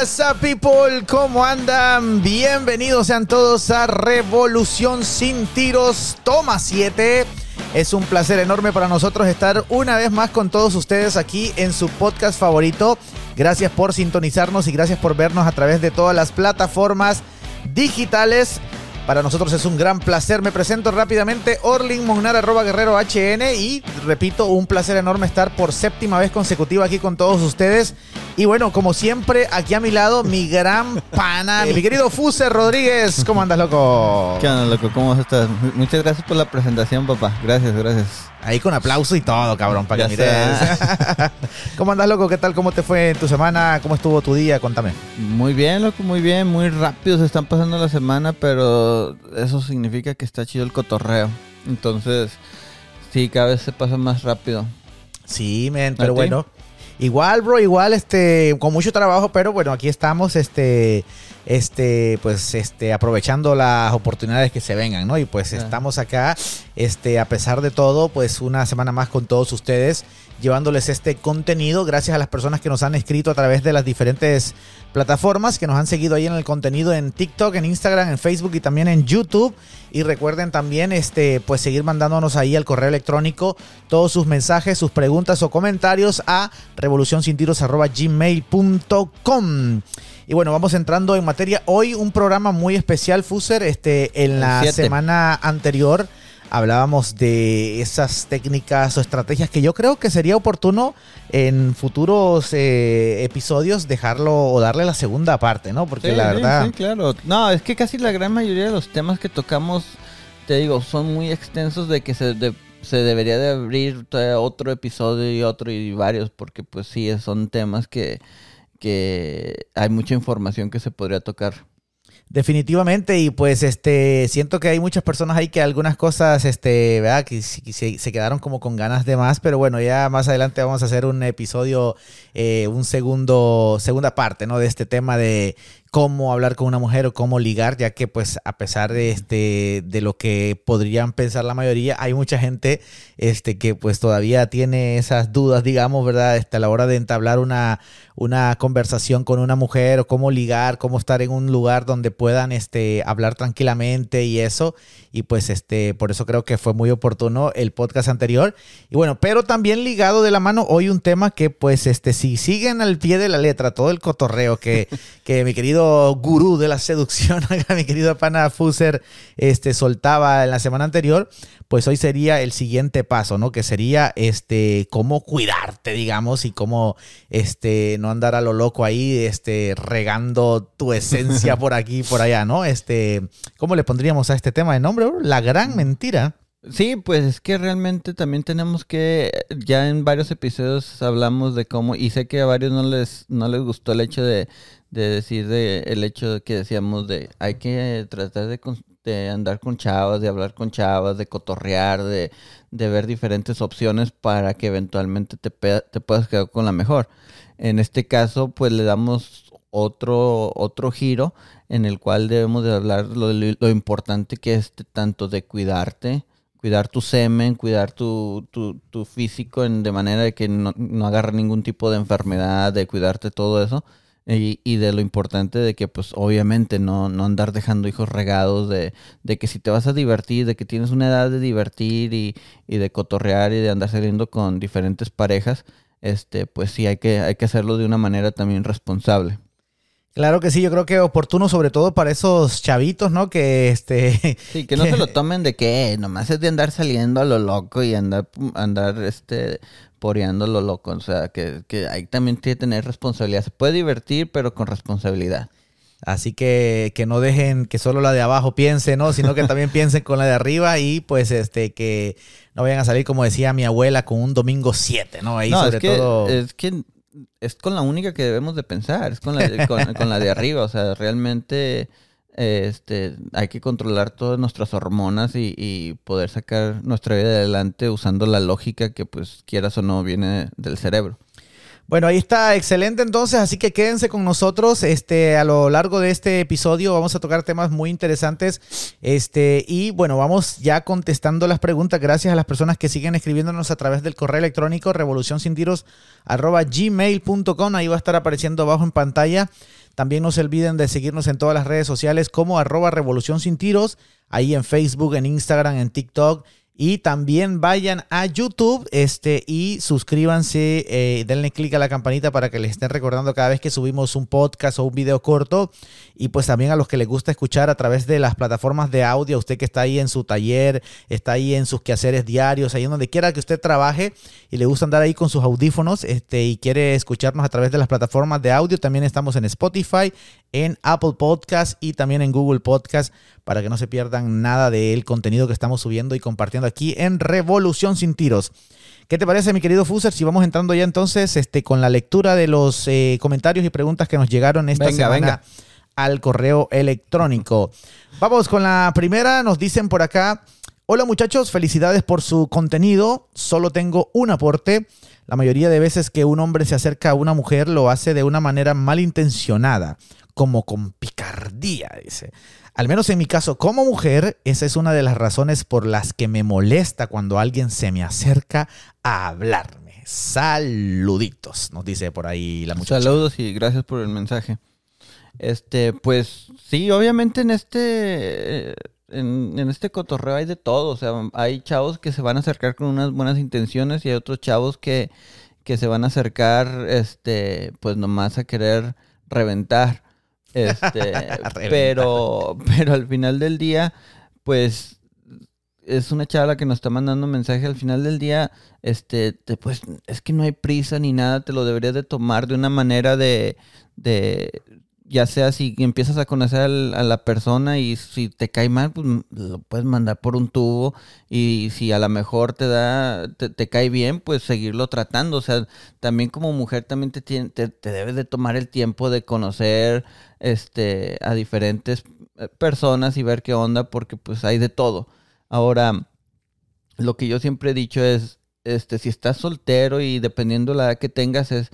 What's people, ¿cómo andan? Bienvenidos sean todos a Revolución sin tiros, toma 7. Es un placer enorme para nosotros estar una vez más con todos ustedes aquí en su podcast favorito. Gracias por sintonizarnos y gracias por vernos a través de todas las plataformas digitales. Para nosotros es un gran placer. Me presento rápidamente, Orlin Mognar, arroba guerrero HN. Y repito, un placer enorme estar por séptima vez consecutiva aquí con todos ustedes. Y bueno, como siempre, aquí a mi lado, mi gran pana, mi querido Fuse Rodríguez. ¿Cómo andas, loco? ¿Qué onda, loco? ¿Cómo estás? Muchas gracias por la presentación, papá. Gracias, gracias. Ahí con aplauso y todo, cabrón, para que mires. ¿Cómo andas, loco? ¿Qué tal? ¿Cómo te fue en tu semana? ¿Cómo estuvo tu día? Contame. Muy bien, loco, muy bien. Muy rápido se están pasando la semana, pero eso significa que está chido el cotorreo. Entonces, sí, cada vez se pasa más rápido. Sí, men, pero bueno. Igual, bro, igual, este, con mucho trabajo, pero bueno, aquí estamos, este, este, pues, este, aprovechando las oportunidades que se vengan, ¿no? Y pues Ah. estamos acá, este, a pesar de todo, pues una semana más con todos ustedes, llevándoles este contenido, gracias a las personas que nos han escrito a través de las diferentes plataformas, que nos han seguido ahí en el contenido en TikTok, en Instagram, en Facebook y también en YouTube. Y recuerden también, este, pues seguir mandándonos ahí al correo electrónico todos sus mensajes, sus preguntas o comentarios a revolucioncintiros.gmail.com. Y bueno, vamos entrando en materia. Hoy un programa muy especial, Fuser. Este, en la semana anterior hablábamos de esas técnicas o estrategias que yo creo que sería oportuno en futuros eh, episodios dejarlo o darle la segunda parte, ¿no? Porque Sí, la sí, verdad... Sí, claro. No, es que casi la gran mayoría de los temas que tocamos, te digo, son muy extensos de que se, de- se debería de abrir otro episodio y otro y varios, porque pues sí, son temas que, que hay mucha información que se podría tocar. Definitivamente, y pues este siento que hay muchas personas ahí que algunas cosas, este, ¿verdad? Que, se, quedaron como con ganas de más, pero bueno, ya más adelante vamos a hacer un episodio, eh, un segundo, segunda parte, ¿no? De este tema de cómo hablar con una mujer o cómo ligar, ya que pues a pesar de este de lo que podrían pensar la mayoría, hay mucha gente este que pues todavía tiene esas dudas, digamos, ¿verdad? Este, a la hora de entablar una una conversación con una mujer o cómo ligar, cómo estar en un lugar donde puedan este hablar tranquilamente y eso. Y pues este por eso creo que fue muy oportuno el podcast anterior. Y bueno, pero también ligado de la mano hoy un tema que pues este si siguen al pie de la letra todo el cotorreo que que mi querido gurú de la seducción, mi querido pana Fuser, este, soltaba en la semana anterior, pues hoy sería el siguiente paso, ¿no? Que sería, este, cómo cuidarte, digamos, y cómo, este, no andar a lo loco ahí, este, regando tu esencia por aquí y por allá, ¿no? Este, ¿cómo le pondríamos a este tema de nombre? La gran mentira. Sí, pues es que realmente también tenemos que, ya en varios episodios hablamos de cómo, y sé que a varios no les, no les gustó el hecho de, de decir de, el hecho que decíamos de hay que tratar de, de andar con chavas, de hablar con chavas, de cotorrear, de, de ver diferentes opciones para que eventualmente te, te puedas quedar con la mejor. En este caso, pues le damos otro, otro giro en el cual debemos de hablar lo, lo importante que es tanto de cuidarte, cuidar tu semen, cuidar tu, tu, tu físico en, de manera que no, no agarre ningún tipo de enfermedad, de cuidarte todo eso. Y, y de lo importante de que, pues, obviamente no, no andar dejando hijos regados, de, de que si te vas a divertir, de que tienes una edad de divertir y, y de cotorrear y de andar saliendo con diferentes parejas, este, pues sí hay que, hay que hacerlo de una manera también responsable. Claro que sí, yo creo que oportuno sobre todo para esos chavitos, ¿no? Que este... Sí, que no se lo tomen de que eh, nomás es de andar saliendo a lo loco y andar, andar este, poreando a lo loco. O sea, que, que ahí también tiene que tener responsabilidad. Se puede divertir, pero con responsabilidad. Así que que no dejen que solo la de abajo piense, ¿no? Sino que también piensen con la de arriba y pues este que no vayan a salir como decía mi abuela con un domingo 7, ¿no? Ahí no, sobre es que, todo es que es con la única que debemos de pensar, es con la de, con, con la de arriba. O sea, realmente este, hay que controlar todas nuestras hormonas y, y poder sacar nuestra vida adelante usando la lógica que pues quieras o no viene del cerebro. Bueno, ahí está, excelente entonces, así que quédense con nosotros. Este, a lo largo de este episodio vamos a tocar temas muy interesantes. Este, y bueno, vamos ya contestando las preguntas. Gracias a las personas que siguen escribiéndonos a través del correo electrónico revolucionsintiros arroba gmail.com. Ahí va a estar apareciendo abajo en pantalla También no se olviden de seguirnos en todas las redes sociales como arroba revolución sin tiros, ahí en Facebook, en Instagram, en TikTok y también vayan a YouTube este, y suscríbanse, eh, denle clic a la campanita para que les estén recordando cada vez que subimos un podcast o un video corto. Y pues también a los que les gusta escuchar a través de las plataformas de audio, usted que está ahí en su taller, está ahí en sus quehaceres diarios, ahí en donde quiera que usted trabaje y le gusta andar ahí con sus audífonos este, y quiere escucharnos a través de las plataformas de audio, también estamos en Spotify, en Apple Podcast y también en Google Podcast para que no se pierdan nada del contenido que estamos subiendo y compartiendo aquí en Revolución sin tiros. ¿Qué te parece, mi querido Fuser? Si vamos entrando ya entonces este, con la lectura de los eh, comentarios y preguntas que nos llegaron esta semana al correo electrónico. Vamos con la primera. Nos dicen por acá. Hola muchachos, felicidades por su contenido. Solo tengo un aporte. La mayoría de veces que un hombre se acerca a una mujer lo hace de una manera malintencionada como con picardía, dice. Al menos en mi caso como mujer, esa es una de las razones por las que me molesta cuando alguien se me acerca a hablarme. Saluditos, nos dice por ahí la muchacha. Saludos y gracias por el mensaje. Este, pues sí, obviamente en este en, este cotorreo hay de todo, o sea, hay chavos que se van a acercar con unas buenas intenciones y hay otros chavos que, que se van a acercar este pues nomás a querer reventar. Este, pero, pero al final del día, pues es una chava que nos está mandando un mensaje. Al final del día, este, pues es que no hay prisa ni nada, te lo deberías de tomar de una manera de, de ya sea si empiezas a conocer a la persona y si te cae mal, pues lo puedes mandar por un tubo y si a lo mejor te da, te, cae bien, pues seguirlo tratando. O sea, también como mujer también te, te, te debes de tomar el tiempo de conocer este, a diferentes eh, personas y ver qué onda porque pues hay de todo. Ahora, lo que yo siempre he dicho es, este, si estás soltero y dependiendo la edad que tengas es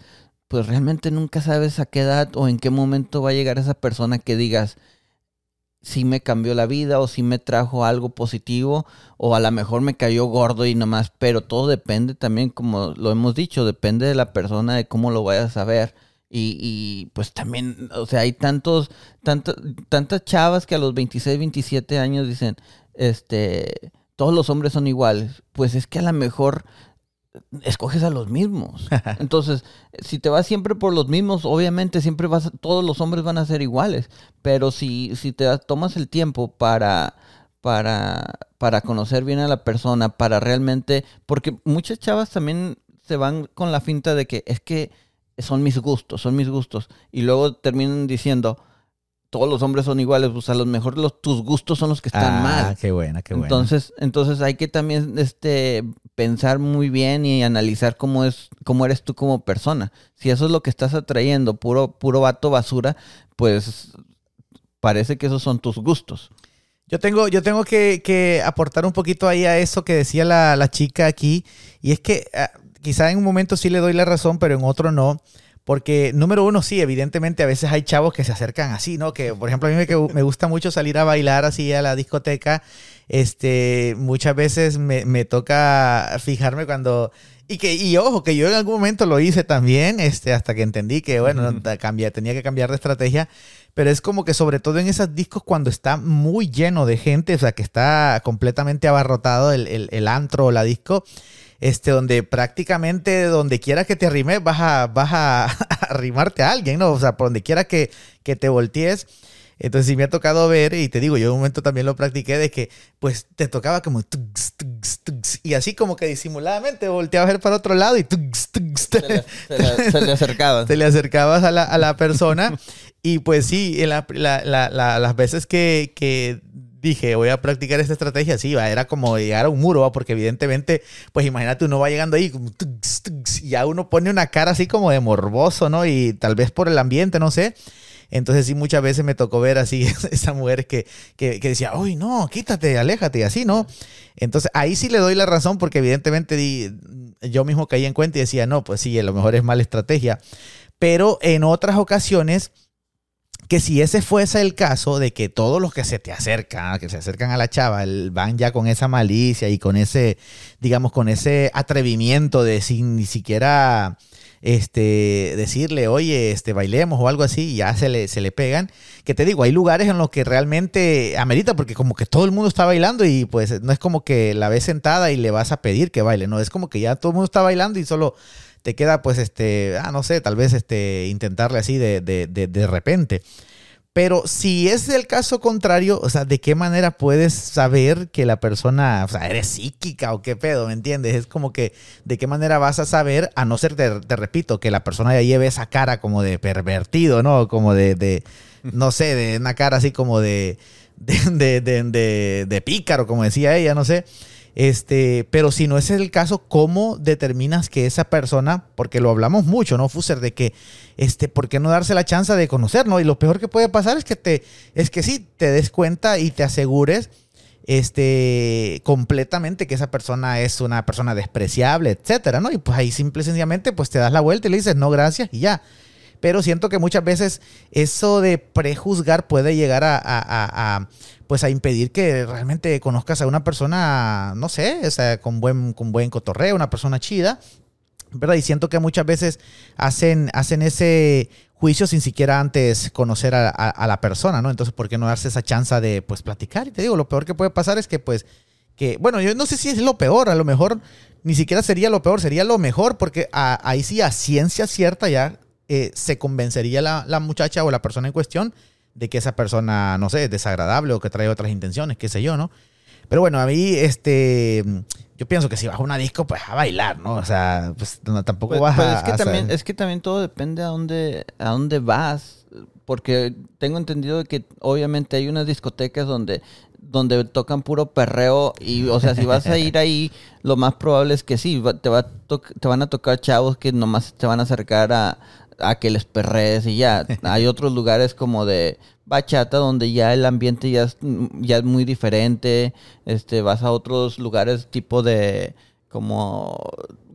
pues realmente nunca sabes a qué edad o en qué momento va a llegar esa persona que digas, si me cambió la vida o si me trajo algo positivo o a lo mejor me cayó gordo y nomás, pero todo depende también, como lo hemos dicho, depende de la persona, de cómo lo vayas a ver. Y, y pues también, o sea, hay tantos, tantas chavas que a los 26, 27 años dicen, este, todos los hombres son iguales. Pues es que a lo mejor escoges a los mismos. Entonces, si te vas siempre por los mismos, obviamente siempre vas, todos los hombres van a ser iguales. Pero si, si te tomas el tiempo para, para, para conocer bien a la persona, para realmente, porque muchas chavas también se van con la finta de que es que son mis gustos, son mis gustos. Y luego terminan diciendo, todos los hombres son iguales, pues a lo mejor los, tus gustos son los que están ah, mal. qué buena, qué buena. Entonces, entonces hay que también este, pensar muy bien y analizar cómo es, cómo eres tú como persona. Si eso es lo que estás atrayendo, puro, puro vato basura, pues parece que esos son tus gustos. Yo tengo, yo tengo que, aportar un poquito ahí a eso que decía la, chica aquí. Y es que ah, quizá en un momento sí le doy la razón, pero en otro no. Porque, número uno, sí, evidentemente a veces hay chavos que se acercan así, ¿no? Que, por ejemplo, a mí me, me gusta mucho salir a bailar así a la discoteca. Este, muchas veces me, me toca fijarme cuando... Y que, y ojo, que yo en algún momento lo hice también, este, hasta que entendí que, bueno, tenía que cambiar de estrategia. Pero es como que sobre todo en esos discos cuando está muy lleno de gente, o sea, que está completamente abarrotado el, el, el antro o la disco, este, donde prácticamente donde quiera que te arrimes vas a, vas a, arrimarte a alguien, ¿no? O sea, por donde quiera que, que te voltees. Entonces sí me ha tocado ver, y te digo, yo en un momento también lo practiqué, de que pues te tocaba como y así como que disimuladamente volteaba a ver para otro lado y se, le, se, le, acercabas. Te le acercabas a la, a la persona y pues sí, en la, la, las veces que, que dije, voy a practicar esta estrategia, sí, va, era como llegar a un muro, porque evidentemente, pues imagínate, uno va llegando ahí, y ya uno pone una cara así como de morboso, ¿no? Y tal vez por el ambiente, no sé. Entonces sí, muchas veces me tocó ver así esa mujer que, que, que decía, uy, no, quítate, aléjate, y así, ¿no? Entonces ahí sí le doy la razón porque evidentemente yo mismo caí en cuenta y decía, no, pues sí, a lo mejor es mala estrategia. Pero en otras ocasiones que si ese fuese el caso de que todos los que se te acercan, que se acercan a la chava, van ya con esa malicia y con ese, digamos, con ese atrevimiento de sin ni siquiera este, decirle, oye, este, bailemos o algo así, y ya se le, se le pegan. Que te digo, hay lugares en los que realmente amerita, porque como que todo el mundo está bailando y pues no es como que la ves sentada y le vas a pedir que baile, no, es como que ya todo el mundo está bailando y solo te queda pues este, ah, no sé, tal vez este, intentarle así de, de, de, de repente. Pero si es el caso contrario, o sea, ¿de qué manera puedes saber que la persona, o sea, eres psíquica o qué pedo, ¿me entiendes? Es como que, ¿de qué manera vas a saber, a no ser, te, repito, que la persona ya lleve esa cara como de pervertido, ¿no? Como de, de no sé, de una cara así como de, de, de, de, de pícaro, como decía ella, no sé. Este, pero si no es el caso, ¿cómo determinas que esa persona, porque lo hablamos mucho, ¿no, Fuser? De que, este, ¿por qué no darse la chance de conocer, ¿no? Y lo peor que puede pasar es que te, es que sí, te des cuenta y te asegures, este, completamente que esa persona es una persona despreciable, etcétera, ¿no? Y pues ahí simple y sencillamente, pues te das la vuelta y le dices, no, gracias, y ya pero siento que muchas veces eso de prejuzgar puede llegar a, pues a impedir que realmente conozcas a una persona, no sé, o sea, con buen, con buen cotorreo, una persona chida, ¿verdad? Y siento que muchas veces hacen, hacen ese juicio sin siquiera antes conocer a, la persona, ¿no? Entonces, ¿por qué no darse esa chance de, pues, platicar? Y te digo, lo peor que puede pasar es que, pues, que, bueno, yo no sé si es lo peor, a lo mejor ni siquiera sería lo peor, sería lo mejor, porque ahí sí, a ciencia cierta ya eh, se convencería la, la muchacha o la persona en cuestión de que esa persona, no sé, es desagradable o que trae otras intenciones, qué sé yo, ¿no? Pero bueno, a mí, este, yo pienso que si vas a una disco, pues a bailar, ¿no? O sea, pues tampoco pues, vas pues a... Es que, también, es que también todo depende a dónde, a dónde vas, porque tengo entendido que obviamente hay unas discotecas donde donde tocan puro perreo y, o sea, si vas a ir ahí, lo más probable es que sí, te, va te van a tocar chavos que nomás te van a acercar a, a que les perrees y ya. Hay otros lugares como de bachata donde ya el ambiente ya es, ya es muy diferente. Este, vas a otros lugares tipo de como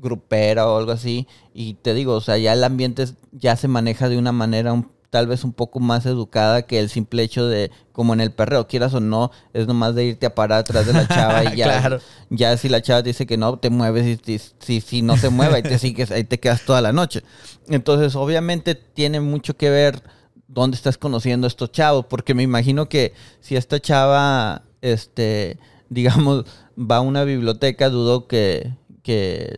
grupera o algo así y te digo, o sea, ya el ambiente ya se maneja de una manera un tal vez un poco más educada que el simple hecho de, como en el perreo, quieras o no, es nomás de irte a parar atrás de la chava y ya, ya si la chava dice que no, te mueves y si, si, no se mueve, ahí te sigues, ahí te quedas toda la noche. Entonces, obviamente tiene mucho que ver dónde estás conociendo a estos chavos, porque me imagino que si esta chava, este, digamos, va a una biblioteca, dudo que, que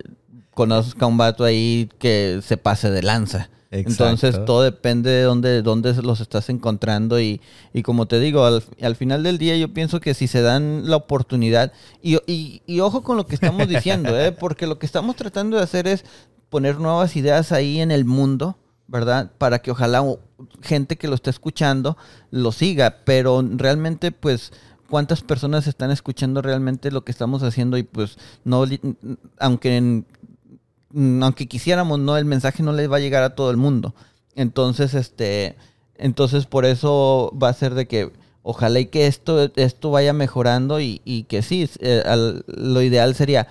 conozca a un vato ahí que se pase de lanza. Entonces todo depende de dónde, dónde los estás encontrando y, y como te digo, al, al, final del día yo pienso que si se dan la oportunidad, y, y, y ojo con lo que estamos diciendo, ¿eh? porque lo que estamos tratando de hacer es poner nuevas ideas ahí en el mundo, ¿verdad? Para que ojalá gente que lo esté escuchando lo siga, pero realmente pues cuántas personas están escuchando realmente lo que estamos haciendo y pues no, aunque en aunque quisiéramos, no, el mensaje no les va a llegar a todo el mundo. Entonces, este, entonces por eso va a ser de que ojalá y que esto, esto vaya mejorando y, y que sí, eh, lo ideal sería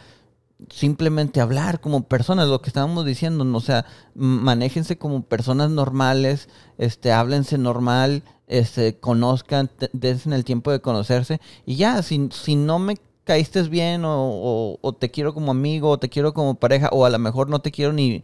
simplemente hablar como personas, lo que estábamos diciendo, o sea, manéjense como personas normales, este, háblense normal, este, conozcan, den el tiempo de conocerse y ya, si, si no me caíste bien o, te quiero como amigo o te quiero como pareja o a lo mejor no te quiero ni,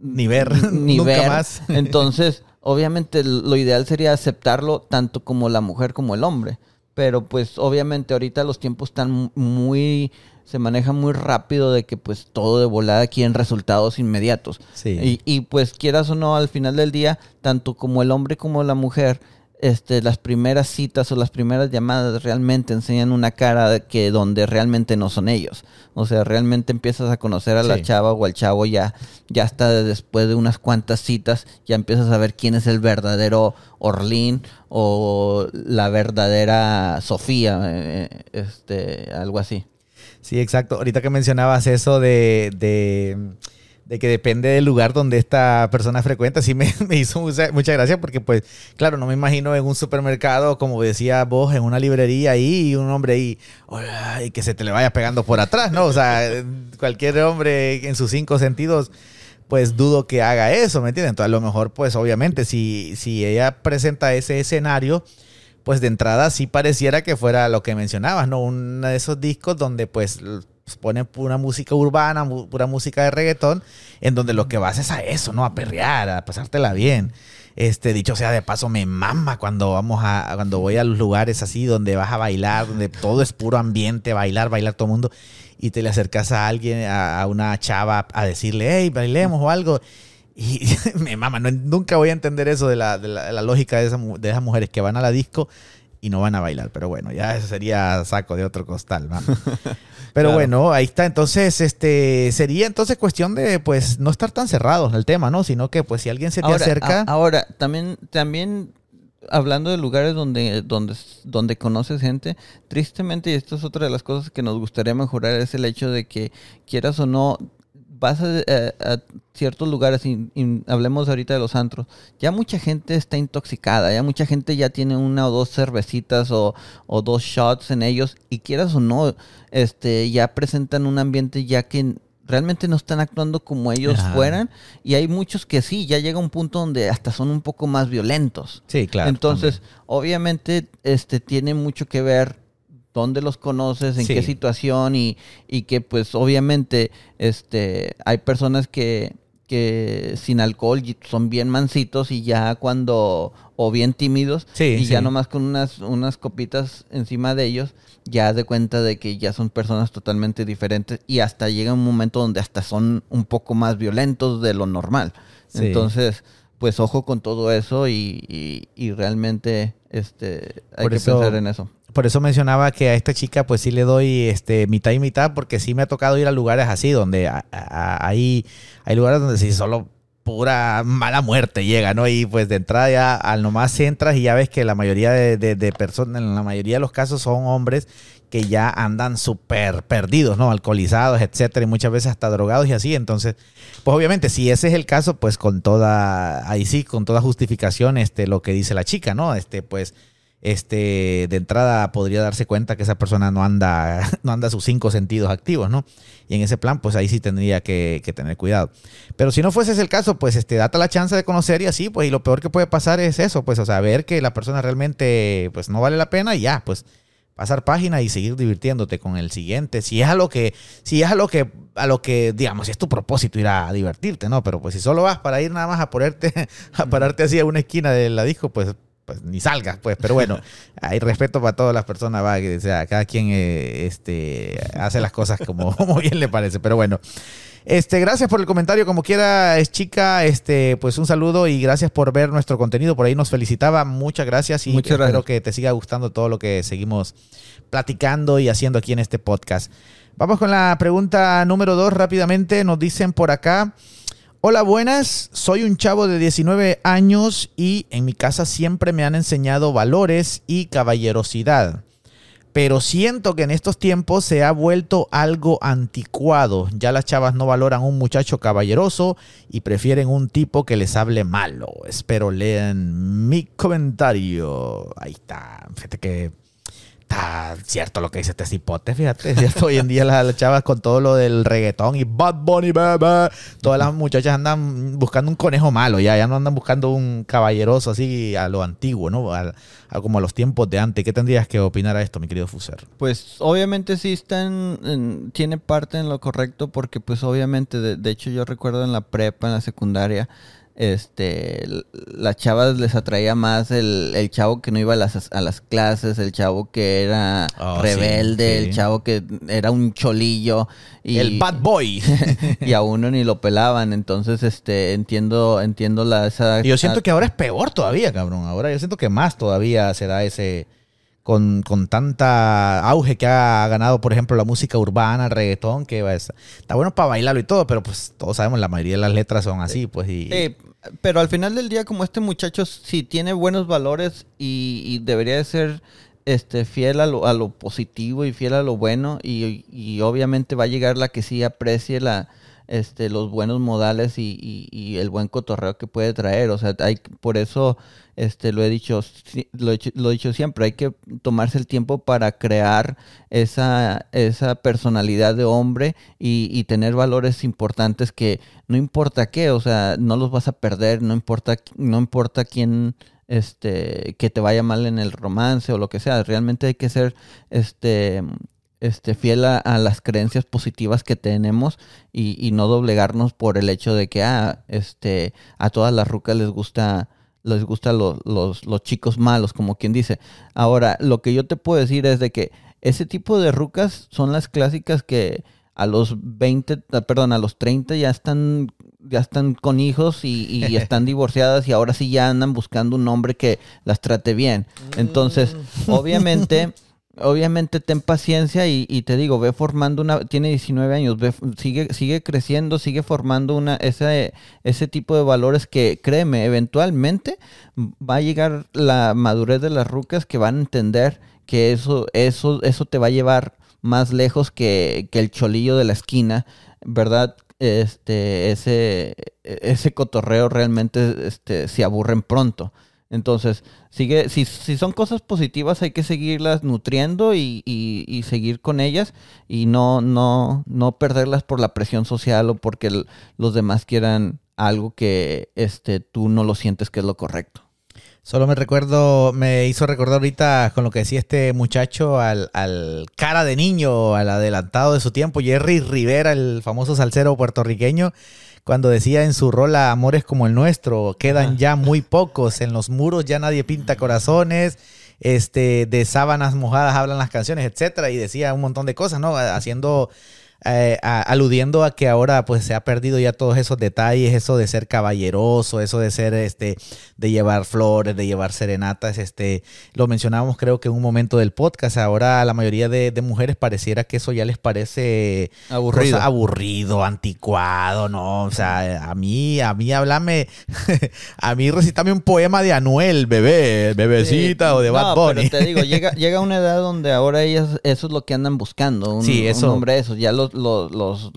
ni ver, ni ver. más. Entonces, obviamente lo ideal sería aceptarlo tanto como la mujer como el hombre. Pero pues obviamente ahorita los tiempos están muy, se manejan muy rápido de que pues todo de volada quieren resultados inmediatos. Y, y pues quieras o no, al final del día, tanto como el hombre como la mujer este, las primeras citas o las primeras llamadas realmente enseñan una cara que donde realmente no son ellos. O sea, realmente empiezas a conocer a la chava o al chavo ya, ya hasta después de unas cuantas citas, ya empiezas a ver quién es el verdadero Orlín o la verdadera Sofía, eh, este, algo así. Sí, exacto. Ahorita que mencionabas eso de de que depende del lugar donde esta persona frecuenta, sí me, hizo mucha, mucha, gracia porque pues claro, no me imagino en un supermercado, como decía vos, en una librería ahí y un hombre ahí, y que se te le vaya pegando por atrás, ¿no? O sea, cualquier hombre en sus cinco sentidos, pues dudo que haga eso, ¿me entiendes? Entonces a lo mejor pues obviamente si, si ella presenta ese escenario, pues de entrada sí pareciera que fuera lo que mencionabas, ¿no? Uno de esos discos donde pues, ponen pura música urbana, pura música de reggaetón, en donde lo que vas es a eso, ¿no? A perrear, a pasártela bien. Este, dicho sea de paso, me mama cuando vamos a, cuando voy a los lugares así donde vas a bailar, donde todo es puro ambiente, bailar, bailar todo el mundo, y te le acercas a alguien, a, una chava, a decirle, hey, bailemos o algo. Y me mama, nunca voy a entender eso de la, de la, lógica de, de esas mujeres que van a la disco y no van a bailar. Pero bueno, ya eso sería saco de otro costal, Pero bueno, ahí está. Entonces, este sería entonces cuestión de pues no estar tan cerrados al tema, ¿no? Sino que pues si alguien se te acerca. ahora, también, también hablando de lugares donde, donde, donde conoces gente, tristemente, y esto es otra de las cosas que nos gustaría mejorar, es el hecho de que quieras o no, vas a, ciertos lugares, y, hablemos ahorita de los antros, ya mucha gente está intoxicada, ya mucha gente ya tiene una o dos cervecitas o, dos shots en ellos y quieras o no, este, ya presentan un ambiente ya que realmente no están actuando como ellos fueran y hay muchos que sí, ya llega un punto donde hasta son un poco más violentos. Sí, claro. Entonces, obviamente, este tiene mucho que ver dónde los conoces, en qué situación y, y, que pues obviamente este hay personas que, que sin alcohol son bien mansitos y ya cuando o bien tímidos y ya nomás con unas unas copitas encima de ellos ya de cuenta de que ya son personas totalmente diferentes y hasta llega un momento donde hasta son un poco más violentos de lo normal. Entonces, pues ojo con todo eso y, y, realmente este hay que pensar en eso por eso mencionaba que a esta chica pues sí le doy este mitad y mitad porque sí me ha tocado ir a lugares así donde hay, lugares donde sí solo pura mala muerte llega, ¿no? Y pues de entrada ya al nomás entras y ya ves que la mayoría de, personas, en la mayoría de los casos son hombres que ya andan súper perdidos, ¿no? Alcoholizados, etcétera, y muchas veces hasta drogados y así. Entonces, pues obviamente, si ese es el caso, pues con toda, ahí sí, con toda justificación, este, lo que dice la chica, ¿no? Este, pues este, de entrada podría darse cuenta que esa persona no anda, no anda sus cinco sentidos activos, ¿no? Y en ese plan, pues ahí sí tendría que, tener cuidado. Pero si no fuese ese el caso, pues este, date la chance de conocer y así, pues, y lo peor que puede pasar es eso, pues, o sea, ver que la persona realmente, pues, no vale la pena y ya, pues, pasar página y seguir divirtiéndote con el siguiente. Si es a lo que, si es a lo que, a lo que, digamos, si es tu propósito ir a divertirte, ¿no? Pero pues si solo vas para ir nada más a ponerte, a pararte así a una esquina de la disco, pues pues, ni salgas, pues. Pero bueno, hay respeto para todas las personas, va, que sea, cada quien eh, este, hace las cosas como, como bien le parece. Pero bueno. Este, gracias por el comentario, como quiera, es chica, este, pues un saludo y gracias por ver nuestro contenido. Por ahí nos felicitaba, muchas gracias y espero que te siga gustando todo lo que seguimos platicando y haciendo aquí en este podcast. Vamos con la pregunta número dos rápidamente. Nos dicen por acá. Hola, buenas. Soy un chavo de 19 años y en mi casa siempre me han enseñado valores y caballerosidad. Pero siento que en estos tiempos se ha vuelto algo anticuado. Ya las chavas no valoran un muchacho caballeroso y prefieren un tipo que les hable malo. Espero lean mi comentario. Ahí está. Fíjate que está cierto lo que dice este cipote, fíjate. Hoy en día las, chavas con todo lo del reggaetón y Bad Bunny, bebé. Todas las muchachas andan buscando un conejo malo, ya, ya no andan buscando un caballeroso así a lo antiguo, ¿no? A, como a los tiempos de antes. ¿Qué tendrías que opinar a esto, mi querido Fuser? Pues obviamente sí están, tiene parte en lo correcto porque pues obviamente, de hecho yo recuerdo en la prepa, en la secundaria, este, las chavas les atraía más el, chavo que no iba a las, a las clases, el chavo que era oh, rebelde, el chavo que era un cholillo. Y, el bad boy. y a uno ni lo pelaban, entonces este, entiendo, entiendo la... Esa, yo siento que ahora es peor todavía, cabrón. Ahora yo siento que más todavía se da ese... Con, con, tanta auge que ha ganado, por ejemplo, la música urbana, el reggaetón, que está bueno para bailarlo y todo, pero pues todos sabemos, la mayoría de las letras son así, pues. Y, pero al final del día, como este muchacho sí tiene buenos valores y, debería de ser este, fiel a lo, a lo, positivo y fiel a lo bueno, y, y, obviamente va a llegar la que sí aprecie la, este, los buenos modales y, el buen cotorreo que puede traer. O sea, hay, por eso este, lo, he dicho, lo, he, dicho siempre, hay que tomarse el tiempo para crear esa, esa personalidad de hombre y, tener valores importantes que no importa qué, o sea, no los vas a perder, no importa, no importa quién este que te vaya mal en el romance o lo que sea realmente hay que ser este este, fiel a, las creencias positivas que tenemos y, no doblegarnos por el hecho de que ah, este, a todas las rucas les gusta les gustan los, los, chicos malos, como quien dice. Ahora, lo que yo te puedo decir es de que ese tipo de rucas son las clásicas que a los 20, ah, perdón, a los 30 ya están ya están con hijos y, y están divorciadas y ahora sí ya andan buscando un hombre que las trate bien. Entonces, mm. obviamente obviamente ten paciencia y, te digo, ve formando una, tiene 19 años, ve, sigue, sigue creciendo, sigue formando una, ese, ese tipo de valores que, créeme, eventualmente va a llegar la madurez de las rucas que van a entender que eso, eso, eso te va a llevar más lejos que, que el cholillo de la esquina, ¿verdad? Este, ese, ese cotorreo realmente este, se aburren pronto. Entonces, sigue, si, si son cosas positivas hay que seguirlas nutriendo y, y, seguir con ellas y no, no, no perderlas por la presión social o porque los demás quieran algo que este, tú no lo sientes que es lo correcto. Solo me recuerdo, me hizo recordar ahorita con lo que decía este muchacho al, al, cara de niño, al adelantado de su tiempo, Jerry Rivera, el famoso salsero puertorriqueño, cuando decía en su rola Amores como el nuestro, quedan ya muy pocos, en los muros ya nadie pinta corazones, este, de sábanas mojadas hablan las canciones, etcétera, y decía un montón de cosas, ¿no? Haciendo eh, aludiendo a que ahora pues se ha perdido ya todos esos detalles, eso de ser caballeroso, eso de ser este, de llevar flores, de llevar serenatas, este, lo mencionábamos creo que en un momento del podcast, ahora la mayoría de, mujeres pareciera que eso ya les parece aburrido, aburrido, anticuado, no, o sea, a mí, a mí háblame, a mí recítame un poema de Anuel, bebé, bebecita o de Bad Bunny. te digo, llega, llega una edad donde ahora ellas, eso es lo que andan buscando, un, sí, eso, un hombre eso, ya los los,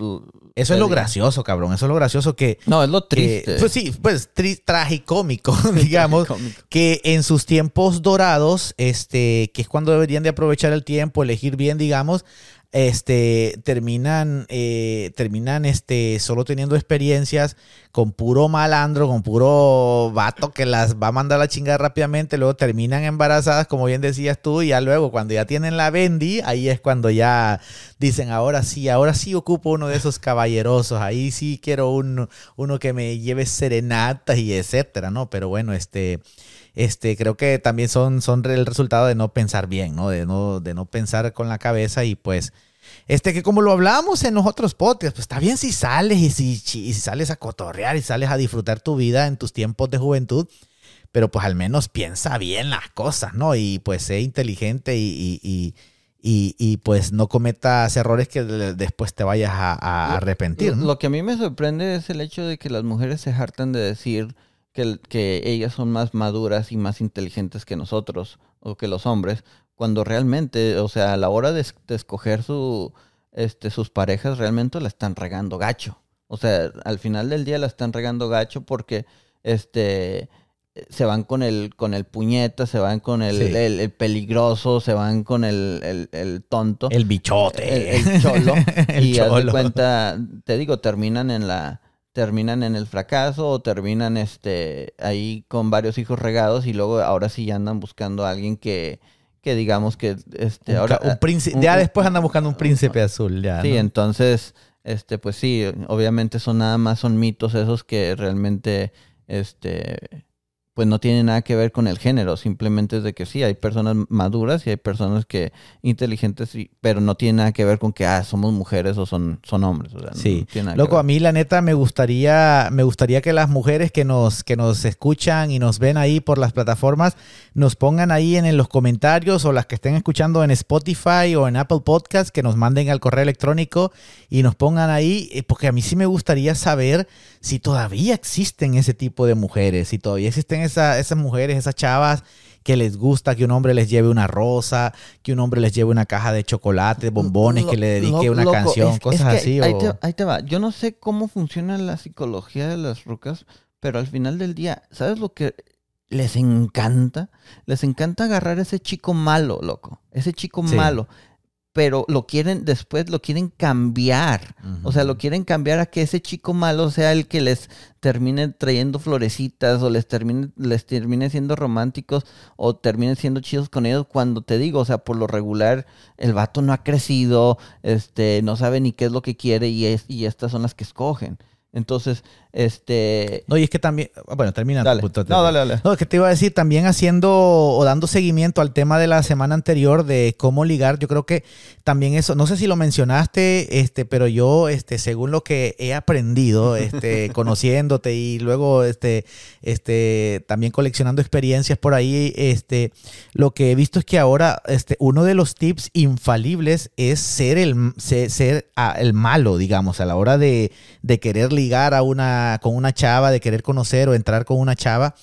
eso es lo gracioso, cabrón. Eso es lo gracioso que. No, es lo triste. pues sí, pues tragicómico, digamos. Que en sus tiempos dorados, este, que es cuando deberían de aprovechar el tiempo, elegir bien, digamos, este, terminan, eh, terminan este, solo teniendo experiencias con puro malandro, con puro vato que las va a mandar a la chingada rápidamente, luego terminan embarazadas, como bien decías tú, y ya luego cuando ya tienen la bendy, ahí es cuando ya dicen, ahora sí, ahora sí ocupo uno de esos caballerosos, ahí sí quiero un, uno que me lleve serenatas y etcétera, ¿no? Pero bueno, este este, creo que también son, son el resultado de no pensar bien, ¿no? De no, de no pensar con la cabeza y pues, este, que como lo hablamos en los otros podcasts, pues está bien si sales y si, si sales a cotorrear y sales a disfrutar tu vida en tus tiempos de juventud, pero pues al menos piensa bien las cosas, ¿no? Y pues sé inteligente y, y, y, y pues no cometas errores que después te vayas a, arrepentir. Lo que a mí me sorprende es el hecho de que las mujeres se hartan de decir que, que ellas son más maduras y más inteligentes que nosotros o que los hombres, cuando realmente, o sea, a la hora de, escoger su, este, sus parejas, realmente la están regando gacho. O sea, al final del día la están regando gacho porque este se van con el, con el puñeta, se van con el, el, peligroso, se van con el, el, tonto. El bichote. El, cholo. y cholo. cuenta, te digo, terminan en la, terminan en el fracaso o terminan este ahí con varios hijos regados y luego ahora sí ya andan buscando a alguien que, que digamos que este ahora un príncipe, ya después andan buscando un príncipe azul ya sí entonces este pues sí obviamente son nada más son mitos esos que realmente este pues no tiene nada que ver con el género, simplemente es de que sí, hay personas maduras y hay personas que inteligentes, pero no tiene nada que ver con que ah, somos mujeres o son, son hombres. sí, loco, a mí la neta me gustaría, me gustaría que las mujeres que nos, que nos escuchan y nos ven ahí por las plataformas nos pongan ahí en, los comentarios o las que estén escuchando en Spotify o en Apple Podcast, que nos manden al correo electrónico y nos pongan ahí, eh, porque a mí sí me gustaría saber si todavía existen ese tipo de mujeres, si todavía existen esas mujeres, esas chavas que les gusta que un hombre les lleve una rosa, que un hombre les lleve una caja de chocolate, bombones, que le dedique una canción, cosas así. Ahí, te, ahí, te, va. Yo no sé cómo funciona la psicología de las rucas, pero al final del día, ¿sabes lo que les encanta? Les encanta agarrar ese chico malo, loco. Ese chico malo. Pero lo quieren, después lo quieren cambiar. O sea, lo quieren cambiar a que ese chico malo sea el que les termine trayendo florecitas o les termine, les termine siendo románticos o termine siendo chidos con ellos cuando te digo, o sea, por lo regular el vato no ha crecido, este, no sabe ni qué es lo que quiere y, es, y estas son las que escogen. Entonces, este... No, y es que también... Bueno, termina. Dale. No, dale, dale. No, es que te iba a decir, también haciendo o dando seguimiento al tema de la semana anterior de cómo ligar, yo creo que también eso, no sé si lo mencionaste, este, pero yo, este, según lo que he aprendido, este, conociéndote y luego, este, este, también coleccionando experiencias por ahí, este, lo que he visto es que ahora, este, uno de los tips infalibles es ser el, ser, ah, el malo, digamos, a la hora de, de querer ligar a una con una chava, de querer conocer o entrar con una chava,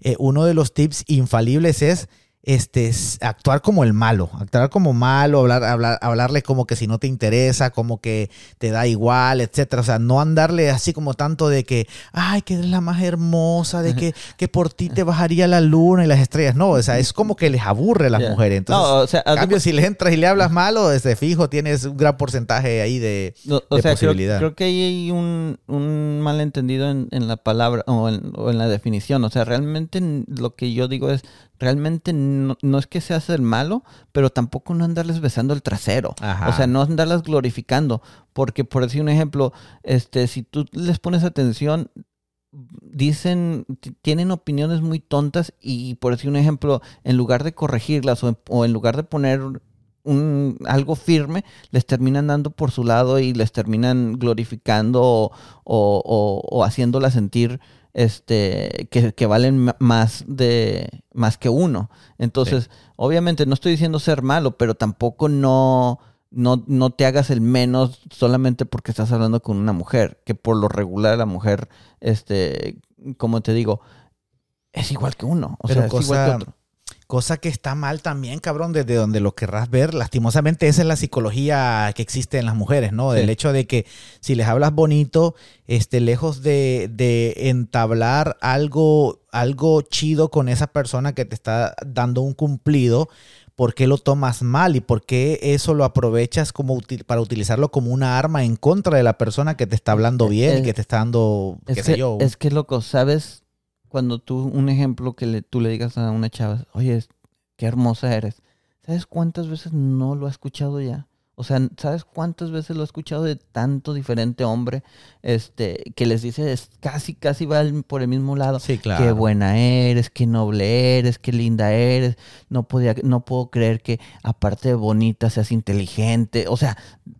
eh, uno de los tips infalibles es este, actuar como el malo, actuar como malo, hablar, hablar, hablarle como que si no te interesa, como que te da igual, etcétera. O sea, no andarle así como tanto de que, ay, que eres la más hermosa, de que, que por ti te bajaría la luna y las estrellas. No, o sea, es como que les aburre a las mujeres. Entonces, no, o sea, cambio, si le entras y le hablas malo, desde fijo tienes un gran porcentaje ahí de, posibilidad. Creo, que hay un, un malentendido en, en, la palabra o en, o en la definición. O sea, realmente lo que yo digo es realmente no, es que seas el malo, pero tampoco no andarles besando el trasero. O sea, no andarlas glorificando. Porque, por decir un ejemplo, este, si tú les pones atención, dicen, tienen opiniones muy tontas y, por decir un ejemplo, en lugar de corregirlas o en, lugar de poner un, algo firme, les terminan dando por su lado y les terminan glorificando o, o, o haciéndolas sentir este, que, valen más de más que uno. Entonces, obviamente no estoy diciendo ser malo, pero tampoco no, no, no te hagas el menos solamente porque estás hablando con una mujer, que por lo regular la mujer, este, como te digo, es igual que uno. O sea, es igual que otro. Cosa que está mal también, cabrón, desde donde lo querrás ver. Lastimosamente, esa es la psicología que existe en las mujeres, ¿no? Del hecho de que si les hablas bonito, este, lejos de, entablar algo, algo chido con esa persona que te está dando un cumplido, ¿por qué lo tomas mal y por qué eso lo aprovechas como para utilizarlo como una arma en contra de la persona que te está hablando bien y que te está dando, qué sé yo? Es que, loco, ¿sabes? Cuando tú, un ejemplo que le, tú le digas a una chava, oye, qué hermosa eres. ¿Sabes cuántas veces no lo ha escuchado ya? O sea, ¿sabes cuántas veces lo ha escuchado de tanto diferente hombre? Este, que les dice, es casi, casi va por el mismo lado. Sí, claro. Qué buena eres, qué noble eres, qué linda eres. No podía, no puedo creer que aparte de bonita seas inteligente. O sea,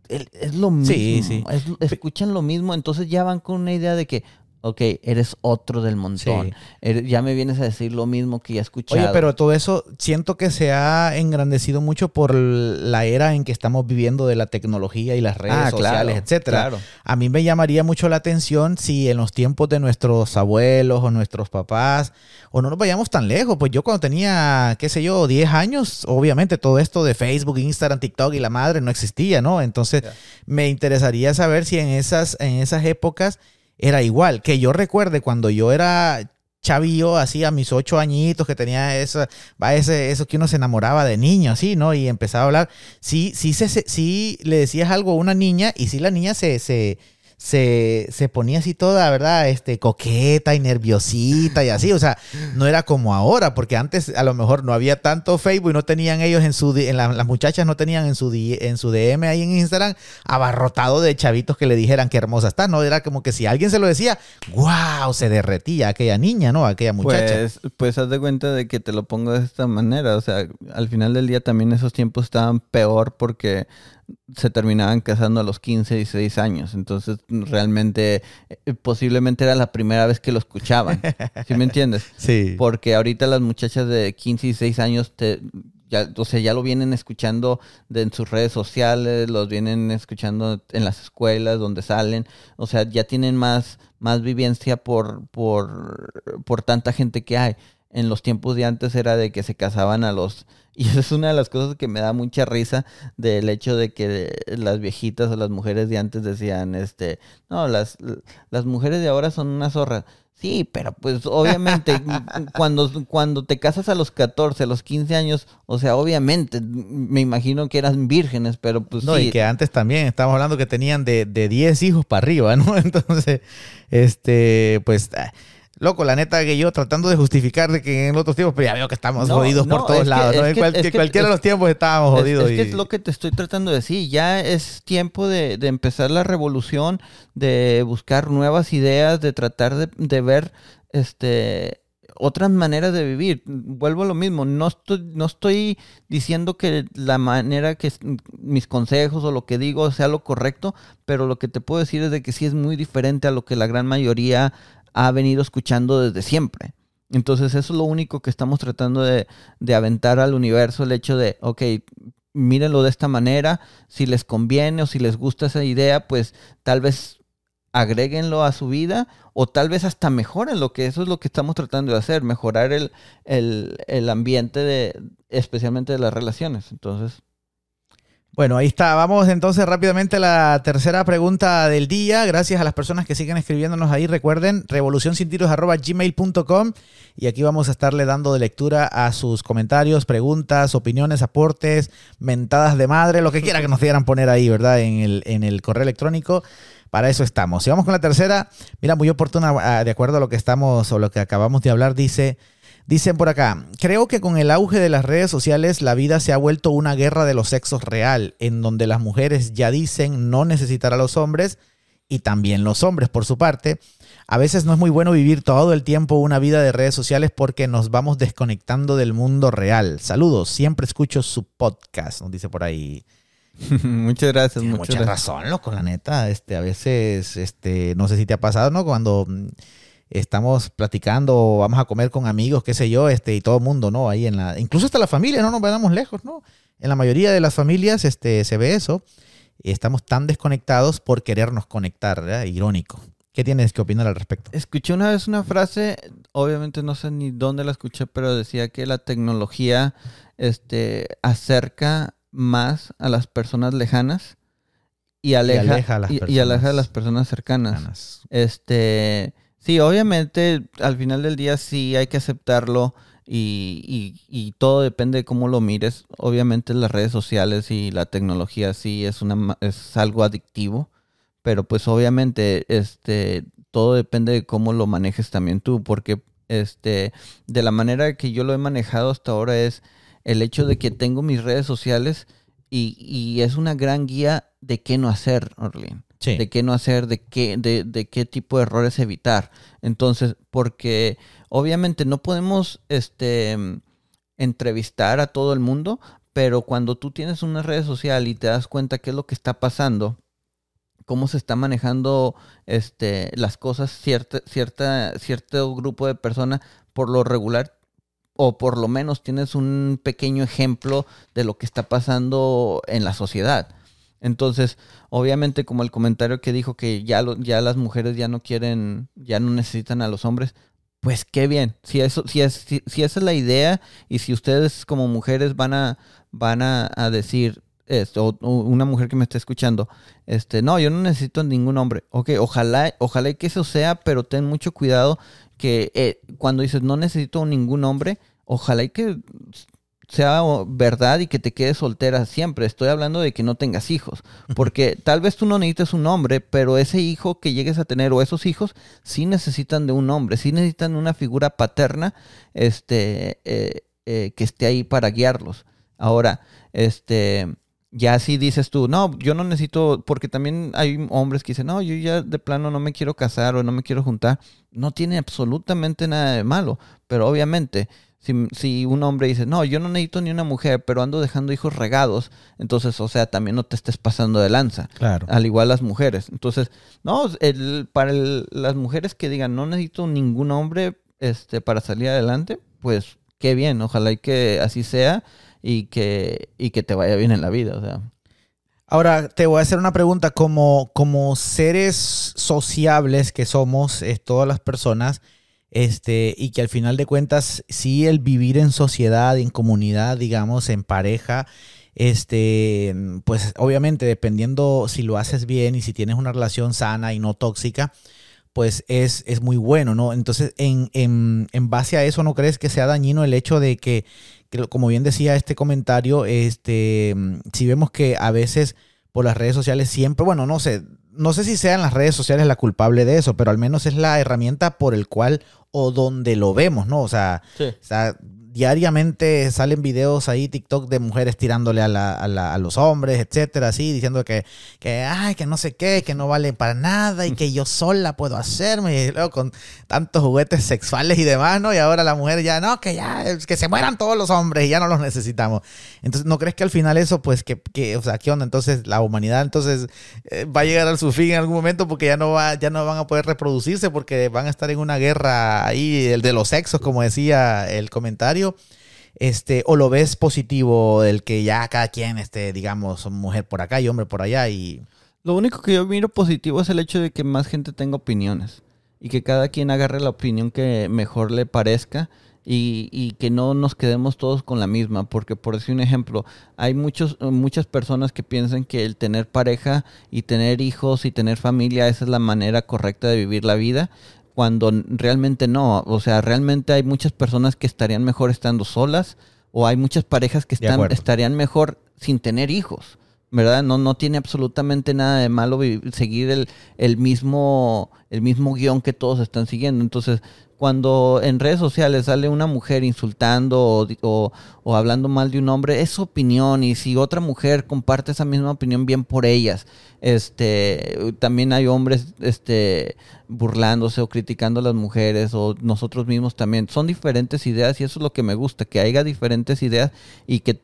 es lo mismo. Sí, sí. escuchan lo mismo, entonces ya van con una idea de que, ok, eres otro del montón. ya me vienes a decir lo mismo que ya escuchado. Oye, pero todo eso siento que se ha engrandecido mucho por la era en que estamos viviendo de la tecnología y las redes ah, sociales, etcétera. A mí me llamaría mucho la atención si en los tiempos de nuestros abuelos o nuestros papás, o no nos vayamos tan lejos, pues yo cuando tenía, qué sé yo, 10 años, obviamente todo esto de Facebook, Instagram, TikTok y la madre no existía, ¿no? Entonces, me interesaría saber si en esas, en esas épocas era igual. Que yo recuerde cuando yo era chavillo, así a mis ocho añitos, que tenía eso, va ese, eso que uno se enamoraba de niño, así, ¿no? Y empezaba a hablar. Sí, sí, se, sí le decías algo a una niña y sí la niña se, se se, se, ponía así toda, ¿verdad? Este, coqueta y nerviosita y así. O sea, no era como ahora, porque antes a lo mejor no había tanto Facebook no tenían ellos en su, en las muchachas no tenían en su, en su DM ahí en Instagram abarrotado de chavitos que le dijeran qué hermosa está. No, era como que si alguien se lo decía, wow, se derretía aquella niña, ¿no? Aquella muchacha. Pues, pues haz de cuenta de que te lo pongo de esta manera. O sea, al final del día también esos tiempos estaban peor porque se terminaban casando a los 15, 16 años. Entonces, realmente, eh, posiblemente era la primera vez que lo escuchaban. ¿Sí me entiendes? Sí. Porque ahorita las muchachas de 15 y 16 años te, ya, o sea, ya lo vienen escuchando en sus redes sociales, los vienen escuchando en las escuelas donde salen, o sea, ya tienen más, más vivencia por, por, por tanta gente que hay. En los tiempos de antes era de que se casaban a los... Y esa es una de las cosas que me da mucha risa del hecho de que las viejitas o las mujeres de antes decían, este, no, las, las mujeres de ahora son unas zorras. Sí, pero pues obviamente cuando, cuando te casas a los 14, a los 15 años, o sea, obviamente me imagino que eran vírgenes, pero pues no, y que antes también estamos hablando que tenían de, de 10 hijos para arriba, ¿no? Entonces, este, pues Loco, la neta que yo tratando de justificar de que en otros tiempos, pero ya veo que estamos jodidos por todos lados. ¿no? en cualquiera de los tiempos estábamos jodidos. Es, que es lo que te estoy tratando de decir. Ya es tiempo de, empezar la revolución, de buscar nuevas ideas, de tratar de, ver este otras maneras de vivir. Vuelvo a lo mismo. No estoy, no estoy diciendo que la manera que mis consejos o lo que digo sea lo correcto, pero lo que te puedo decir es de que sí es muy diferente a lo que la gran mayoría ha venido escuchando desde siempre. Entonces eso es lo único que estamos tratando de, aventar al universo, el hecho de, ok, mírenlo de esta manera, si les conviene o si les gusta esa idea, pues tal vez agréguenlo a su vida o tal vez hasta mejoren lo que eso es lo que estamos tratando de hacer, mejorar el, el ambiente de, especialmente de las relaciones. Entonces, bueno, ahí está. Vamos entonces rápidamente a la tercera pregunta del día. Gracias a las personas que siguen escribiéndonos ahí. Recuerden, revolucionsintiros.gmail.com y aquí vamos a estarle dando de lectura a sus comentarios, preguntas, opiniones, aportes, mentadas de madre, lo que quiera que nos quieran poner ahí, ¿verdad? En el, en el correo electrónico. Para eso estamos. Si vamos con la tercera, mira, muy oportuna, ah, de acuerdo a lo que estamos o lo que acabamos de hablar, dice... Dicen por acá, creo que con el auge de las redes sociales la vida se ha vuelto una guerra de los sexos real, en donde las mujeres ya dicen no necesitar a los hombres y también los hombres por su parte. A veces no es muy bueno vivir todo el tiempo una vida de redes sociales porque nos vamos desconectando del mundo real. Saludos, siempre escucho su podcast, nos dice por ahí. muchas gracias, mucha razón, loco, la neta. Este, a veces, este, no sé si te ha pasado, ¿no? Cuando estamos platicando, vamos a comer con amigos, qué sé yo, este, y todo el mundo, ¿no? Ahí en la, incluso hasta la familia, no nos vayamos lejos, ¿no? En la mayoría de las familias este, se ve eso. Y estamos tan desconectados por querernos conectar, ¿verdad? Irónico. ¿Qué tienes que opinar al respecto? Escuché una vez una frase, obviamente no sé ni dónde la escuché, pero decía que la tecnología este, acerca más a las personas lejanas y aleja, a, las y, aleja a las personas cercanas. Este, Sí, obviamente al final del día sí hay que aceptarlo y, todo depende de cómo lo mires. Obviamente las redes sociales y la tecnología sí es, una, es algo adictivo, pero pues obviamente este, todo depende de cómo lo manejes también tú, porque este, de la manera que yo lo he manejado hasta ahora es el hecho de que tengo mis redes sociales y, y es una gran guía de qué no hacer, Orlin de qué no hacer, de qué, de, qué tipo de errores evitar. Entonces, porque obviamente no podemos este, entrevistar a todo el mundo, pero cuando tú tienes una red social y te das cuenta qué es lo que está pasando, cómo se está manejando este, las cosas, cierta, cierta, cierto grupo de personas, por lo regular o por lo menos tienes un pequeño ejemplo de lo que está pasando en la sociedad. Entonces, obviamente, como el comentario que dijo que ya, ya las mujeres ya no quieren, ya no necesitan a los hombres, pues qué bien. Si eso, si, es, si, esa es la idea, y si ustedes como mujeres van a, van a, decir esto, o, una mujer que me esté escuchando, este, no, yo no necesito ningún hombre. Ok, ojalá, ojalá que eso sea, pero ten mucho cuidado que eh, cuando dices no necesito ningún hombre, ojalá y que sea verdad y que te quedes soltera siempre. Estoy hablando de que no tengas hijos. Porque tal vez tú no necesites un hombre, pero ese hijo que llegues a tener o esos hijos sí necesitan de un hombre, sí necesitan una figura paterna este, eh, eh, que esté ahí para guiarlos. Ahora, este, ya si dices tú, no, yo no necesito, porque también hay hombres que dicen, no, yo ya de plano no me quiero casar o no me quiero juntar. No tiene absolutamente nada de malo, pero obviamente si, un hombre dice, no, yo no necesito ni una mujer, pero ando dejando hijos regados, entonces, o sea, también no te estés pasando de lanza. Claro. Al igual las mujeres. Entonces, no, el, para las mujeres que digan, no necesito ningún hombre este, para salir adelante, pues qué bien, ojalá y que así sea y que, y que te vaya bien en la vida, o sea. Ahora, te voy a hacer una pregunta. Como, como seres sociables que somos, todas las personas, Este, y que al final de cuentas, sí, el vivir en sociedad, en comunidad, digamos, en pareja, este, pues obviamente dependiendo si lo haces bien y si tienes una relación sana y no tóxica, pues es, es muy bueno, ¿no? Entonces, en, en, en, base a eso, ¿no crees que sea dañino el hecho de que, que, como bien decía este comentario, este, si vemos que a veces por las redes sociales siempre, bueno, no sé, no sé si sean las redes sociales la culpable de eso, pero al menos es la herramienta por el cual o donde lo vemos, ¿no? O sea, o sea diariamente salen videos ahí, TikTok, de mujeres tirándole a, la, a, los hombres, etcétera, así, diciendo que, que, ay, que no sé qué, que no vale para nada y que yo sola puedo hacerme, y luego con tantos juguetes sexuales y demás, ¿no? Y ahora la mujer ya, no, que ya, que se mueran todos los hombres y ya no los necesitamos. Entonces, ¿no crees que al final eso, pues, que, que o sea, ¿qué onda? Entonces, la humanidad, entonces, eh, va a llegar a su fin en algún momento porque ya no, va, ya no van a poder reproducirse porque van a estar en una guerra ahí, el de los sexos, como decía el comentario este, o lo ves positivo el que ya cada quien, este, digamos, mujer por acá y hombre por allá y... Lo único que yo miro positivo es el hecho de que más gente tenga opiniones y que cada quien agarre la opinión que mejor le parezca y, y, que no nos quedemos todos con la misma, porque por decir un ejemplo, hay muchos, muchas personas que piensan que el tener pareja y tener hijos y tener familia, esa es la manera correcta de vivir la vida, cuando realmente no. O sea, realmente hay muchas personas que estarían mejor estando solas o hay muchas parejas que están, estarían mejor sin tener hijos. ¿Verdad? No, no tiene absolutamente nada de malo seguir el, el, mismo, el mismo guion que todos están siguiendo. Entonces, cuando en redes sociales sale una mujer insultando o, hablando mal de un hombre, es su opinión y si otra mujer comparte esa misma opinión, bien por ellas. Este, también hay hombres este, burlándose o criticando a las mujeres o nosotros mismos también. Son diferentes ideas y eso es lo que me gusta, que haya diferentes ideas y que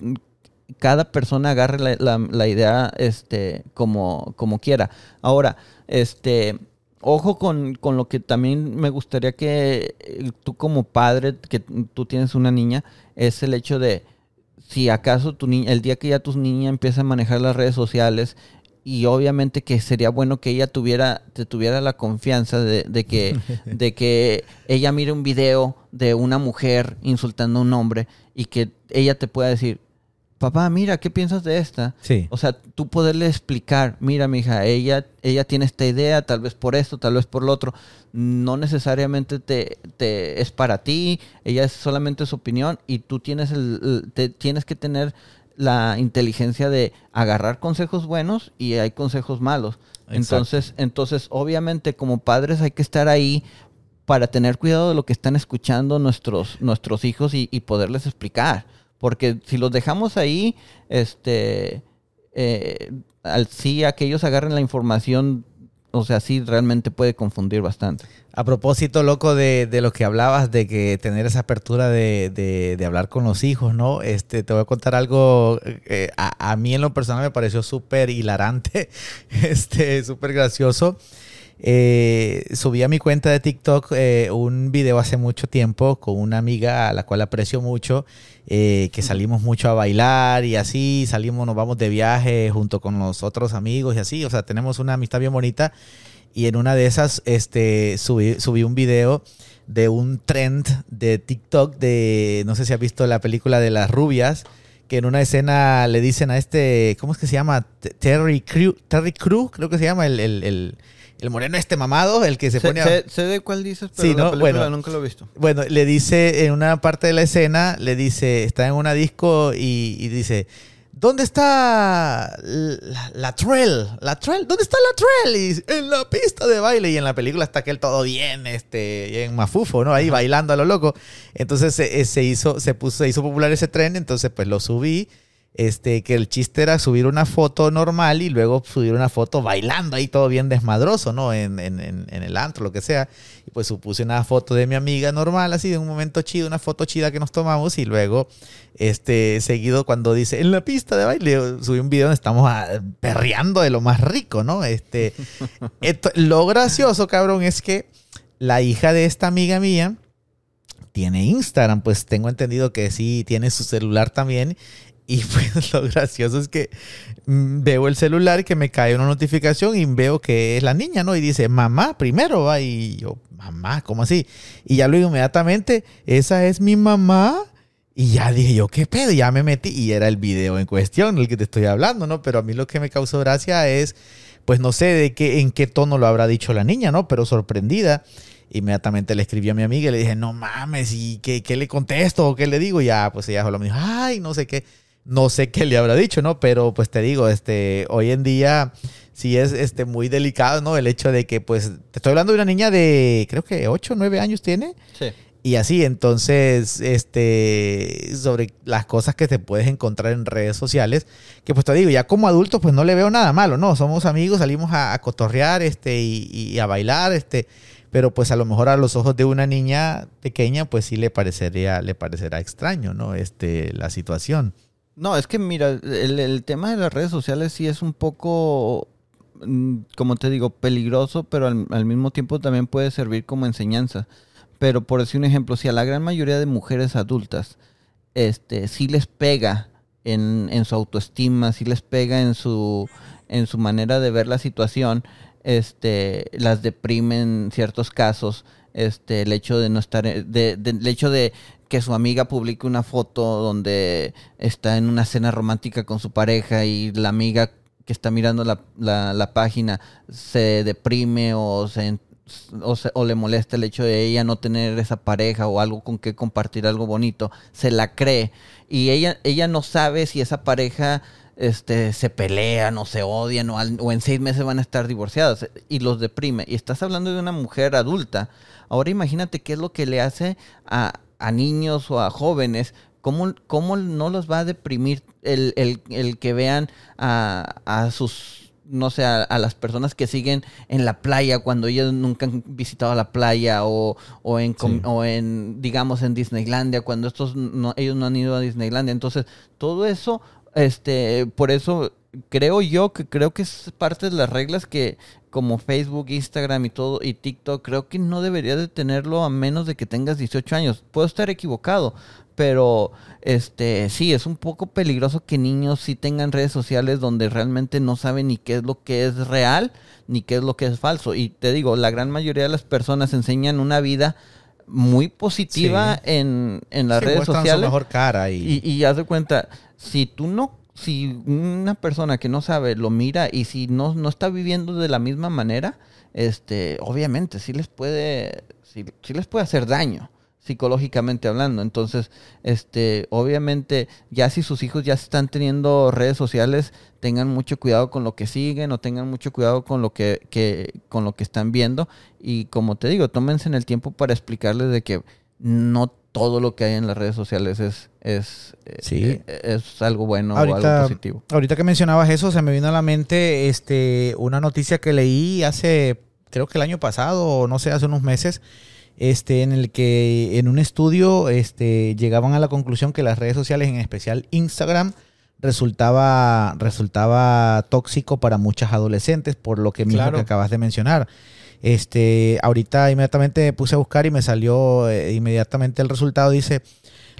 cada persona agarre la, la, idea este, como, como quiera. Ahora, este ojo con, lo que también me gustaría que eh, tú como padre, que tú tienes una niña, es el hecho de si acaso tu niña, el día que ya tu niña empieza a manejar las redes sociales, y obviamente que sería bueno que ella tuviera, te tuviera la confianza de, de que, de que ella mire un video de una mujer insultando a un hombre y que ella te pueda decir, papá, mira, ¿qué piensas de esta? Sí. O sea, tú poderle explicar, mira, mija, ella, ella tiene esta idea, tal vez por esto, tal vez por lo otro. No necesariamente te, te es para ti, ella es solamente su opinión y tú tienes, el, te, tienes que tener la inteligencia de agarrar consejos buenos y hay consejos malos. Entonces, entonces, obviamente, como padres hay que estar ahí para tener cuidado de lo que están escuchando nuestros, nuestros hijos y poderles explicar. Porque si los dejamos ahí, este, eh, al sí aquellos agarren la información, o sea, sí realmente puede confundir bastante. A propósito, loco, de, de lo que hablabas, de que tener esa apertura de, de, de hablar con los hijos, ¿no? Este, te voy a contar algo, eh, a, a, mí en lo personal me pareció súper hilarante, este, súper gracioso. Eh, subí a mi cuenta de TikTok eh, un video hace mucho tiempo con una amiga a la cual aprecio mucho, eh, que salimos mucho a bailar y así, salimos, nos vamos de viaje junto con los otros amigos y así, o sea, tenemos una amistad bien bonita. Y en una de esas este, subí, subí un video de un trend de TikTok de, no sé si has visto la película de las rubias, que en una escena le dicen a este, ¿cómo es que se llama? Terry Crew, Terry Crew creo que se llama el, el el moreno este mamado, el que se pone a... Sé, de cuál dices, pero sí, ¿no? bueno, nunca lo he visto. Bueno, le dice en una parte de la escena, le dice, está en una disco y, dice, ¿dónde está la, la, trail? ¿La trail? ¿Dónde está la trail? Y en la pista de baile. Y en la película está aquel todo bien, este, en mafufo, ¿no? Ahí bailando a lo loco. Entonces se, se hizo, se puso, se hizo popular ese tren, entonces pues lo subí este, que el chiste era subir una foto normal y luego subir una foto bailando ahí todo bien desmadroso, ¿no? En, en, en, el antro, lo que sea. Y pues supuse una foto de mi amiga normal, así de un momento chido, una foto chida que nos tomamos y luego, este, seguido cuando dice, en la pista de baile, subí un video donde estamos ah, perreando de lo más rico, ¿no? Este, esto, lo gracioso, cabrón, es que la hija de esta amiga mía, tiene Instagram, pues tengo entendido que sí tiene su celular también Y pues lo gracioso es que mm, veo el celular que me cae una notificación y veo que es la niña, ¿no? Y dice, mamá, primero, va. Y yo, mamá, ¿cómo así? Y ya luego inmediatamente, esa es mi mamá. Y ya dije yo, ¿qué pedo? Ya me metí y era el video en cuestión, el que te estoy hablando, ¿no? Pero a mí lo que me causó gracia es, pues no sé de qué, en qué tono lo habrá dicho la niña, ¿no? Pero sorprendida. Inmediatamente le escribí a mi amiga y le dije, no mames, ¿y qué, qué le contesto? ¿O qué le digo? Y ya, pues ella solo me dijo, ay, no sé qué no sé qué le habrá dicho, ¿no? Pero pues te digo, este, hoy en día sí es este, muy delicado, ¿no? El hecho de que, pues, te estoy hablando de una niña de, creo que 8 o 9 años tiene. Sí. Y así, entonces, este, sobre las cosas que te puedes encontrar en redes sociales, que pues te digo, ya como adulto, pues no le veo nada malo, ¿no? Somos amigos, salimos a, cotorrear, este, y, y, a bailar, este, pero pues a lo mejor a los ojos de una niña pequeña, pues sí le parecería, le parecerá extraño, ¿no? Este, la situación. No, es que mira, el, tema de las redes sociales sí es un poco, mm, como te digo, peligroso, pero al, mismo tiempo también puede servir como enseñanza. Pero por decir un ejemplo, si a la gran mayoría de mujeres adultas este, sí les pega en, en su autoestima, sí les pega en su, en su manera de ver la situación, este, las deprime en ciertos casos, este, el hecho de no estar, de, el hecho de que su amiga publique una foto donde está en una cena romántica con su pareja y la amiga que está mirando la, la, página se deprime o se, o, le molesta el hecho de ella no tener esa pareja o algo con que compartir algo bonito, se la cree y ella, ella no sabe si esa pareja este, se pelean o se odian o, o, en seis meses van a estar divorciadas y los deprime. Y estás hablando de una mujer adulta. Ahora imagínate qué es lo que le hace a, a niños o a jóvenes, ¿cómo, cómo no los va a deprimir el, que vean a, sus no sé, a, las personas que siguen en la playa cuando ellos nunca han visitado la playa o, o, en, o en, digamos, en Disneylandia, cuando estos no, ellos no han ido a Disneylandia. Entonces, todo eso, este, por eso creo yo que creo que es parte de las reglas que como Facebook, Instagram y todo y TikTok, creo que no deberías de tenerlo a menos de que tengas 18 años. Puedo estar equivocado, pero este sí es un poco peligroso que niños sí tengan redes sociales donde realmente no saben ni qué es lo que es real ni qué es lo que es falso. Y te digo, la gran mayoría de las personas enseñan una vida muy positiva en, en, las redes sociales. Su mejor cara y... y, y haz de cuenta, si tú no si una persona que no sabe lo mira y si no, no está viviendo de la misma manera, este, obviamente sí les puede, sí, les puede hacer daño psicológicamente hablando. Entonces, este, obviamente, ya si sus hijos ya están teniendo redes sociales, tengan mucho cuidado con lo que siguen o tengan mucho cuidado con lo que, que, con lo que están viendo. Y como te digo, tómense en el tiempo para explicarles de que no todo lo que hay en las redes sociales es, es, eh, es algo bueno o algo positivo. Ahorita que mencionabas eso, se me vino a la mente este, una noticia que leí hace, creo que el año pasado, o no sé, hace unos meses, este, en el que en un estudio este, llegaban a la conclusión que las redes sociales, en especial Instagram, resultaba, resultaba tóxico para muchas adolescentes, por lo que mismo que acabas de mencionar. Este, ahorita inmediatamente me puse a buscar y me salió eh, inmediatamente el resultado. Dice,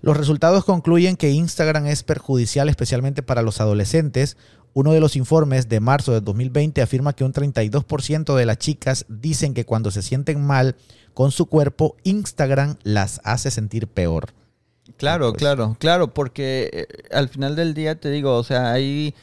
los resultados concluyen que Instagram es perjudicial especialmente para los adolescentes. Uno de los informes de marzo de 2020 afirma que un 32% de las chicas dicen que cuando se sienten mal con su cuerpo, Instagram las hace sentir peor. Claro, claro, claro, porque eh, al final del día te digo, o sea, hay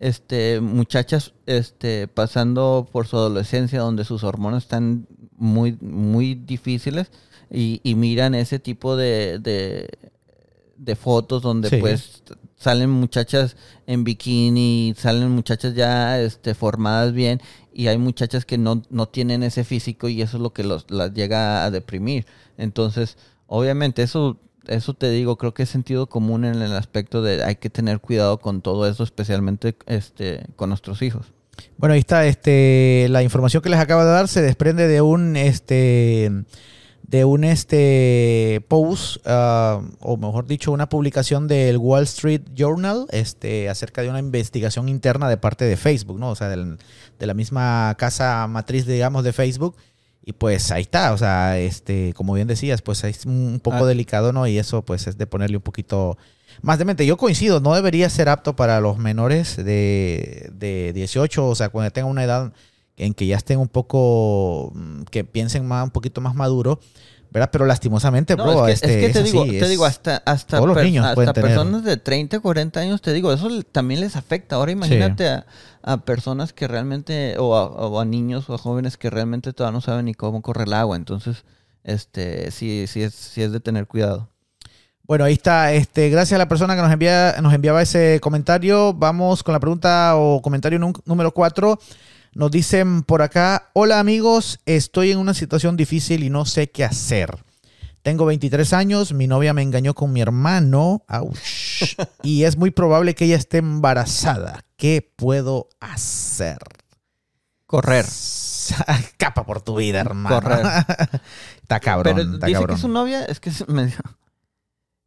este, muchachas este, pasando por su adolescencia donde sus hormonas están muy, muy difíciles y, miran ese tipo de, de, fotos donde pues salen muchachas en bikini, salen muchachas ya este, formadas bien y hay muchachas que no, no tienen ese físico y eso es lo que los, las llega a deprimir. Entonces, obviamente eso eso te digo, creo que es sentido común en el aspecto de hay que tener cuidado con todo eso, especialmente este, con nuestros hijos. Bueno, ahí está, este, la información que les acabo de dar se desprende de un, este, de un, este, post, ah, o mejor dicho, una publicación del Wall Street Journal, este, acerca de una investigación interna de parte de Facebook, ¿no? O sea, de la misma casa matriz, digamos, de Facebook Y pues ahí está, o sea, este, como bien decías, pues es un poco Ah. delicado, ¿no? Y eso pues es de ponerle un poquito más de mente. Yo coincido, no debería ser apto para los menores de, de 18, o sea, cuando tengan una edad en que ya estén un poco, mm, que piensen más, un poquito más maduro, ¿verdad? Pero lastimosamente, No, bro, es que, este, es que te es digo, así, te es- digo, hasta, hasta, todos los per- niños hasta tener. personas de 30, 40 años, te digo, eso también les afecta. Ahora imagínate a, a personas que realmente, o a, o a niños o a jóvenes que realmente todavía no saben ni cómo corre el agua. Entonces, este, sí, sí es, sí es de tener cuidado. Bueno, ahí está. Este, gracias a la persona que nos envía, nos enviaba ese comentario. Vamos con la pregunta o comentario nú- número 4. Nos dicen por acá, hola amigos, estoy en una situación difícil y no sé qué hacer. Tengo 23 años, mi novia me engañó con mi hermano, ouch, y es muy probable que ella esté embarazada. ¿Qué puedo hacer? Correr. Capa por tu vida, hermano. Correr. está cabrón, Pero está dice cabrón. que su novia, es que es medio...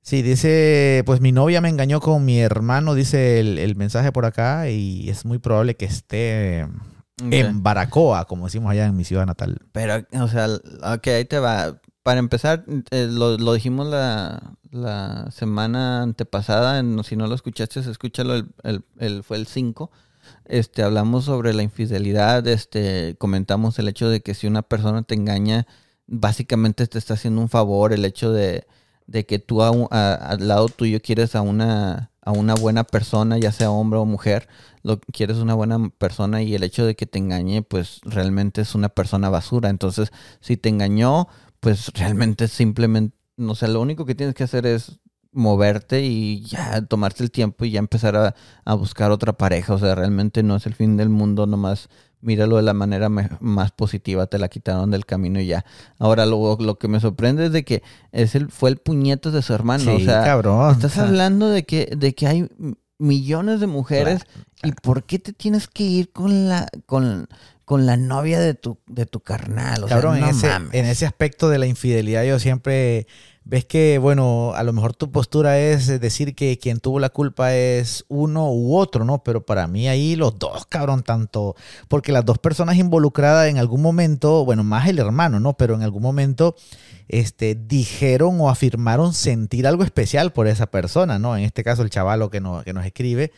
Sí, dice, pues mi novia me engañó con mi hermano, dice el, el mensaje por acá, y es muy probable que esté en Baracoa, como decimos allá en mi ciudad natal. Pero, o sea, ok, ahí te va. Para empezar, eh, lo, lo dijimos la, la semana antepasada, en- si no lo escuchaste, escúchalo, el, el- el- fue el 5. Este, hablamos sobre la infidelidad, este, comentamos el hecho de que si una persona te engaña, básicamente te está haciendo un favor, el hecho de, de que tú a a- al lado tuyo quieres a una, a una buena persona, ya sea hombre o mujer, lo quieres una buena persona y el hecho de que te engañe, pues realmente es una persona basura. Entonces, si te engañó, pues realmente simplemente, no sé, lo único que tienes que hacer es moverte y ya tomarte el tiempo y ya empezar a, a buscar otra pareja. O sea, realmente no es el fin del mundo, nomás míralo de la manera más positiva, te la quitaron del camino y ya. Ahora, lo, lo que me sorprende es de que es el, fue el puñeto de su hermano. sí, o sea, cabrón. Estás o sea, hablando de que, de que hay millones de mujeres y por qué te tienes que ir con la con, con la novia de tu de tu carnal, o Cabrón, sea, no en, ese, mames. en ese aspecto de la infidelidad yo siempre ves que, bueno, a lo mejor tu postura es decir que quien tuvo la culpa es uno u otro, ¿no? Pero para mí ahí los dos, cabrón, tanto, porque las dos personas involucradas en algún momento, bueno, más el hermano, ¿no? Pero en algún momento, este, dijeron o afirmaron sentir algo especial por esa persona, ¿no? En este caso el chavalo que, no, que nos escribe,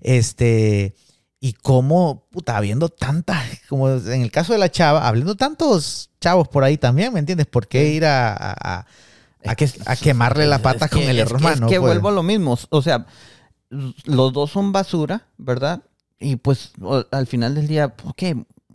este... Y cómo, puta, habiendo tantas, como en el caso de la chava, habiendo tantos chavos por ahí también, ¿me entiendes? ¿Por qué ir a, a, a- a que- a quemarle la pata Es con que- el es que- hermano? Es que, pues? vuelvo a lo mismo, o sea, los dos son basura, ¿verdad? Y pues al final del día, ok,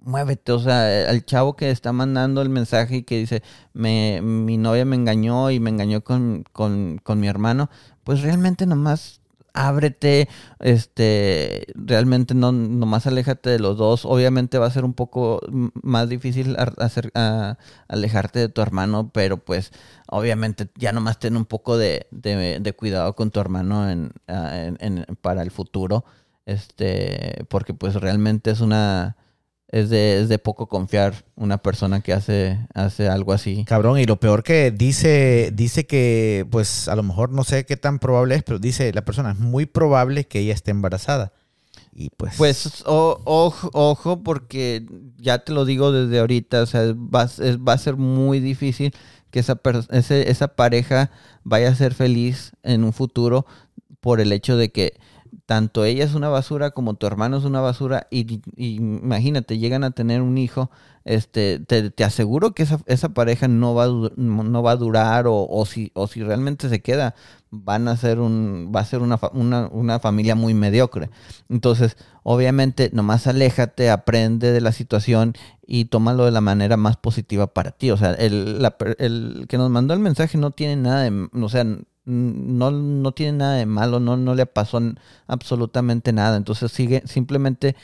muévete, o sea, al chavo que está mandando el mensaje y que dice, me, mi novia me engañó y me engañó con, con, con mi hermano, pues realmente nomás ábrete, este, realmente no, nomás aléjate de los dos. Obviamente va a ser un poco más difícil hacer, alejarte de tu hermano, pero pues obviamente ya nomás ten un poco de, de- cuidado con tu hermano en, en- en- para el futuro, este, porque pues realmente es una, es de, es de poco confiar una persona que hace, hace algo así. Cabrón, y lo peor que dice, dice que, pues a lo mejor no sé qué tan probable es, pero dice la persona, es muy probable que ella esté embarazada. Y pues... Pues o- ojo, ojo, porque ya te lo digo desde ahorita, o sea, va, es- va a ser muy difícil que esa, ese- esa pareja vaya a ser feliz en un futuro por el hecho de que tanto ella es una basura como tu hermano es una basura y, y imagínate, llegan a tener un hijo, este, te, te aseguro que esa, esa pareja no va a, no va a durar o, o si, o si realmente se queda, van a ser un, va a ser una, una, una familia muy mediocre. Entonces, obviamente, nomás aléjate, aprende de la situación y tómalo de la manera más positiva para ti. O sea, el, la el que nos mandó el mensaje no tiene nada de, o sea, no, no tiene nada de malo, no, no le pasó absolutamente nada. Entonces sigue, simplemente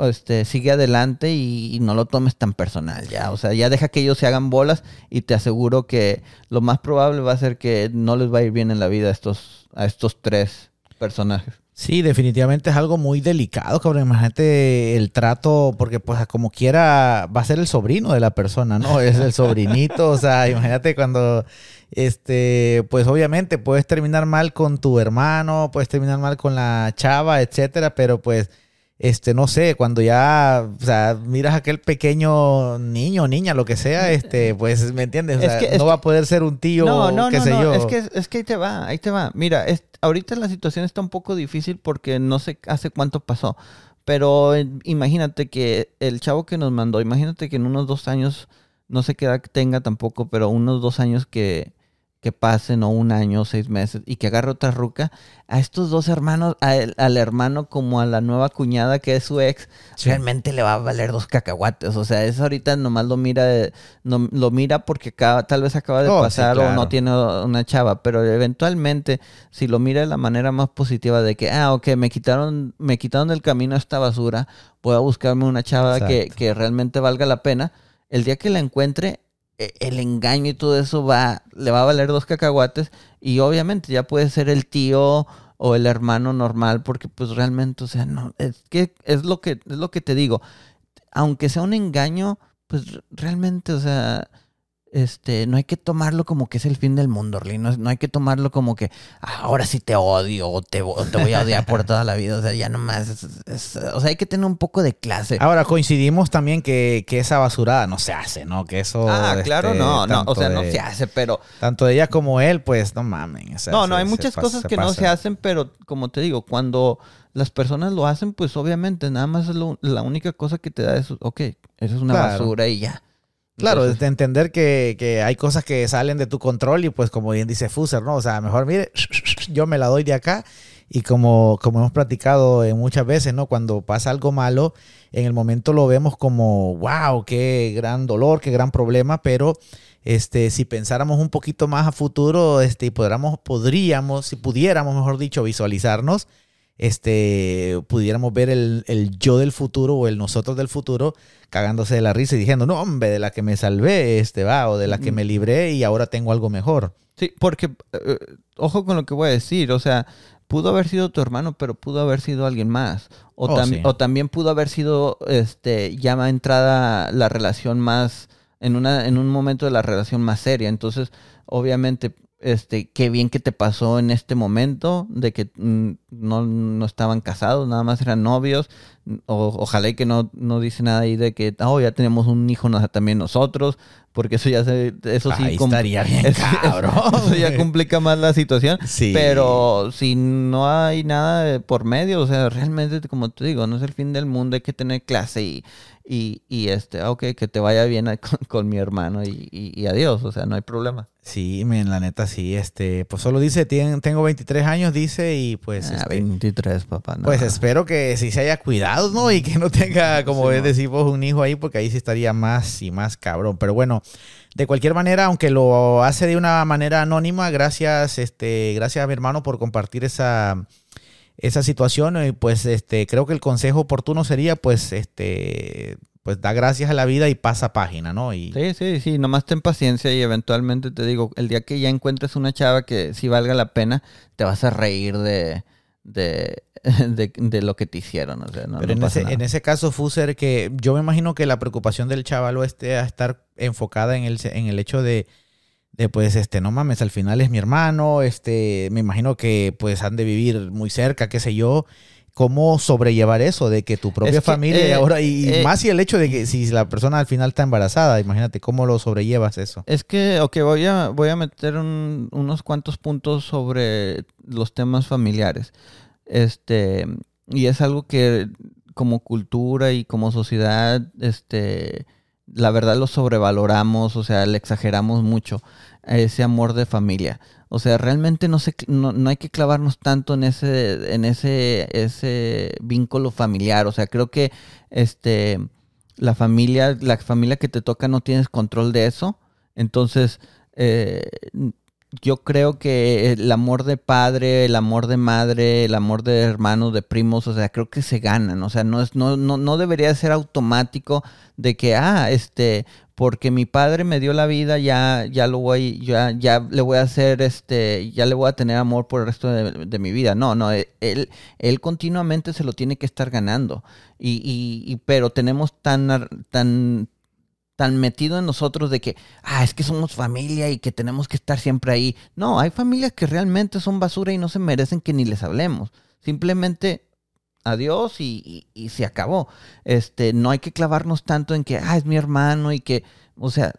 este, sigue adelante y, y no lo tomes tan personal ya. O sea, ya deja que ellos se hagan bolas y te aseguro que lo más probable va a ser que no les va a ir bien en la vida a estos, a estos tres personajes. Sí, definitivamente es algo muy delicado, cabrón. Imagínate el trato, porque pues como quiera va a ser el sobrino de la persona, ¿no? Es el sobrinito, o sea, imagínate cuando, este, pues obviamente puedes terminar mal con tu hermano, puedes terminar mal con la chava, etcétera, pero pues este, no sé, cuando ya, o sea, miras a aquel pequeño niño, niña, lo que sea, este, pues, ¿me entiendes? O Es sea, que- no va a poder ser un tío, No, no, qué no, sé no. yo. Es que, es que ahí te va, ahí te va. Mira, es- ahorita la situación está un poco difícil porque no sé hace cuánto pasó. Pero eh, imagínate que el chavo que nos mandó, imagínate que en unos dos años, no sé qué edad tenga tampoco, pero unos dos años que, que pasen, o un año, o seis meses, y que agarre otra ruca, a estos dos hermanos, a el- al hermano como a la nueva cuñada que es su ex, Sí. realmente le va a valer dos cacahuates. O sea, eso ahorita nomás lo mira, de- no, lo mira porque acaba- tal vez acaba de Oh, sí, pasar o no tiene una chava, pero eventualmente si lo mira de la manera más positiva de que, ah, ok, me quitaron, me quitaron del camino esta basura, voy a buscarme una chava que, que realmente valga la pena, el día que la encuentre, el engaño y todo eso va, le va a valer dos cacahuates y obviamente ya puede ser el tío o el hermano normal porque pues realmente, o sea, no, es que es lo que, es lo que te digo, aunque sea un engaño, pues realmente, o sea, este, no hay que tomarlo como que es el fin del mundo, Orly. No, no hay que tomarlo como que "Ah, ahora sí te odio o te, o te voy a odiar por toda la vida. O sea, ya nomás. es- es- o sea, hay que tener un poco de clase. Ahora coincidimos también que, que esa basurada no se hace, ¿no? Que eso. Ah, claro, este, no, no. O sea, no de- se hace, pero. Tanto ella como él, pues no mamen. o sea, No, no, hay se muchas cosas que no se hacen, pero como te digo, cuando las personas lo hacen, pues obviamente nada más es lo- la única cosa que te da es, ok, eso es una Claro. basura y ya. Claro, Entonces, de entender que, que hay cosas que salen de tu control y pues como bien dice Fuser, ¿no? O sea, mejor mire, yo me la doy de acá y como, como hemos platicado muchas veces, ¿no? Cuando pasa algo malo, en el momento lo vemos como, wow, qué gran dolor, qué gran problema, pero este, si pensáramos un poquito más a futuro, este, y podríamos, podríamos, si pudiéramos, mejor dicho, visualizarnos, este, pudiéramos ver el, el yo del futuro o el nosotros del futuro cagándose de la risa y diciendo, no, hombre, de la que me salvé, este va, o de la que me libré y ahora tengo algo mejor. Sí, porque, eh, ojo con lo que voy a decir, o sea, pudo haber sido tu hermano, pero pudo haber sido alguien más. O, Oh, tam- sí. o también pudo haber sido, este, ya ma- entrada la relación más, en, una, en un momento de la relación más seria. Entonces, obviamente, este, qué bien que te pasó en este momento de que mm, no, no estaban casados, nada más eran novios. O, ojalá y que no, no dice nada ahí de que, oh, ya tenemos un hijo también nosotros, porque eso ya se, eso sí Ahí estaría bien, eso- cabrón. Eso ya complica más la situación. Sí. Pero si no hay nada por medio, o sea, realmente, como te digo, no es el fin del mundo, hay que tener clase y, y, y este, ah, ok, que te vaya bien con, con mi hermano y, y- y adiós, o sea, no hay problema. Sí, men, la neta sí, este, pues solo dice, "Tien- tengo 23 años, dice, y pues, Ah, 23, papá. no. pues espero que sí se haya cuidado, ¿no? Y que no tenga, como Sí, no. decimos, un hijo ahí, porque ahí sí estaría más y más cabrón. Pero bueno, de cualquier manera, aunque lo hace de una manera anónima, gracias, este, gracias a mi hermano por compartir esa, esa situación. Y pues, este, creo que el consejo oportuno sería, pues, este, pues da gracias a la vida y pasa página, ¿no? Y Sí, sí, sí, nomás ten paciencia y eventualmente te digo, el día que ya encuentres una chava que sí valga la pena, te vas a reír de, de, de, de lo que te hicieron, o sea, no, Pero no en, ese, en ese caso, Fuser, que yo me imagino que la preocupación del chaval esté a estar enfocada en el, en el hecho de, de, pues, este, no mames, al final es mi hermano, este, me imagino que pues han de vivir muy cerca, qué sé yo. ¿Cómo sobrellevar eso de que tu propia Es que, familia y eh, ahora, y eh, más y el hecho de que si la persona al final está embarazada, imagínate cómo lo sobrellevas eso? Es que, ok, voy a, voy a meter un- unos cuantos puntos sobre los temas familiares. Este, y es algo que como cultura y como sociedad, este, la verdad lo sobrevaloramos, o sea, le exageramos mucho ese amor de familia. O sea, realmente no, se, no, no hay que clavarnos tanto en ese, en ese, ese vínculo familiar. O sea, creo que este, la familia, la familia que te toca no tienes control de eso. Entonces, eh, yo creo que el amor de padre, el amor de madre, el amor de hermanos, de primos, o sea, creo que se ganan. O sea, no es, no, no, no debería ser automático de que, ah, este, porque mi padre me dio la vida, ya, ya lo voy, ya, ya le voy a hacer, este, ya le voy a tener amor por el resto de, mi vida. No, no, él, él continuamente se lo tiene que estar ganando. Y, y, y pero tenemos tan, tan, tan metido en nosotros de que, ah, es que somos familia y que tenemos que estar siempre ahí. No, hay familias que realmente son basura y no se merecen que ni les hablemos. Simplemente adiós y, y, se acabó. Este, no hay que clavarnos tanto en que, ah, es mi hermano y que, o sea,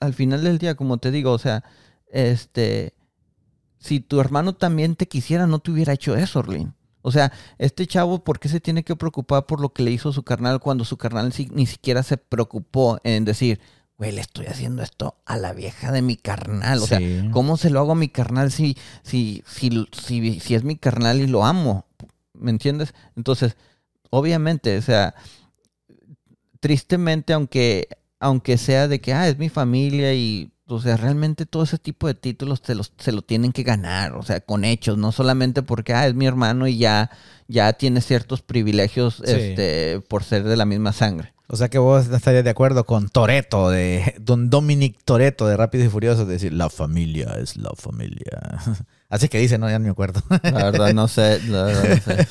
al final del día, como te digo, o sea, este, si tu hermano también te quisiera, no te hubiera hecho eso, Orlin. O sea, este chavo, ¿por qué se tiene que preocupar por lo que le hizo su carnal cuando su carnal ni siquiera se preocupó en decir, güey, le estoy haciendo esto a la vieja de mi carnal? O sea, ¿cómo se lo hago a mi carnal si, si, si, si, si es mi carnal y lo amo? ¿Me entiendes? Entonces, obviamente, o sea, tristemente, aunque, aunque sea de que, ah, es mi familia y o sea, realmente todo ese tipo de títulos te los, se lo tienen que ganar, o sea, con hechos, no solamente porque, ah, es mi hermano y ya, ya tiene ciertos privilegios este, por ser de la misma sangre. O sea que vos estarías de acuerdo con Toreto, de Don Dominic Toreto de Rápidos y Furiosos, de decir, la familia es la familia. Así que dice, no, ya no me acuerdo. La verdad no sé, la verdad no sé.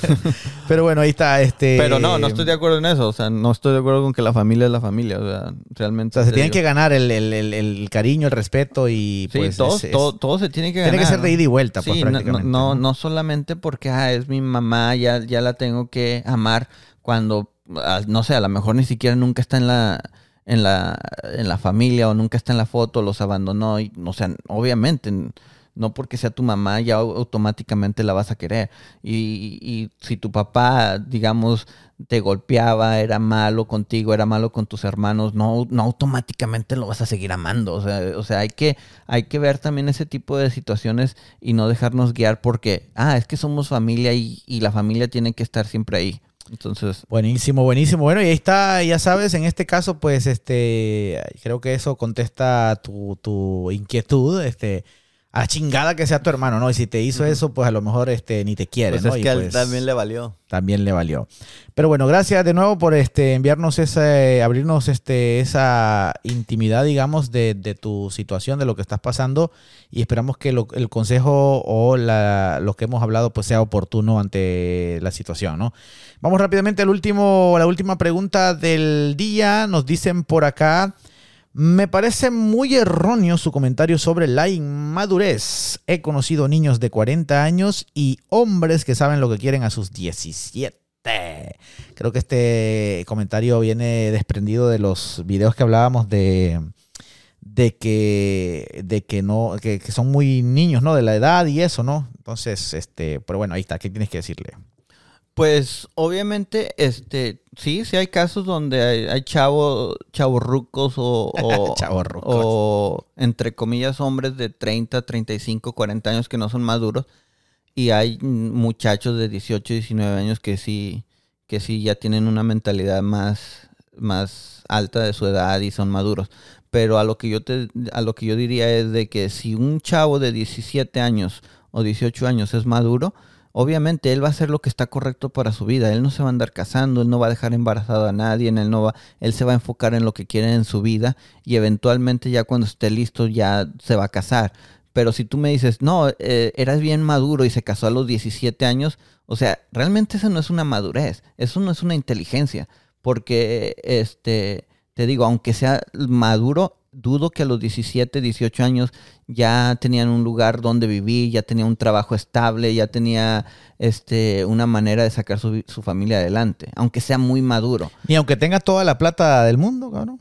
Pero bueno, ahí está este... Pero no, no estoy de acuerdo en eso. O sea, no estoy de acuerdo con que la familia es la familia. O sea, realmente... O sea, se tienen que ganar el, el, el, cariño, el respeto y sí, pues... todo, todo, se tiene que ganar. Tiene que ser de ida y vuelta, pues, prácticamente. No, no, no, solamente porque ah, es mi mamá, ya, ya la tengo que amar cuando, ah, no sé, a lo mejor ni siquiera nunca está en la en la, en la familia o nunca está en la foto, los abandonó. Y, o sea, obviamente no porque sea tu mamá ya automáticamente la vas a querer. Y, si tu papá, digamos, te golpeaba, era malo contigo, era malo con tus hermanos, no, no automáticamente lo vas a seguir amando. O sea, o sea hay, que, hay que ver también ese tipo de situaciones y no dejarnos guiar porque, ah, es que somos familia y, y la familia tiene que estar siempre ahí. Entonces. Buenísimo, buenísimo. Bueno, y ahí está, ya sabes, en este caso, pues, este, creo que eso contesta tu, tu inquietud. Este, a chingada que sea tu hermano, ¿no? Y si te hizo eso, pues a lo mejor este, ni te quiere, pues ¿no? Es que pues también le valió. También le valió. Pero bueno, gracias de nuevo por este, enviarnos ese, abrirnos este, esa intimidad, digamos, de, tu situación, de lo que estás pasando. Y esperamos que el consejo o la, lo que hemos hablado pues sea oportuno ante la situación, ¿no? Vamos rápidamente al último, a la última pregunta del día. Nos dicen por acá. Me parece muy erróneo su comentario sobre la inmadurez. He conocido niños de 40 años y hombres que saben lo que quieren a sus 17. Creo que este comentario viene desprendido de los videos que hablábamos de, de que, de que no, que, que, son muy niños, ¿no? De la edad y eso, ¿no? Entonces, este, pero bueno, ahí está, ¿qué tienes que decirle? Pues obviamente, este, sí, sí hay casos donde hay, hay chavos, chavos rucos o, o, entre comillas hombres de 30, 35, 40 años que no son maduros y hay muchachos de 18, 19 años que sí, que sí ya tienen una mentalidad más, más alta de su edad y son maduros. Pero a lo que yo te, a lo que yo diría es de que si un chavo de 17 años o 18 años es maduro, obviamente él va a hacer lo que está correcto para su vida. Él no se va a andar casando, él no va a dejar embarazado a nadie, él no va, él se va a enfocar en lo que quiere en su vida y eventualmente ya cuando esté listo ya se va a casar. Pero si tú me dices, no, eh, eras bien maduro y se casó a los 17 años, o sea, realmente eso no es una madurez, eso no es una inteligencia, porque, este, te digo, aunque sea maduro, dudo que a los 17, 18 años ya tenían un lugar donde vivir, ya tenía un trabajo estable, ya tenía este, una manera de sacar su, familia adelante, aunque sea muy maduro. Y aunque tenga toda la plata del mundo, cabrón.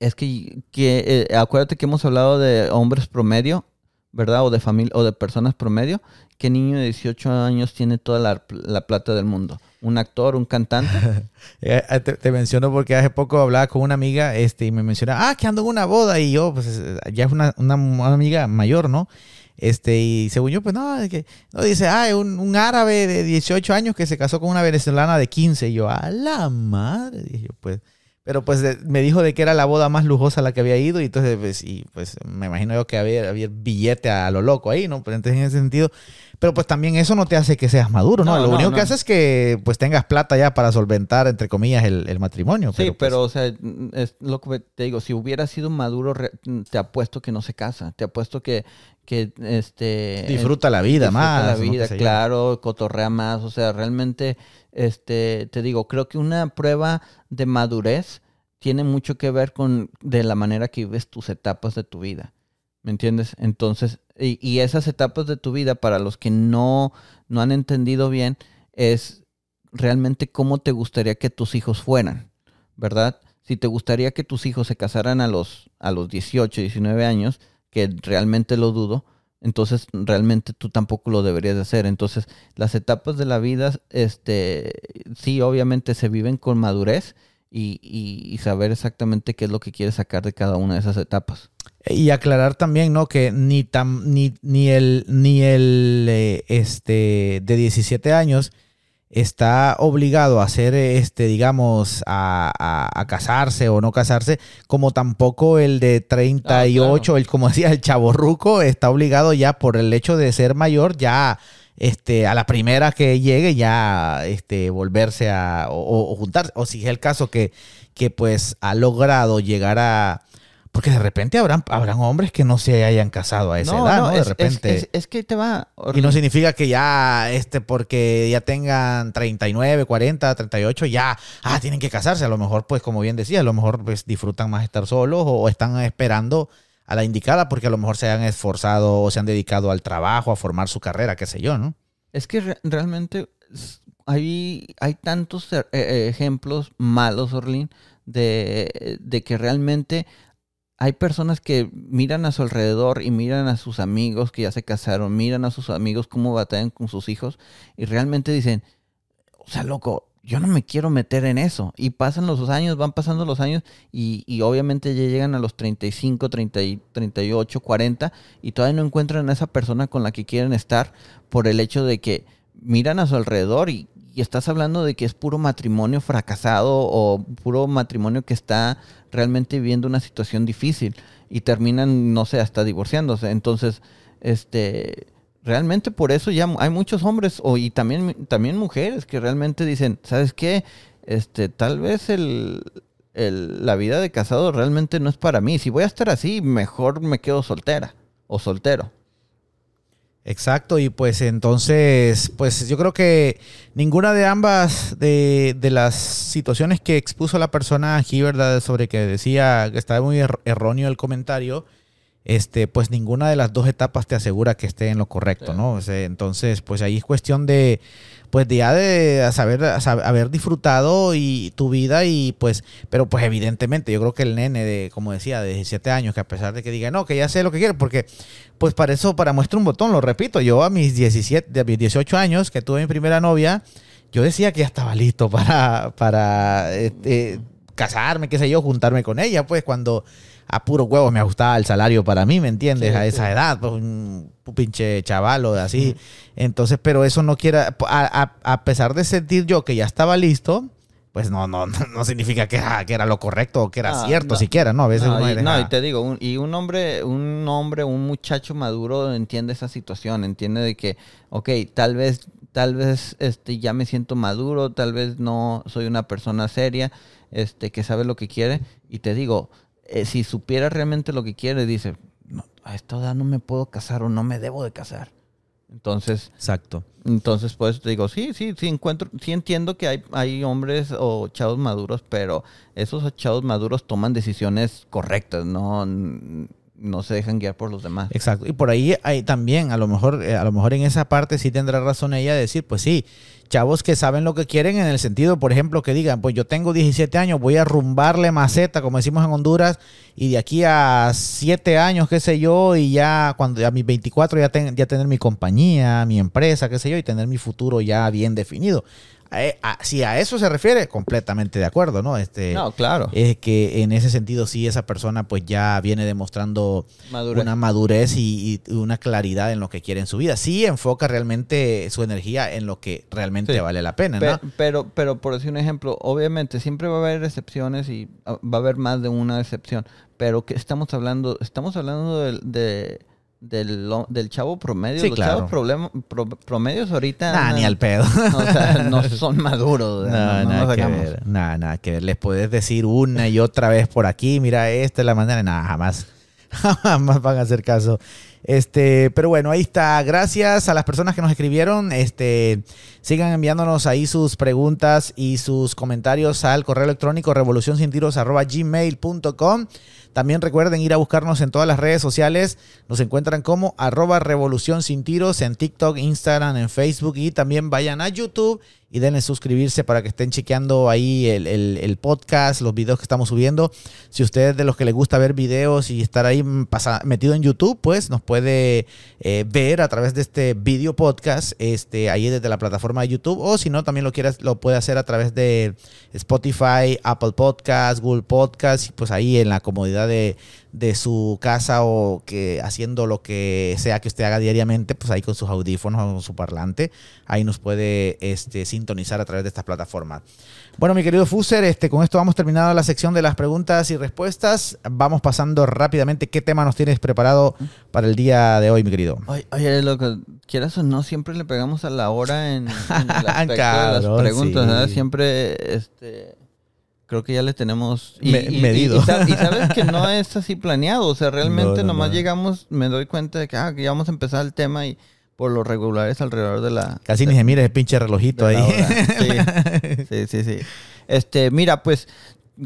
Es que, que eh, acuérdate que hemos hablado de hombres promedio, ¿verdad? O de familia, o de personas promedio. ¿Qué niño de 18 años tiene toda la, la plata del mundo? Un actor, un cantante. Eh, eh, te, menciono porque hace poco hablaba con una amiga este, y me menciona, ah, que ando en una boda y yo, pues ya es una, amiga mayor, ¿no? Este, y según yo, pues no, no dice, ah, un, un árabe de 18 años que se casó con una venezolana de 15. Y yo, a la madre, dije yo, pues. Pero pues me dijo de que era la boda más lujosa a la que había ido y entonces pues, y, pues me imagino yo que había, había billete a lo loco ahí, ¿no? Pero entonces en ese sentido, pero pues también eso no te hace que seas maduro, ¿no? lo único que hace es que pues tengas plata ya para solventar, entre comillas, el, matrimonio. Sí, pero, pues o sea, es lo que te digo, si hubiera sido maduro, te apuesto que no se casa, te apuesto que, que este... Disfruta la vida más. la vida, claro, cotorrea más, o sea, realmente este, te digo, creo que una prueba de madurez tiene mucho que ver con de la manera que vives tus etapas de tu vida. ¿Me entiendes? Entonces, y, esas etapas de tu vida, para los que no, no han entendido bien, es realmente cómo te gustaría que tus hijos fueran, ¿verdad? Si te gustaría que tus hijos se casaran a los, a los 18, 19 años, que realmente lo dudo, entonces realmente tú tampoco lo deberías de hacer. Entonces, las etapas de la vida, este, sí, obviamente se viven con madurez y, y, saber exactamente qué es lo que quieres sacar de cada una de esas etapas. Y aclarar también, ¿no? Que ni, tam, ni, ni el, ni el eh, este, de 17 años está obligado a hacer, este, digamos, a, a, casarse o no casarse, como tampoco el de 38, ah, el, como decía, el chaborruco, está obligado ya por el hecho de ser mayor, ya este, a la primera que llegue, ya este, volverse a, o, o juntarse, o si es el caso que, que pues ha logrado llegar a porque de repente habrán, habrán hombres que no se hayan casado a esa edad, ¿no? De repente. Es, que te va. Y no significa que ya, este, porque ya tengan 39, 40, 38, ya, ah, tienen que casarse. A lo mejor, pues, como bien decía, a lo mejor pues disfrutan más estar solos o están esperando a la indicada porque a lo mejor se han esforzado o se han dedicado al trabajo, a formar su carrera, qué sé yo, ¿no? Es que realmente hay, hay tantos eh, eh, ejemplos malos, Orlin, de, de que realmente hay personas que miran a su alrededor y miran a sus amigos que ya se casaron, miran a sus amigos cómo batallan con sus hijos y realmente dicen, o sea, loco, yo no me quiero meter en eso. Y pasan los años, van pasando los años y, y obviamente ya llegan a los 35, 30, 38, 40 y todavía no encuentran a esa persona con la que quieren estar por el hecho de que miran a su alrededor y, estás hablando de que es puro matrimonio fracasado o puro matrimonio que está realmente viviendo una situación difícil y terminan, no sé, hasta divorciándose. Entonces, este, realmente por eso ya hay muchos hombres o, y también, también mujeres que realmente dicen, ¿sabes qué? Este, tal vez el, el, la vida de casado realmente no es para mí. Si voy a estar así, mejor me quedo soltera o soltero. Exacto, y pues entonces, pues yo creo que ninguna de ambas de, las situaciones que expuso la persona aquí, ¿verdad? Sobre que decía que estaba muy er-, erróneo el comentario, este, pues ninguna de las dos etapas te asegura que esté en lo correcto, ¿no? entonces, pues ahí es cuestión de, pues ya de saber, haber disfrutado y tu vida y pues, pero pues evidentemente yo creo que el nene de, como decía, de 17 años, que a pesar de que diga, no, que ya sé lo que quiere, porque pues para eso, para muestra un botón, lo repito, yo a mis 17, de mis 18 años, que tuve mi primera novia, yo decía que ya estaba listo para, para este, casarme, qué sé yo, juntarme con ella, pues cuando a puro huevo me ajustaba el salario para mí, ¿me entiendes? a esa edad, pues un, pinche chavalo así. Entonces, pero eso no quiere, a, pesar de sentir yo que ya estaba listo, pues no, no, no significa que, ah, que era lo correcto o que era cierto siquiera, ¿no? A veces no, y, no, y te digo, y un hombre, un hombre, un muchacho maduro entiende esa situación, entiende de que, ok, tal vez, tal vez este, ya me siento maduro, tal vez no soy una persona seria, este, que sabe lo que quiere, y te digo, eh, si supiera realmente lo que quiere, dice, a esta edad no me puedo casar o no me debo de casar. Entonces, exacto. Entonces, pues te digo, sí, sí, sí encuentro, sí entiendo que hay, hay hombres o chavos maduros, pero esos chavos maduros toman decisiones correctas, no, no se dejan guiar por los demás. Exacto. Y por ahí hay también, a lo mejor, eh, a lo mejor en esa parte sí tendrá razón ella de decir, pues sí, chavos que saben lo que quieren en el sentido, por ejemplo, que digan, pues yo tengo 17 años, voy a rumbarle maceta, como decimos en Honduras, y de aquí a 7 años, qué sé yo, y ya cuando a mis 24 ya, ya tener mi compañía, mi empresa, qué sé yo, y tener mi futuro ya bien definido. Eh, si a eso se refiere, completamente de acuerdo, ¿no? Este, no, claro. Es que en ese sentido sí esa persona pues ya viene demostrando una madurez y, una claridad en lo que quiere en su vida. Sí enfoca realmente su energía en lo que realmente vale la pena, ¿no? Pero, pero, por decir un ejemplo, obviamente siempre va a haber excepciones y ah, va a haber más de una excepción, pero que estamos hablando, estamos hablando de del, del chavo promedio. los chavos promedios ahorita. Nah, ni al pedo. no son maduros. No, nada que ver. Nada, nada que ver. Les puedes decir una y otra vez por aquí, mira, esta es la manera. Nada, jamás. Jamás van a hacer caso. Este, pero bueno, ahí está. Gracias a las personas que nos escribieron. Este, sigan enviándonos ahí sus preguntas y sus comentarios al correo electrónico revolucioncintiros.gmail.com También recuerden ir a buscarnos en todas las redes sociales. Nos encuentran como arroba revolución sin tiros en TikTok, Instagram, en Facebook y también vayan a YouTube y denle suscribirse para que estén chequeando ahí el, podcast, los videos que estamos subiendo. Si usted es de los que le gusta ver videos y estar ahí metido en YouTube, pues nos puede eh, ver a través de este video podcast, este, ahí desde la plataforma de YouTube, o si no, también lo quieras, lo puede hacer a través de Spotify, Apple Podcast, Google Podcast, y pues ahí en la comodidad de, de su casa o que haciendo lo que sea que usted haga diariamente, pues ahí con sus audífonos o con su parlante, ahí nos puede este, sintonizar a través de estas plataformas. Bueno, mi querido Fuser, este, con esto vamos terminando la sección de las preguntas y respuestas. Vamos pasando rápidamente qué tema nos tienes preparado para el día de hoy, mi querido. Oye, lo que quieras o no, siempre le pegamos a la hora en, el las preguntas, Siempre, este creo que ya le tenemos medido. Y, sabes que no es así planeado, o sea, realmente nomás llegamos, me doy cuenta de que, ah, ya vamos a empezar el tema y por lo regular es alrededor de la... Casi ni se mira ese pinche relojito ahí. Sí. sí, sí, Este, mira, pues,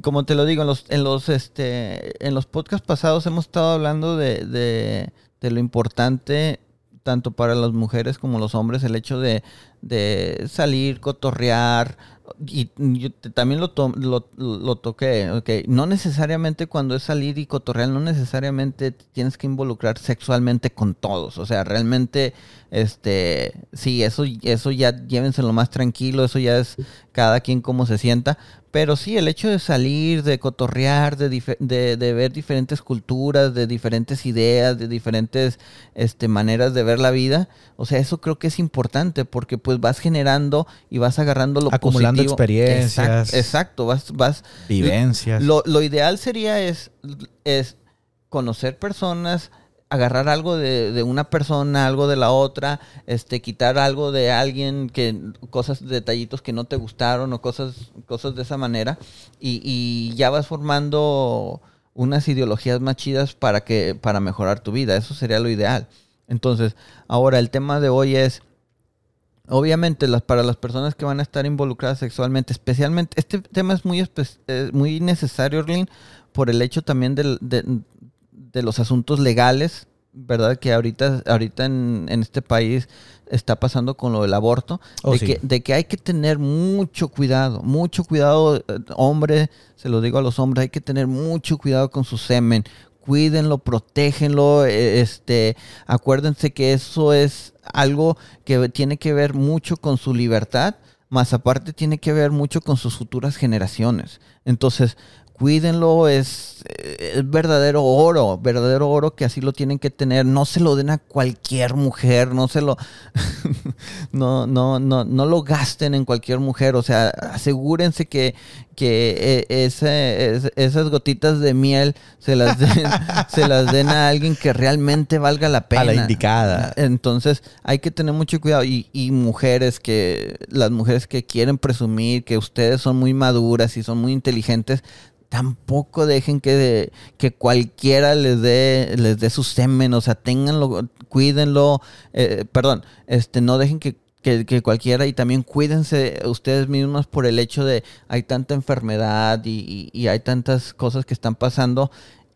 como te lo digo, en los, en los, este, en los podcasts pasados hemos estado hablando de, de, de lo importante tanto para las mujeres como los hombres, el hecho de, de salir, cotorrear, y yo también lo, lo, lo, toqué, okay. no necesariamente cuando es salir y cotorrear, no necesariamente tienes que involucrar sexualmente con todos, o sea, realmente, este, sí, eso, eso ya llévenselo más tranquilo, eso ya es cada quien como se sienta, pero sí, el hecho de salir, de cotorrear, de, de, ver diferentes culturas, de diferentes ideas, de diferentes este, maneras de ver la vida, o sea, eso creo que es importante porque pues vas generando y vas agarrando lo Acumulando experiencias. Exacto, vas... vas vivencias. Lo, lo ideal sería es, es conocer personas, agarrar algo de, una persona, algo de la otra, este, quitar algo de alguien, que cosas, detallitos que no te gustaron o cosas, cosas de esa manera, y, ya vas formando unas ideologías más chidas para que, para mejorar tu vida. Eso sería lo ideal. Entonces, ahora el tema de hoy es. Obviamente, las, para las personas que van a estar involucradas sexualmente, especialmente, este tema es muy, muy necesario, Orlin, por el hecho también del, de, de los asuntos legales, ¿verdad? Que ahorita, ahorita en, este país está pasando con lo del aborto, oh, de, que, de que hay que tener mucho cuidado, mucho cuidado, eh, hombre, se lo digo a los hombres, hay que tener mucho cuidado con su semen, cuídenlo, protégenlo, e, este, acuérdense que eso es algo que tiene que ver mucho con su libertad, más aparte tiene que ver mucho con sus futuras generaciones. Entonces, cuídenlo, es, es, verdadero oro, verdadero oro que así lo tienen que tener. No se lo den a cualquier mujer, no se lo, no, no, no, no lo gasten en cualquier mujer. O sea, asegúrense que, que e, esas gotitas de miel se las, den, se las den a alguien que realmente valga la pena. A la indicada. Entonces hay que tener mucho cuidado. Y, y mujeres que, las mujeres que quieren presumir que ustedes son muy maduras y son muy inteligentes, tampoco dejen que, que cualquiera les dé, les dé su semen, o sea, ténganlo, cuídenlo, eh, perdón, este, no dejen que, cualquiera y también cuídense ustedes mismos por el hecho de hay tanta enfermedad y, hay tantas cosas que están pasando.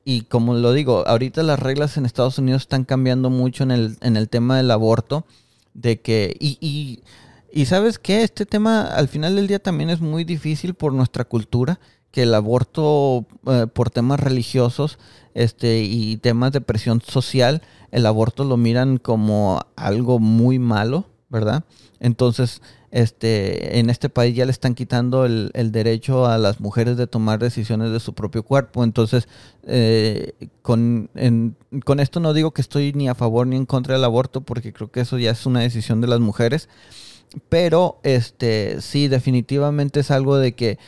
Y como lo digo, ahorita las reglas en Estados Unidos están cambiando mucho en el, en el tema del aborto, de que, y, y, y sabes que este tema al final del día también es muy difícil por nuestra cultura que el aborto eh, por temas religiosos este, y temas de presión social, el aborto lo miran como algo muy malo, ¿verdad? Entonces, este, en este país ya le están quitando el, derecho a las mujeres de tomar decisiones de su propio cuerpo. Entonces, eh, con, con esto no digo que estoy ni a favor ni en contra del aborto, porque creo que eso ya es una decisión de las mujeres. Pero, este, sí, definitivamente es algo de que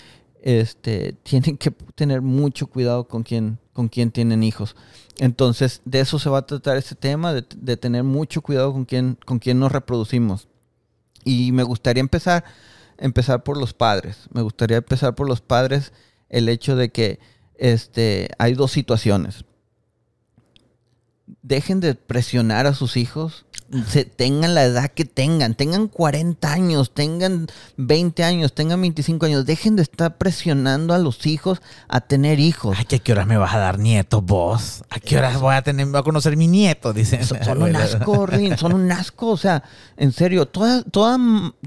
este, tienen que tener mucho cuidado con quién, con quién tienen hijos. Entonces, de eso se va a tratar este tema, de, tener mucho cuidado con quién, con quién nos reproducimos. Y me gustaría empezar, empezar por los padres. Me gustaría empezar por los padres el hecho de que este, hay dos situaciones. Dejen de presionar a sus hijos se, tengan la edad que tengan, tengan 40 años, tengan 20 años, tengan 25 años, dejen de estar presionando a los hijos a tener hijos. Ay, ¿a qué horas me vas a dar nietos vos? ¿A qué horas voy a tener, voy a conocer mi nieto? Dicen. Son, un asco, Rin, son un asco. O sea, en serio, toda, toda,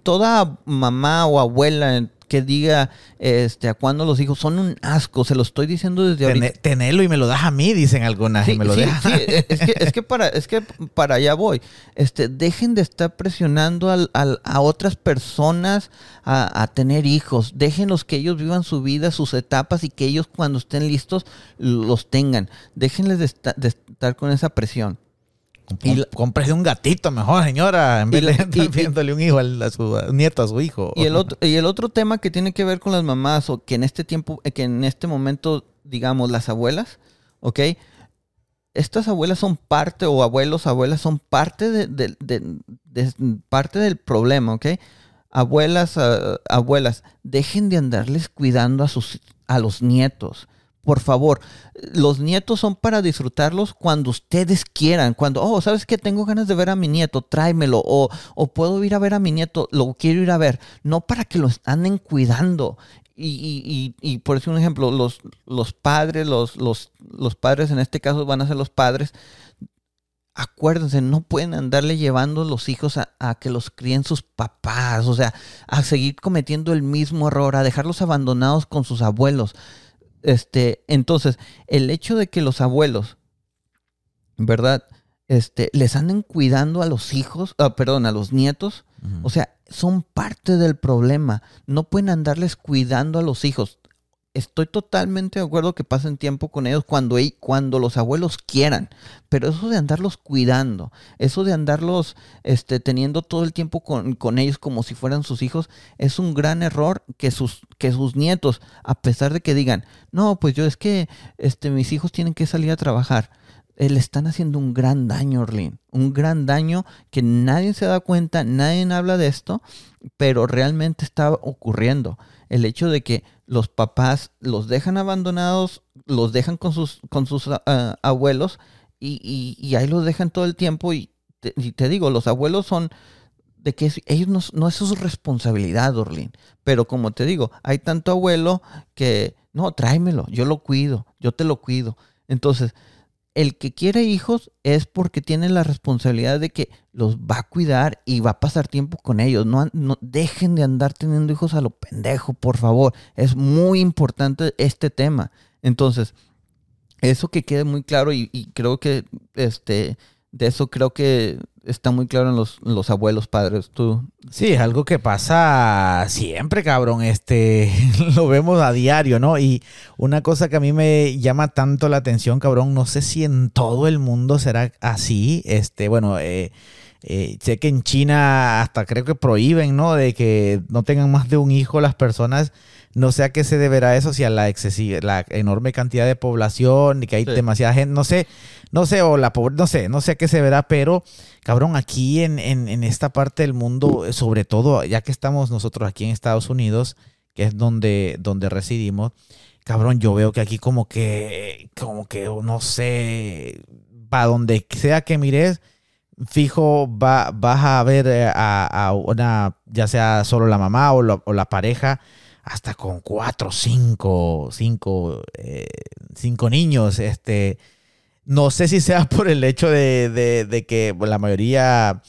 toda mamá o abuela que diga este, a cuándo los hijos son un asco. Se lo estoy diciendo desde ahorita. Tenelo y me lo das a mí, dicen algunas. Sí, me lo sí, sí. Es, que, es, que para, es que para allá voy. Este, dejen de estar presionando al, a otras personas a, a, tener hijos. Déjenlos que ellos vivan su vida, sus etapas y que ellos cuando estén listos los tengan. Déjenles de, de estar con esa presión. Y Cómprese un gatito mejor, señora, en vez de estar viéndole un hijo a, su nieto, a su hijo. Y el, otro, y el otro tema que tiene que ver con las mamás, o que en este tiempo, que en este momento, digamos, las abuelas, ¿ok? Estas abuelas son parte, o abuelos, abuelas, son parte, de, de, de, parte del problema, ¿ok? Abuelas, uh, abuelas, dejen de andarles cuidando a, sus, a los nietos por favor, los nietos son para disfrutarlos cuando ustedes quieran. Cuando, oh, ¿sabes qué? Tengo ganas de ver a mi nieto, tráemelo. O, o puedo ir a ver a mi nieto, lo quiero ir a ver. No para que los anden cuidando. Y, y, y, y por decir un ejemplo, los, los padres, los, los, los padres en este caso van a ser los padres. Acuérdense, no pueden andarle llevando los hijos a, a, que los críen sus papás, o sea, a seguir cometiendo el mismo error, a dejarlos abandonados con sus abuelos. Este, entonces, el hecho de que los abuelos, ¿verdad? Este, les anden cuidando a los hijos, ah, perdón, a los nietos, uh -huh. o sea, son parte del problema. No pueden andarles cuidando a los hijos. Estoy totalmente de acuerdo que pasen tiempo con ellos cuando, cuando los abuelos quieran, pero eso de andarlos cuidando, eso de andarlos este, teniendo todo el tiempo con, con, ellos como si fueran sus hijos, es un gran error que sus, que sus nietos, a pesar de que digan, no, pues yo es que este, mis hijos tienen que salir a trabajar, eh, le están haciendo un gran daño, Orlin, un gran daño que nadie se da cuenta, nadie habla de esto, pero realmente está ocurriendo. El hecho de que los papás los dejan abandonados, los dejan con sus, con sus uh, abuelos y, y, ahí los dejan todo el tiempo. Y te, y te digo, los abuelos son de que ellos no, no, es su responsabilidad, Orlin. Pero como te digo, hay tanto abuelo que, no, tráemelo, yo lo cuido, yo te lo cuido. Entonces, el que quiere hijos es porque tiene la responsabilidad de que los va a cuidar y va a pasar tiempo con ellos. No, no, dejen de andar teniendo hijos a lo pendejo, por favor. Es muy importante este tema. Entonces, eso que quede muy claro y, y creo que este de eso creo que está muy claro en los, en los, abuelos padres. Tú. Sí, es algo que pasa siempre, cabrón. Este, lo vemos a diario, ¿no? Y una cosa que a mí me llama tanto la atención, cabrón, no sé si en todo el mundo será así. Este, bueno, eh, eh, sé que en China hasta creo que prohíben, ¿no? De que no tengan más de un hijo las personas. No sé a qué se deberá eso, si a la excesiva, la enorme cantidad de población y que hay sí. demasiada gente, no sé, no sé, o la pobreza, no sé, no sé a qué se verá, pero cabrón, aquí en, en, esta parte del mundo, sobre todo, ya que estamos nosotros aquí en Estados Unidos, que es donde, donde residimos, cabrón, yo veo que aquí como que, como que, no sé, para donde sea que mires, fijo, va, vas a ver a, a, una, ya sea solo la mamá o la pareja, hasta con cuatro, cinco, cinco, eh, cinco niños. Este, no sé si sea por el hecho de, de, de que la mayoría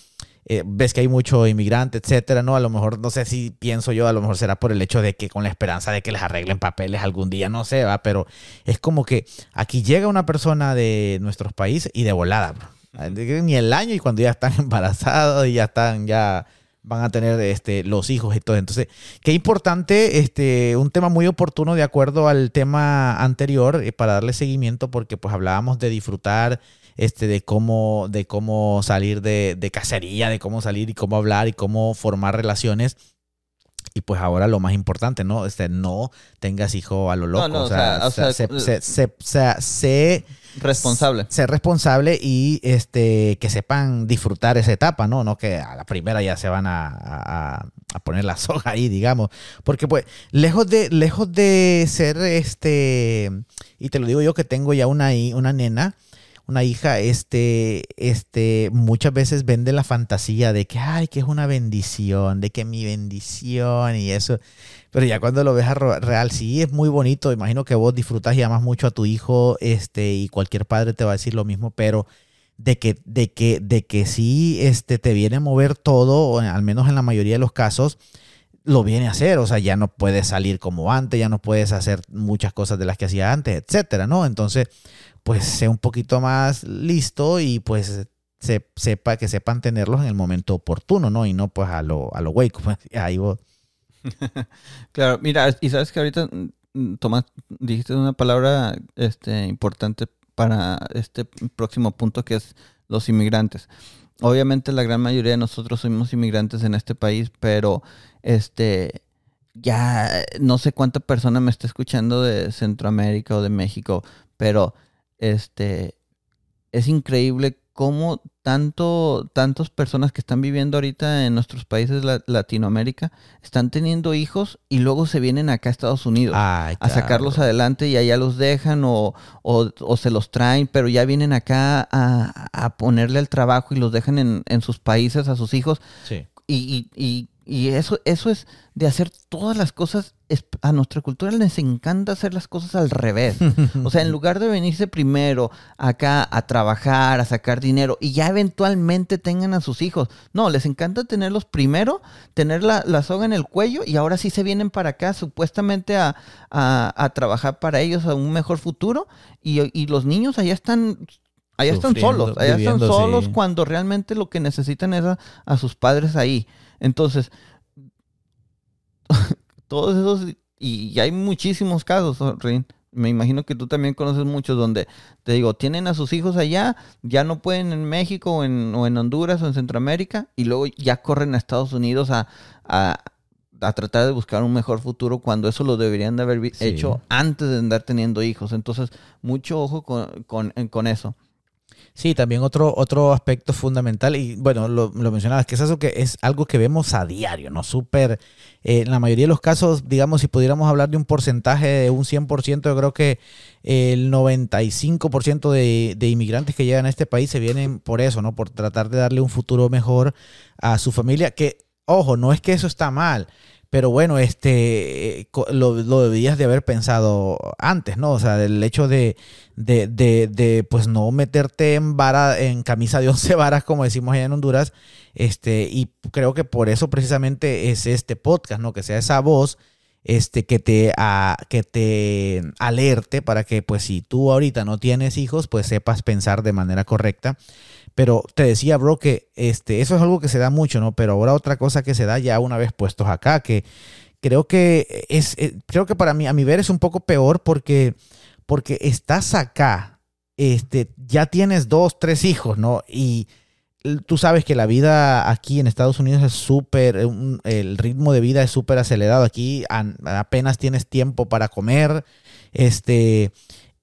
eh, ves que hay mucho inmigrante, etcétera, ¿no? A lo mejor, no sé si pienso yo, a lo mejor será por el hecho de que con la esperanza de que les arreglen papeles algún día, no sé, va, pero es como que aquí llega una persona de nuestros países y de volada, bro. Ni el año y cuando ya están embarazados y ya están ya van a tener este, los hijos y todo. Entonces, qué importante, este, un tema muy oportuno de acuerdo al tema anterior eh, para darle seguimiento porque pues hablábamos de disfrutar, este, de cómo, de cómo salir de, de cacería, de cómo salir y cómo hablar y cómo formar relaciones. Y pues ahora lo más importante, ¿no? Este, no tengas hijo a lo loco. No, no, o sea, o sea, se, se, se, se, responsable. Ser responsable y este que sepan disfrutar esa etapa, ¿no? No que a la primera ya se van a, a, poner la soga ahí, digamos. Porque pues, lejos de, lejos de ser este, y te lo digo yo que tengo ya una, una nena, una hija, este, este, muchas veces vende la fantasía de que, ay, que es una bendición, de que mi bendición y eso. Pero ya cuando lo ves a real, sí, es muy bonito. Imagino que vos disfrutas y amas mucho a tu hijo, este, y cualquier padre te va a decir lo mismo, pero de que, de que, de que sí, este, te viene a mover todo, o al menos en la mayoría de los casos, lo viene a hacer. O sea, ya no puedes salir como antes, ya no puedes hacer muchas cosas de las que hacía antes, etcétera, ¿no? Entonces, pues sé un poquito más listo y pues se, sepa que sepan tenerlos en el momento oportuno, ¿no? Y no pues a lo, a lo güey, como ahí vos claro, mira, y sabes que ahorita, mm, Tomás, dijiste una palabra este, importante para este próximo punto que es los inmigrantes. Obviamente la gran mayoría de nosotros somos inmigrantes en este país, pero este ya no sé cuánta persona me está escuchando de Centroamérica o de México, pero este es increíble cómo tanto, tantas personas que están viviendo ahorita en nuestros países Latinoamérica están teniendo hijos y luego se vienen acá a Estados Unidos a sacarlos adelante y allá los dejan o, o, se los traen, pero ya vienen acá a, a ponerle el trabajo y los dejan en, en sus países a sus hijos. Sí. Y, y, y y eso, eso es de hacer todas las cosas. A nuestra cultura les encanta hacer las cosas al revés. O sea, en lugar de venirse primero acá a trabajar, a sacar dinero y ya eventualmente tengan a sus hijos. No, les encanta tenerlos primero, tener la, soga en el cuello y ahora sí se vienen para acá supuestamente a, trabajar para ellos a un mejor futuro. Y, los niños allá están allá están solos, allá están solos cuando realmente lo que necesitan es a, sus padres ahí. Entonces, todos esos, y, hay muchísimos casos, Rin. Me imagino que tú también conoces muchos donde, te digo, tienen a sus hijos allá, ya no pueden en México o en, Honduras o en Centroamérica, y luego ya corren a Estados Unidos a, tratar de buscar un mejor futuro cuando eso lo deberían de haber hecho antes de andar teniendo hijos. Entonces, mucho ojo con eso. Sí, también otro, otro aspecto fundamental, y bueno, lo, lo mencionabas, que es eso que es algo que vemos a diario, ¿no? Súper, eh, en la mayoría de los casos, digamos, si pudiéramos hablar de un porcentaje de un 100%, yo creo que el 95% de, de inmigrantes que llegan a este país se vienen por eso, ¿no? Por tratar de darle un futuro mejor a su familia, que, ojo, no es que eso está mal, pero bueno, este lo, lo, debías de haber pensado antes, ¿no? O sea, el hecho de, de, de, pues no meterte en vara, en camisa de once varas, como decimos allá en Honduras, este, y creo que por eso precisamente es este podcast, ¿no? Que sea esa voz este, que, te, a, que te alerte para que, pues, si tú ahorita no tienes hijos, pues sepas pensar de manera correcta pero te decía, bro, que este, eso es algo que se da mucho, ¿no? Pero ahora otra cosa que se da ya una vez puestos acá, que creo que es, eh, creo que para mí, a mi ver, es un poco peor porque, porque estás acá, este, ya tienes dos, tres hijos, ¿no? Y tú sabes que la vida aquí en Estados Unidos es súper, el ritmo de vida es súper acelerado. Aquí apenas tienes tiempo para comer, este,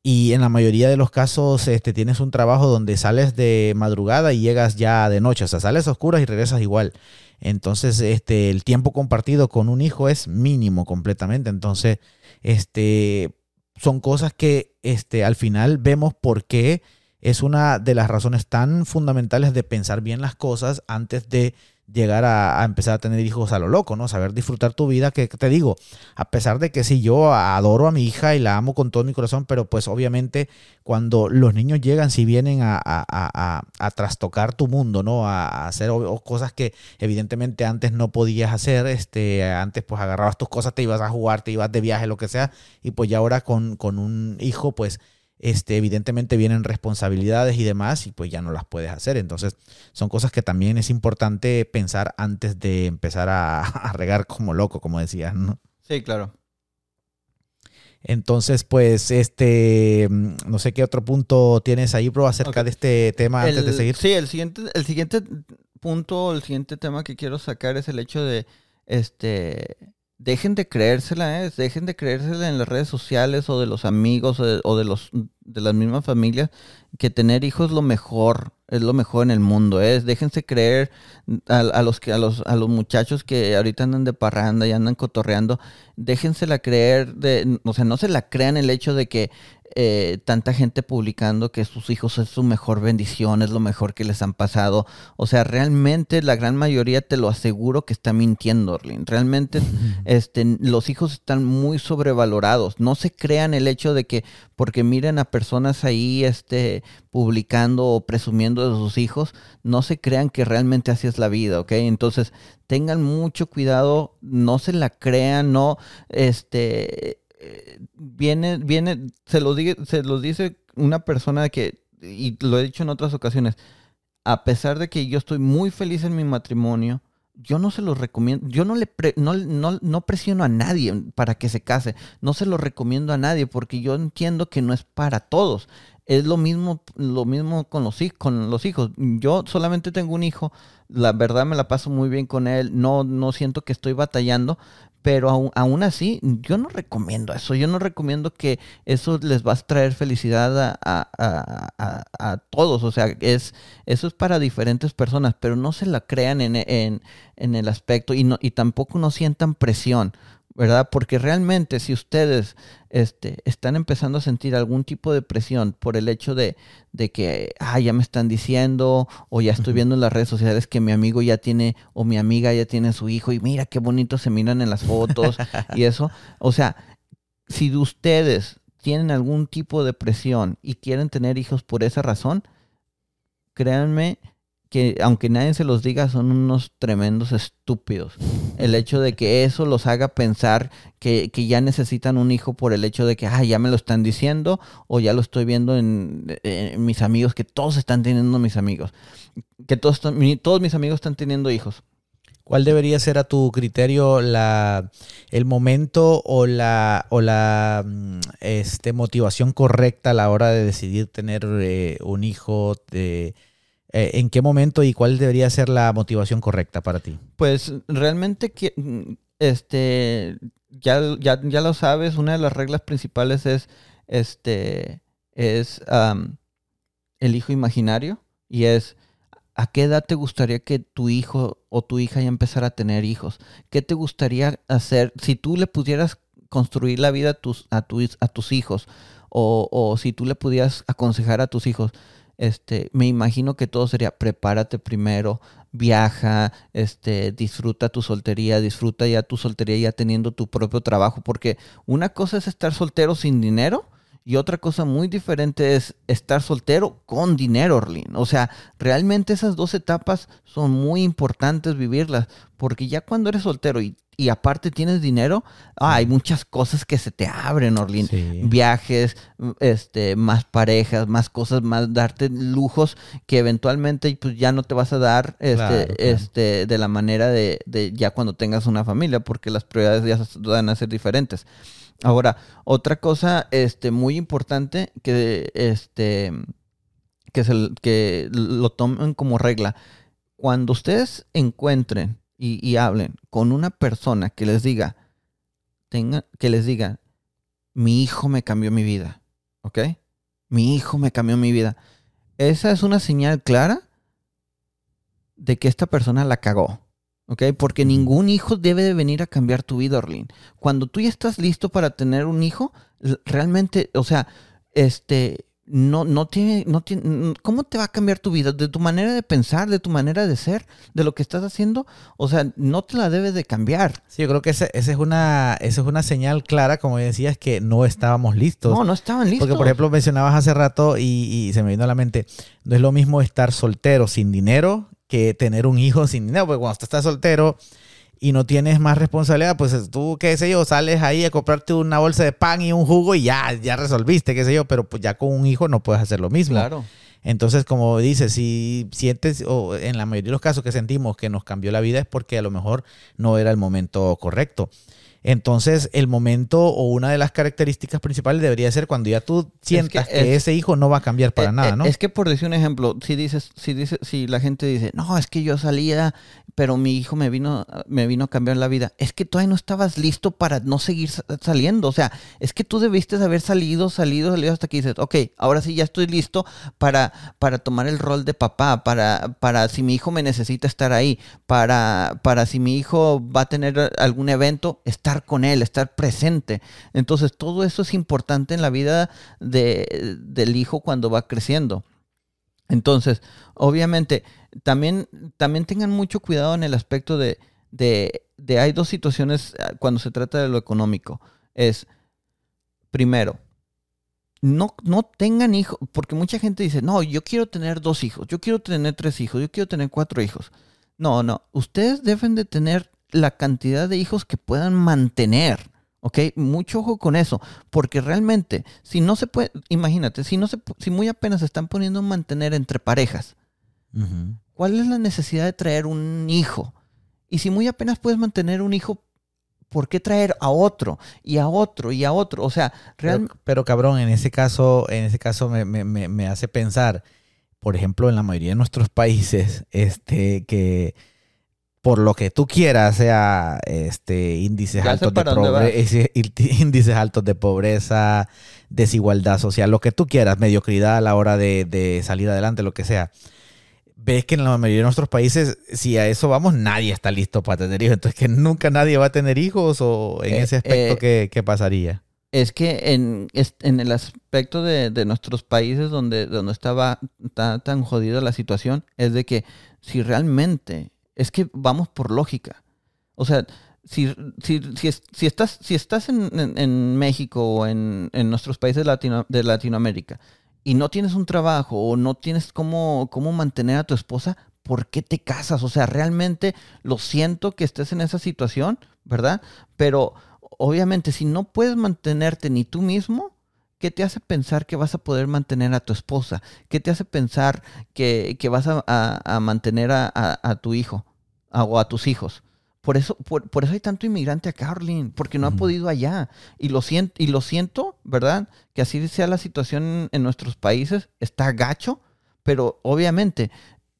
y en la mayoría de los casos este, tienes un trabajo donde sales de madrugada y llegas ya de noche. O sea, sales a oscuras y regresas igual. Entonces, este, el tiempo compartido con un hijo es mínimo completamente. Entonces, este, son cosas que este, al final vemos por qué es una de las razones tan fundamentales de pensar bien las cosas antes de llegar a, empezar a tener hijos a lo loco, ¿no? Saber disfrutar tu vida, que te digo, a pesar de que sí, yo adoro a mi hija y la amo con todo mi corazón, pero pues obviamente cuando los niños llegan, si vienen a, a, trastocar tu mundo, ¿no? A, hacer cosas que evidentemente antes no podías hacer, este, antes pues agarrabas tus cosas, te ibas a jugar, te ibas de viaje, lo que sea, y pues ya ahora con, con un hijo, pues este, evidentemente vienen responsabilidades y demás y pues ya no las puedes hacer. Entonces son cosas que también es importante pensar antes de empezar a, regar como loco, como decías, ¿no? Sí, claro. Entonces, pues, este, no sé qué otro punto tienes ahí, bro, acerca de este tema antes de seguir. Sí, el siguiente, el siguiente punto, el siguiente tema que quiero sacar es el hecho de, este, dejen de creérsela, ¿eh? dejen de creérsela en las redes sociales o de los amigos o de, los de las mismas familias que tener hijos es lo mejor, es lo mejor en el mundo. Es, déjense creer a, los que a los a los muchachos que ahorita andan de parranda y andan cotorreando, déjensela creer de, o sea, no se la crean el hecho de que eh, tanta gente publicando que sus hijos es su mejor bendición, es lo mejor que les han pasado. O sea, realmente la gran mayoría te lo aseguro que está mintiendo, Orlin. Realmente este, los hijos están muy sobrevalorados. No se crean el hecho de que porque miren a personas ahí este, publicando o presumiendo de sus hijos, no se crean que realmente así es la vida, ¿ok? Entonces, tengan mucho cuidado, no se la crean, no, este, viene, viene, se lo, se los dice una persona que, y lo he dicho en otras ocasiones, a pesar de que yo estoy muy feliz en mi matrimonio, yo no se los recomiendo, yo no le no, no, presiono a nadie para que se case, no se lo recomiendo a nadie porque yo entiendo que no es para todos. Es lo mismo, lo mismo con los, con los hijos. Yo solamente tengo un hijo, la verdad me la paso muy bien con él, no, no siento que estoy batallando, pero aún, así, yo no recomiendo eso. Yo no recomiendo que eso les va a traer felicidad a, todos. O sea, es, eso es para diferentes personas, pero no se la crean en, en, en el aspecto y, no, y tampoco no sientan presión. ¿Verdad? Porque realmente si ustedes este, están empezando a sentir algún tipo de presión por el hecho de, de que, ah, ya me están diciendo, o ya estoy viendo en las redes sociales que mi amigo ya tiene, o mi amiga ya tiene su hijo, y mira qué bonito se miran en las fotos y eso. O sea, si ustedes tienen algún tipo de presión y quieren tener hijos por esa razón, créanme que aunque nadie se los diga, son unos tremendos estúpidos. El hecho de que eso los haga pensar que, ya necesitan un hijo por el hecho de que, ah, ya me lo están diciendo o ya lo estoy viendo en, mis amigos, que todos están teniendo mis amigos, que todos, todos mis amigos están teniendo hijos. ¿Cuál debería ser a tu criterio la, el momento o la, o la mm, este, motivación correcta a la hora de decidir tener eh, un hijo? De, eh, ¿En qué momento y cuál debería ser la motivación correcta para ti? Pues realmente, este, ya, ya, ya lo sabes, una de las reglas principales es, este, es el hijo imaginario y es ¿a qué edad te gustaría que tu hijo o tu hija ya empezara a tener hijos? ¿Qué te gustaría hacer si tú le pudieras construir la vida a tus, a tus, a tus hijos o, o si tú le pudieras aconsejar a tus hijos? Este, me imagino que todo sería prepárate primero, viaja, este, disfruta tu soltería, disfruta ya tu soltería ya teniendo tu propio trabajo, porque una cosa es estar soltero sin dinero y otra cosa muy diferente es estar soltero con dinero, Orlin. O sea, realmente esas dos etapas son muy importantes vivirlas, porque ya cuando eres soltero y y aparte tienes dinero, ah, hay muchas cosas que se te abren, Orlin. Viajes, este, más parejas, más cosas, más darte lujos que eventualmente pues, ya no te vas a dar este, este, de la manera de, de, ya cuando tengas una familia, porque las prioridades ya van a ser diferentes. Ahora, otra cosa este, muy importante que, este, que, se, que lo tomen como regla. Cuando ustedes encuentren y, hablen con una persona que les diga, tenga, que les diga, mi hijo me cambió mi vida, ¿ok? Mi hijo me cambió mi vida. Esa es una señal clara de que esta persona la cagó, ¿ok? Porque ningún hijo debe de venir a cambiar tu vida, Orlin. Cuando tú ya estás listo para tener un hijo, realmente, o sea, este, no, no tiene, no tiene, ¿cómo te va a cambiar tu vida? De tu manera de pensar, de tu manera de ser, de lo que estás haciendo, o sea, no te la debes de cambiar. Sí, yo creo que esa, es una, esa es una señal clara, como decías, que no estábamos listos. No, no estaban listos. Porque, por ejemplo, mencionabas hace rato y, y se me vino a la mente, no es lo mismo estar soltero sin dinero que tener un hijo sin dinero, porque cuando estás soltero y no tienes más responsabilidad, pues tú, qué sé yo, sales ahí a comprarte una bolsa de pan y un jugo y ya, ya resolviste, qué sé yo, pero pues ya con un hijo no puedes hacer lo mismo. Claro. Entonces, como dices, si sientes, o en la mayoría de los casos que sentimos que nos cambió la vida es porque a lo mejor no era el momento correcto. Entonces, el momento o una de las características principales debería ser cuando ya tú sientas que, ese hijo no va a cambiar para eh, nada, eh, ¿no? Es que por decir un ejemplo, si dices, si dices, si la gente dice, no, es que yo salía, pero mi hijo me vino, me vino a cambiar la vida, es que todavía no estabas listo para no seguir saliendo. O sea, es que tú debiste haber salido, salido, salido hasta que dices, ok, ahora sí ya estoy listo para, para tomar el rol de papá, para, para si mi hijo me necesita estar ahí, para, para si mi hijo va a tener algún evento, estar con él, estar presente. Entonces, todo eso es importante en la vida de, del hijo cuando va creciendo. Entonces, obviamente, también, también tengan mucho cuidado en el aspecto de, de, de, hay dos situaciones ah, cuando se trata de lo económico. Es, primero, no, no tengan hijos, porque mucha gente dice, no, yo quiero tener dos hijos, yo quiero tener tres hijos, yo quiero tener cuatro hijos. No, no, ustedes deben de tener la cantidad de hijos que puedan mantener. ¿Ok? Mucho ojo con eso, porque realmente, si no se puede, imagínate, si no se, si muy apenas se están poniendo a mantener entre parejas, ¿cuál es la necesidad de traer un hijo? Y si muy apenas puedes mantener un hijo, ¿por qué traer a otro y a otro y a otro? O sea, realmente... Pero, cabrón, en ese caso, en ese caso me, me, me hace pensar, por ejemplo, en la mayoría de nuestros países, este, que por lo que tú quieras, sea este índices altos de pobreza, índices altos de pobreza, desigualdad social, lo que tú quieras, mediocridad a la hora de, salir adelante, lo que sea. Ves que en la mayoría de nuestros países, si a eso vamos, nadie está listo para tener hijos. Entonces, que nunca nadie va a tener hijos o en eh, ese aspecto, eh, ¿qué, pasaría? Es que en, en el aspecto de, nuestros países donde, donde estaba tan jodida la situación, es de que si realmente es que vamos por lógica. O sea, si, si, si, estás, si estás en, México o en, nuestros países de Latinoamérica y no tienes un trabajo o no tienes cómo, cómo mantener a tu esposa, ¿por qué te casas? O sea, realmente lo siento que estés en esa situación, ¿verdad? Pero obviamente si no puedes mantenerte ni tú mismo, ¿qué te hace pensar que vas a poder mantener a tu esposa? ¿Qué te hace pensar que, vas a, mantener a, tu hijo? O a tus hijos. Por eso, por, eso hay tanto inmigrante acá, Arlene, porque no ha podido allá. Y lo, siento, y lo siento, ¿verdad? Que así sea la situación en, nuestros países, está gacho, pero obviamente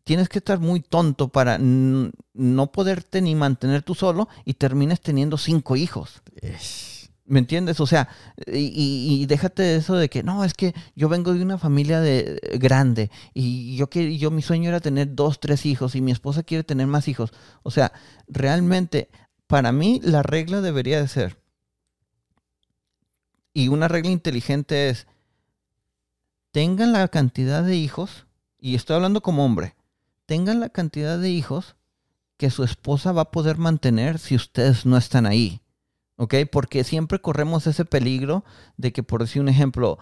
tienes que estar muy tonto para no poderte ni mantener tú solo y termines teniendo cinco hijos. ¿Me entiendes? O sea, y, déjate de eso de que no, es que yo vengo de una familia de, grande y yo, yo mi sueño era tener dos, tres hijos y mi esposa quiere tener más hijos. O sea, realmente, para mí la regla debería de ser, y una regla inteligente es, tengan la cantidad de hijos, y estoy hablando como hombre, tengan la cantidad de hijos que su esposa va a poder mantener si ustedes no están ahí. ¿Ok? Porque siempre corremos ese peligro de que, por decir un ejemplo,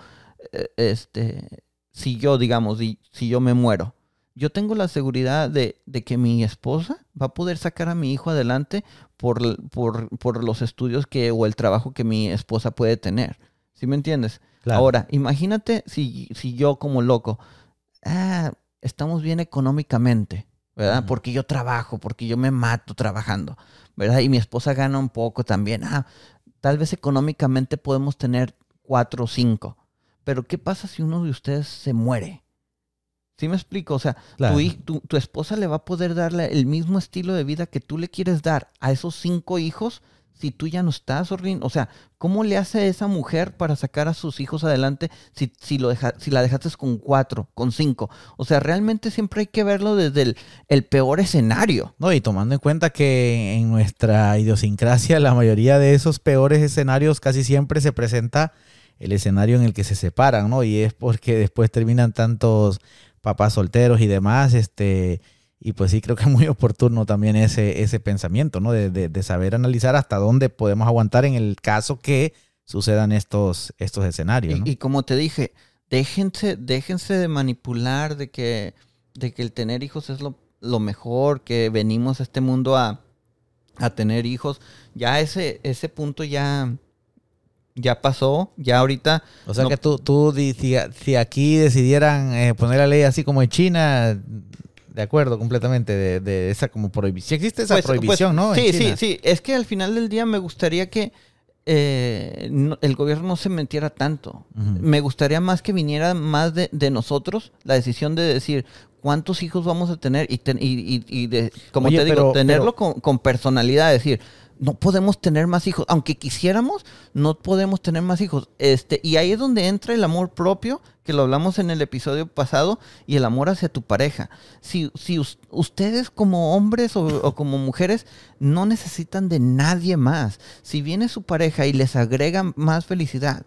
eh, este, si yo, digamos, si yo me muero, yo tengo la seguridad de, que mi esposa va a poder sacar a mi hijo adelante por, por, los estudios que o el trabajo que mi esposa puede tener. ¿Sí me entiendes? Ahora, imagínate si, si yo como loco, ah, estamos bien económicamente, ¿verdad? Porque yo trabajo, porque yo me mato trabajando. ¿Verdad? Y mi esposa gana un poco también. Ah, tal vez económicamente podemos tener cuatro o cinco. Pero ¿qué pasa si uno de ustedes se muere? ¿Sí me explico? O sea, tu, tu, esposa le va a poder darle el mismo estilo de vida que tú le quieres dar a esos cinco hijos si tú ya no estás, Orlin? O sea, ¿cómo le hace esa mujer para sacar a sus hijos adelante si, si, lo deja, si la dejaste con cuatro, con cinco? O sea, realmente siempre hay que verlo desde el, peor escenario. No, y tomando en cuenta que en nuestra idiosincrasia la mayoría de esos peores escenarios casi siempre se presenta el escenario en el que se separan, ¿no? Y es porque después terminan tantos papás solteros y demás, este y pues sí, creo que es muy oportuno también ese, ese pensamiento, ¿no? De, saber analizar hasta dónde podemos aguantar en el caso que sucedan estos, estos escenarios. Y, como te dije, déjense, déjense de manipular de que, de que el tener hijos es lo, mejor, que venimos a este mundo a, tener hijos. Ya ese, ese punto ya, ya pasó, ya ahorita... O sea que tú, tú si, aquí decidieran eh, poner la ley así como en China, de acuerdo completamente de, de esa como prohibición. Sí existe esa Pues- prohibición, pues, ¿no? En Sí, sí, sí. Es que al final del día me gustaría que eh, no- el gobierno no se metiera tanto. Me gustaría más que viniera más de, de nosotros la decisión de decir cuántos hijos vamos a tener y, ten- y, y- y de, como Oye, te digo, pero- tenerlo pero- con, con personalidad, decir, no podemos tener más hijos, aunque quisiéramos, no podemos tener más hijos. Este, y ahí es donde entra el amor propio, que lo hablamos en el episodio pasado, y el amor hacia tu pareja. Si, si us- ustedes como hombres o, o como mujeres no necesitan de nadie más, si viene su pareja y les agrega más felicidad,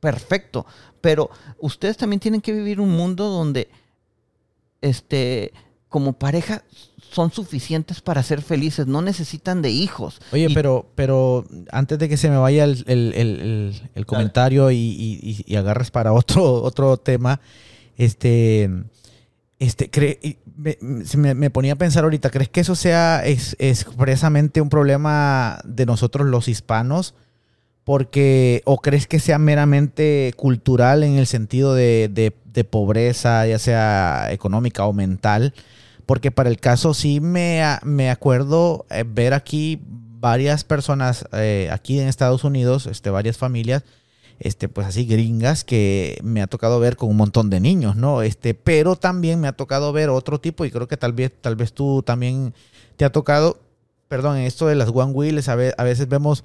perfecto. Pero ustedes también tienen que vivir un mundo donde este, como pareja son suficientes para ser felices, no necesitan de hijos. Oye, Y- pero, pero antes de que se me vaya el, el- el- el- el comentario y, y- agarres para otro, otro tema, este, este, cre- me, me, me ponía a pensar ahorita, ¿crees que eso sea ex- expresamente un problema de nosotros los hispanos? Porque, ¿o crees que sea meramente cultural en el sentido de, de- de pobreza, ya sea económica o mental? Porque para el caso sí me, me acuerdo eh, ver aquí varias personas eh, aquí en Estados Unidos, este, varias familias, este, pues así gringas que me ha tocado ver con un montón de niños, ¿no? Este, pero también me ha tocado ver otro tipo y creo que tal vez, tal vez tú también te ha tocado, perdón, en esto de las one wheels, a, ve- a veces vemos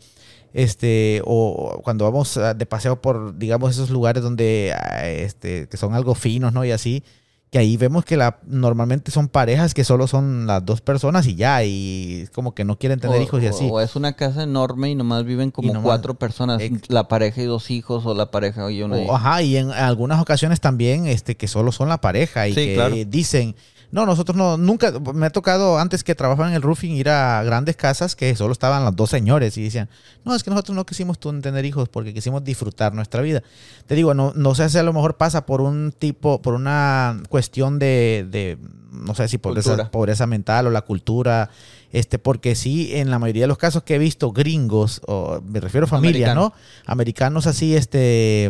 este o o cuando vamos ah, de paseo por digamos esos lugares donde ah, este que son algo finos no y así que ahí vemos que la normalmente son parejas que solo son las dos personas y ya y como que no quieren tener o, hijos y así o es una casa enorme y nomás viven como nomás- cuatro personas, Ex- la pareja y dos hijos, o la pareja y una O- hija. ajá, y en algunas ocasiones también este, que solo son la pareja y Sí, que claro. dicen, no, nosotros no, nunca, me ha tocado antes que trabajaba en el roofing ir a grandes casas que solo estaban los dos señores y decían, no, es que nosotros no quisimos tener hijos porque quisimos disfrutar nuestra vida. Te digo, no, no sé si a lo mejor pasa por un tipo, por una cuestión de, de no sé si pobreza, pobreza mental o la cultura, este, porque sí, en la mayoría de los casos que he visto gringos, o me refiero a familias, Americanos. ¿no? Americanos así, este,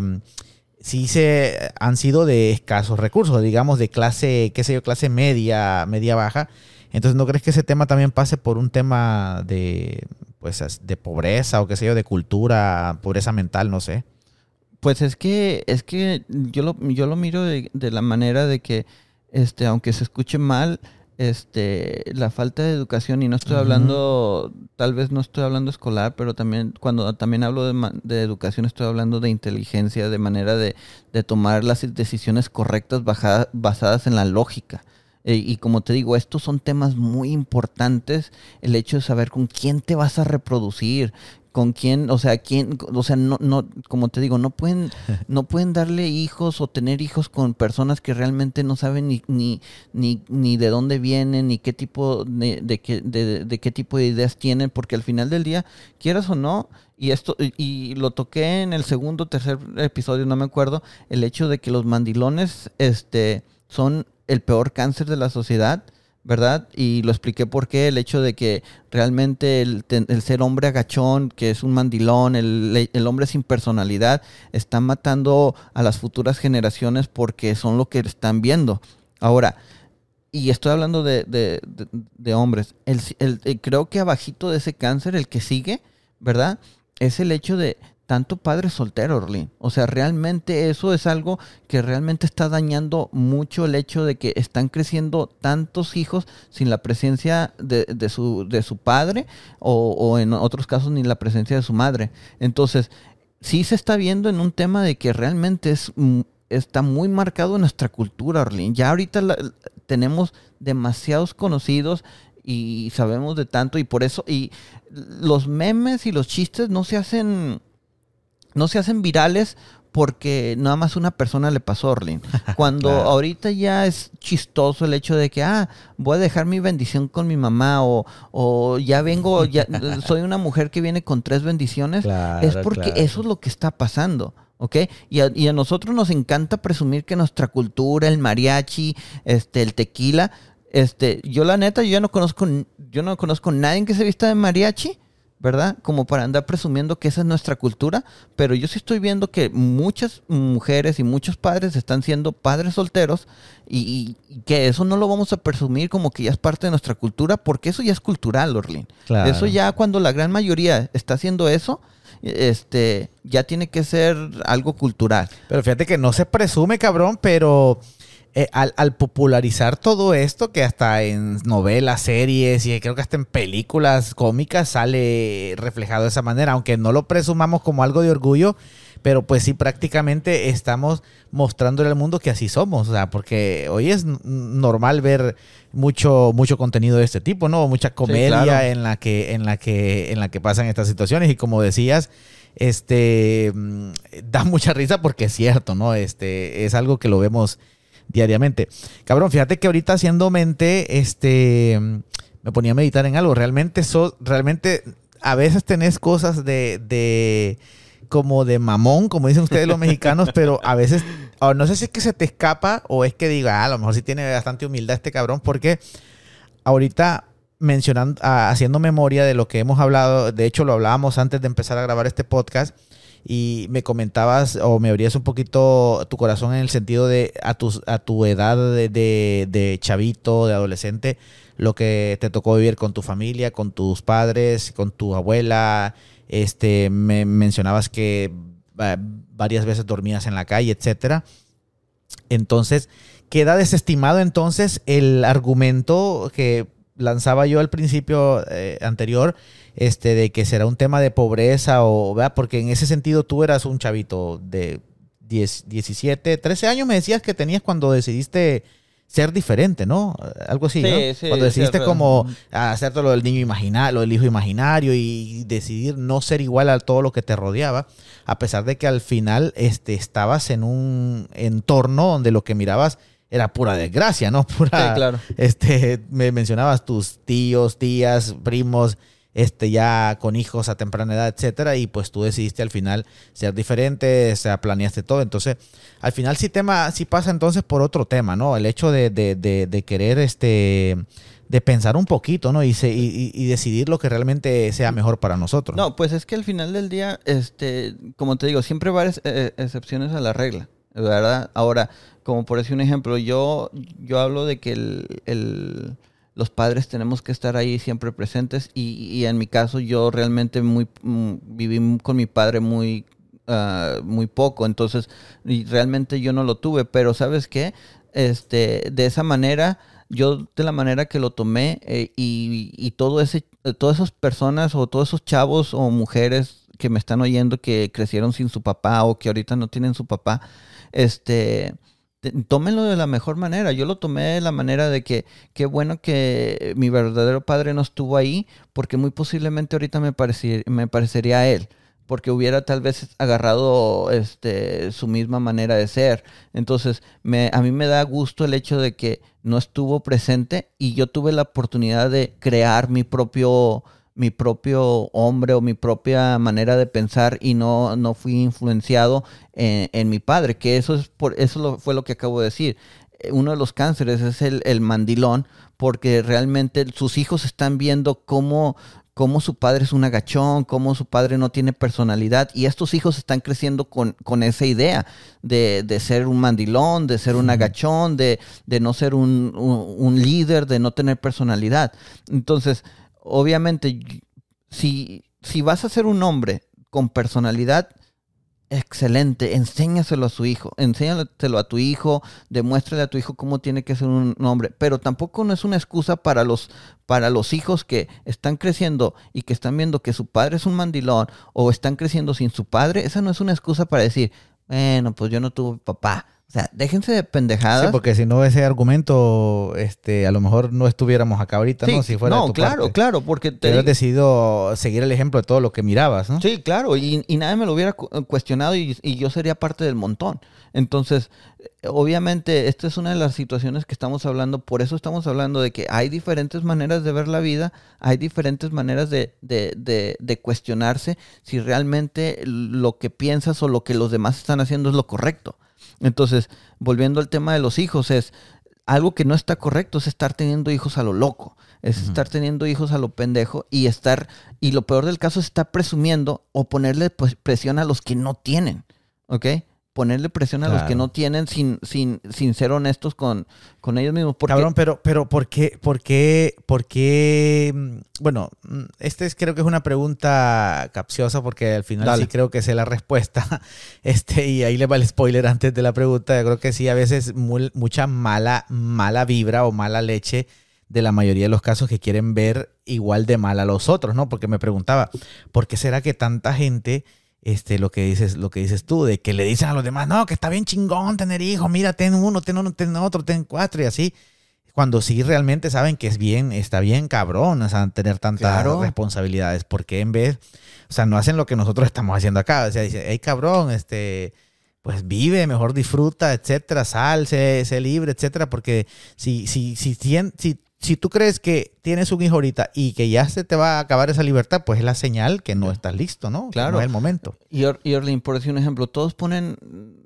sí se han sido de escasos recursos, digamos de clase, qué sé yo, clase media, media baja. Entonces, ¿no crees que ese tema también pase por un tema de, pues, de pobreza o qué sé yo, de cultura, pobreza mental, no sé? Pues es que, es que yo lo, yo lo miro de, de la manera de que, este, aunque se escuche mal, este, la falta de educación, y no estoy hablando, tal vez no estoy hablando escolar, pero también, cuando también hablo de, de educación, estoy hablando de inteligencia, de manera de, de tomar las decisiones correctas basadas en la lógica. Eh, y como te digo, estos son temas muy importantes, el hecho de saber con quién te vas a reproducir, con quién, o sea, quién, o sea, no, no, como te digo, no pueden, no pueden darle hijos o tener hijos con personas que realmente no saben ni, ni, ni, ni de dónde vienen, ni qué tipo de, de, qué, de, de qué tipo de ideas tienen, porque al final del día, quieras o no, y esto, y, y lo toqué en el segundo o tercer episodio, no me acuerdo, el hecho de que los mandilones, este, son el peor cáncer de la sociedad. ¿Verdad? Y lo expliqué por qué, el hecho de que realmente el, el ser hombre agachón, que es un mandilón, el, el hombre sin personalidad, está matando a las futuras generaciones porque son lo que están viendo. Ahora, y estoy hablando de, de- de- de hombres, el, el- creo que abajito de ese cáncer, el que sigue, ¿verdad? Es el hecho de tanto padre soltero, Orlin. O sea, realmente eso es algo que realmente está dañando mucho el hecho de que están creciendo tantos hijos sin la presencia de, de su, de su padre o, o en otros casos ni la presencia de su madre. Entonces, sí se está viendo en un tema de que realmente es, está muy marcado en nuestra cultura, Orlin. Ya ahorita la- tenemos demasiados conocidos y sabemos de tanto y por eso y los memes y los chistes no se hacen no se hacen virales porque nada más una persona le pasó a Orlin. Cuando Claro. ahorita ya es chistoso el hecho de que, ah, voy a dejar mi bendición con mi mamá o, o ya vengo, ya soy una mujer que viene con tres bendiciones, Claro, es porque claro. eso es lo que está pasando. ¿Ok? Y a, y a nosotros nos encanta presumir que nuestra cultura, el mariachi, este, el tequila, este, yo la neta, yo ya no conozco, yo no conozco a nadie que se vista de mariachi, ¿verdad? Como para andar presumiendo que esa es nuestra cultura, pero yo sí estoy viendo que muchas mujeres y muchos padres están siendo padres solteros y, que eso no lo vamos a presumir como que ya es parte de nuestra cultura, porque eso ya es cultural, Orlin. Eso ya cuando la gran mayoría está haciendo eso, este, ya tiene que ser algo cultural. Pero fíjate que no se presume, cabrón, pero eh, al, popularizar todo esto, que hasta en novelas, series y creo que hasta en películas cómicas sale reflejado de esa manera, aunque no lo presumamos como algo de orgullo, pero pues sí prácticamente estamos mostrándole al mundo que así somos, o sea, porque hoy es normal ver mucho mucho contenido de este tipo, ¿no? Mucha comedia en la que en la que en la que pasan estas situaciones y como decías, este mm, da mucha risa porque es cierto, ¿no? Este es algo que lo vemos diariamente. Cabrón, fíjate que ahorita haciendo mente, este, me ponía a meditar en algo. Realmente, so, realmente a veces tenés cosas de, de, como de mamón, como dicen ustedes los mexicanos, pero a veces, no sé si es que se te escapa o es que diga, ah, a lo mejor sí tiene bastante humildad este cabrón, porque ahorita mencionando, ah, haciendo memoria de lo que hemos hablado, de hecho lo hablábamos antes de empezar a grabar este podcast, y me comentabas o me abrías un poquito tu corazón en el sentido de a tu, a tu edad de, de, chavito, de adolescente, lo que te tocó vivir con tu familia, con tus padres, con tu abuela. Este, me mencionabas que varias veces dormías en la calle, etcétera. Entonces, queda desestimado entonces el argumento que lanzaba yo al principio eh, anterior este, de que será un tema de pobreza o, ¿verdad? Porque en ese sentido tú eras un chavito de 10, 17, 13 años me decías que tenías cuando decidiste ser diferente, ¿no? Algo así, ¿no? Cuando decidiste como hacerte lo del niño imaginario, lo del hijo imaginario y decidir no ser igual a todo lo que te rodeaba, a pesar de que al final este, estabas en un entorno donde lo que mirabas era pura desgracia, ¿no? Pura, claro. Este, me mencionabas tus tíos, tías, primos, este, ya con hijos a temprana edad, etcétera, y pues tú decidiste al final ser diferente, o sea, planeaste todo. Entonces, al final sí tema, sí pasa entonces por otro tema, ¿no? El hecho de, de, de, querer este de pensar un poquito, ¿no? Y, y, decidir lo que realmente sea mejor para nosotros. No, pues es que al final del día, este, como te digo, siempre varias eh, excepciones a la regla, ¿verdad? Ahora, como por decir un ejemplo, yo, yo hablo de que el los padres tenemos que estar ahí siempre presentes y, en mi caso yo realmente muy mm, viví con mi padre muy ah, muy poco entonces realmente yo no lo tuve pero sabes qué este de esa manera yo de la manera que lo tomé eh, y, y, todo ese todas esas personas o todos esos chavos o mujeres que me están oyendo que crecieron sin su papá o que ahorita no tienen su papá este tómenlo de la mejor manera. Yo lo tomé de la manera de que qué bueno que mi verdadero padre no estuvo ahí, porque muy posiblemente ahorita me, me parecería a él, porque hubiera tal vez agarrado este, su misma manera de ser. Entonces, me, a mí me da gusto el hecho de que no estuvo presente y yo tuve la oportunidad de crear mi propio mi propio hombre o mi propia manera de pensar y no, no fui influenciado en, mi padre, que eso, es por, eso fue lo que acabo de decir. Eh, uno de los cánceres es el, mandilón, porque realmente sus hijos están viendo cómo, cómo su padre es un agachón, cómo su padre no tiene personalidad, y estos hijos están creciendo con, con esa idea de, de, ser un mandilón, de ser un agachón, de, de no ser un, un, líder, de no tener personalidad. Entonces, obviamente, si, si vas a ser un hombre con personalidad, excelente, enséñaselo a su hijo, enséñaselo a tu hijo, demuéstrale a tu hijo cómo tiene que ser un hombre, pero tampoco no es una excusa para los para los hijos que están creciendo y que están viendo que su padre es un mandilón o están creciendo sin su padre, esa no es una excusa para decir, bueno, pues yo no tuve papá, o sea, déjense de pendejadas. Sí, porque si no ese argumento, este, a lo mejor no estuviéramos acá ahorita, ¿no? Si fuera no, claro, claro, porque te hubieras decidido seguir el ejemplo de todo lo que mirabas, ¿no? Sí, claro, y, nadie me lo hubiera cuestionado y, yo sería parte del montón. Entonces, obviamente, esta es una de las situaciones que estamos hablando, por eso estamos hablando de que hay diferentes maneras de ver la vida, hay diferentes maneras de, de, de, de cuestionarse si realmente lo que piensas o lo que los demás están haciendo es lo correcto. Entonces, volviendo al tema de los hijos, es algo que no está correcto es estar teniendo hijos a lo loco, es estar teniendo hijos a lo pendejo y estar, y lo peor del caso es estar presumiendo o ponerle pues, presión a los que no tienen, ¿ok? Ponerle presión a los que no tienen sin, sin, sin ser honestos con, con ellos mismos. Porque, Cabrón, pero, pero ¿por qué, por qué, por qué? mm, Bueno, mm, este es, creo que es una pregunta capciosa porque al final Dale. sí creo que sé la respuesta. Este, y ahí le va el spoiler antes de la pregunta. Yo creo que sí, a veces mucha mala, mala vibra o mala leche de la mayoría de los casos que quieren ver igual de mal a los otros, ¿no? Porque me preguntaba, ¿por qué será que tanta gente este, lo que dices, lo que dices tú, de que le dicen a los demás, no, que está bien chingón tener hijos, mira, ten uno, ten uno, ten otro, ten cuatro y así. Cuando sí realmente saben que es bien, está bien cabrón, o sea, tener tantas Claro. responsabilidades, porque en vez, o sea, no hacen lo que nosotros estamos haciendo acá, o sea, dice, hey cabrón, este, pues vive, mejor disfruta, etcétera, sal, sé, sé libre, etcétera, porque si, si, si, tien- si, si tú crees que tienes un hijo ahorita y que ya se te va a acabar esa libertad, pues es la señal que no estás listo, ¿no? Que Claro. No es el momento. Y, Or- y Orlin, por decir un ejemplo, todos ponen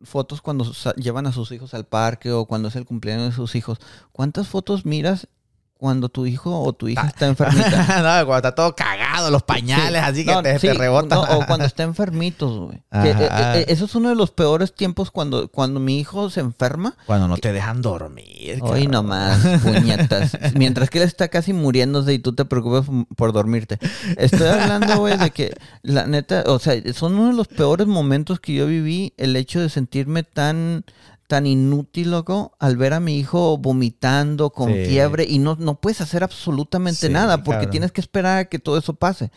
fotos cuando llevan a sus hijos al parque o cuando es el cumpleaños de sus hijos. ¿Cuántas fotos miras cuando tu hijo o tu hija está enfermita? no, cuando está todo cagado, los pañales, así que No, te, sí, te rebota. no, o cuando está enfermitos, güey. Que, eh, eh, eso es uno de los peores tiempos cuando, cuando mi hijo se enferma. Cuando no te dejan dormir. Hoy nomás, puñetas. Mientras que él está casi muriéndose y tú te preocupas por dormirte. Estoy hablando, güey, de que la neta, o sea, son uno de los peores momentos que yo viví, el hecho de sentirme tan tan inútil, loco, al ver a mi hijo vomitando con Sí. fiebre y no, no puedes hacer absolutamente Sí, nada porque tienes que esperar a que todo eso pase.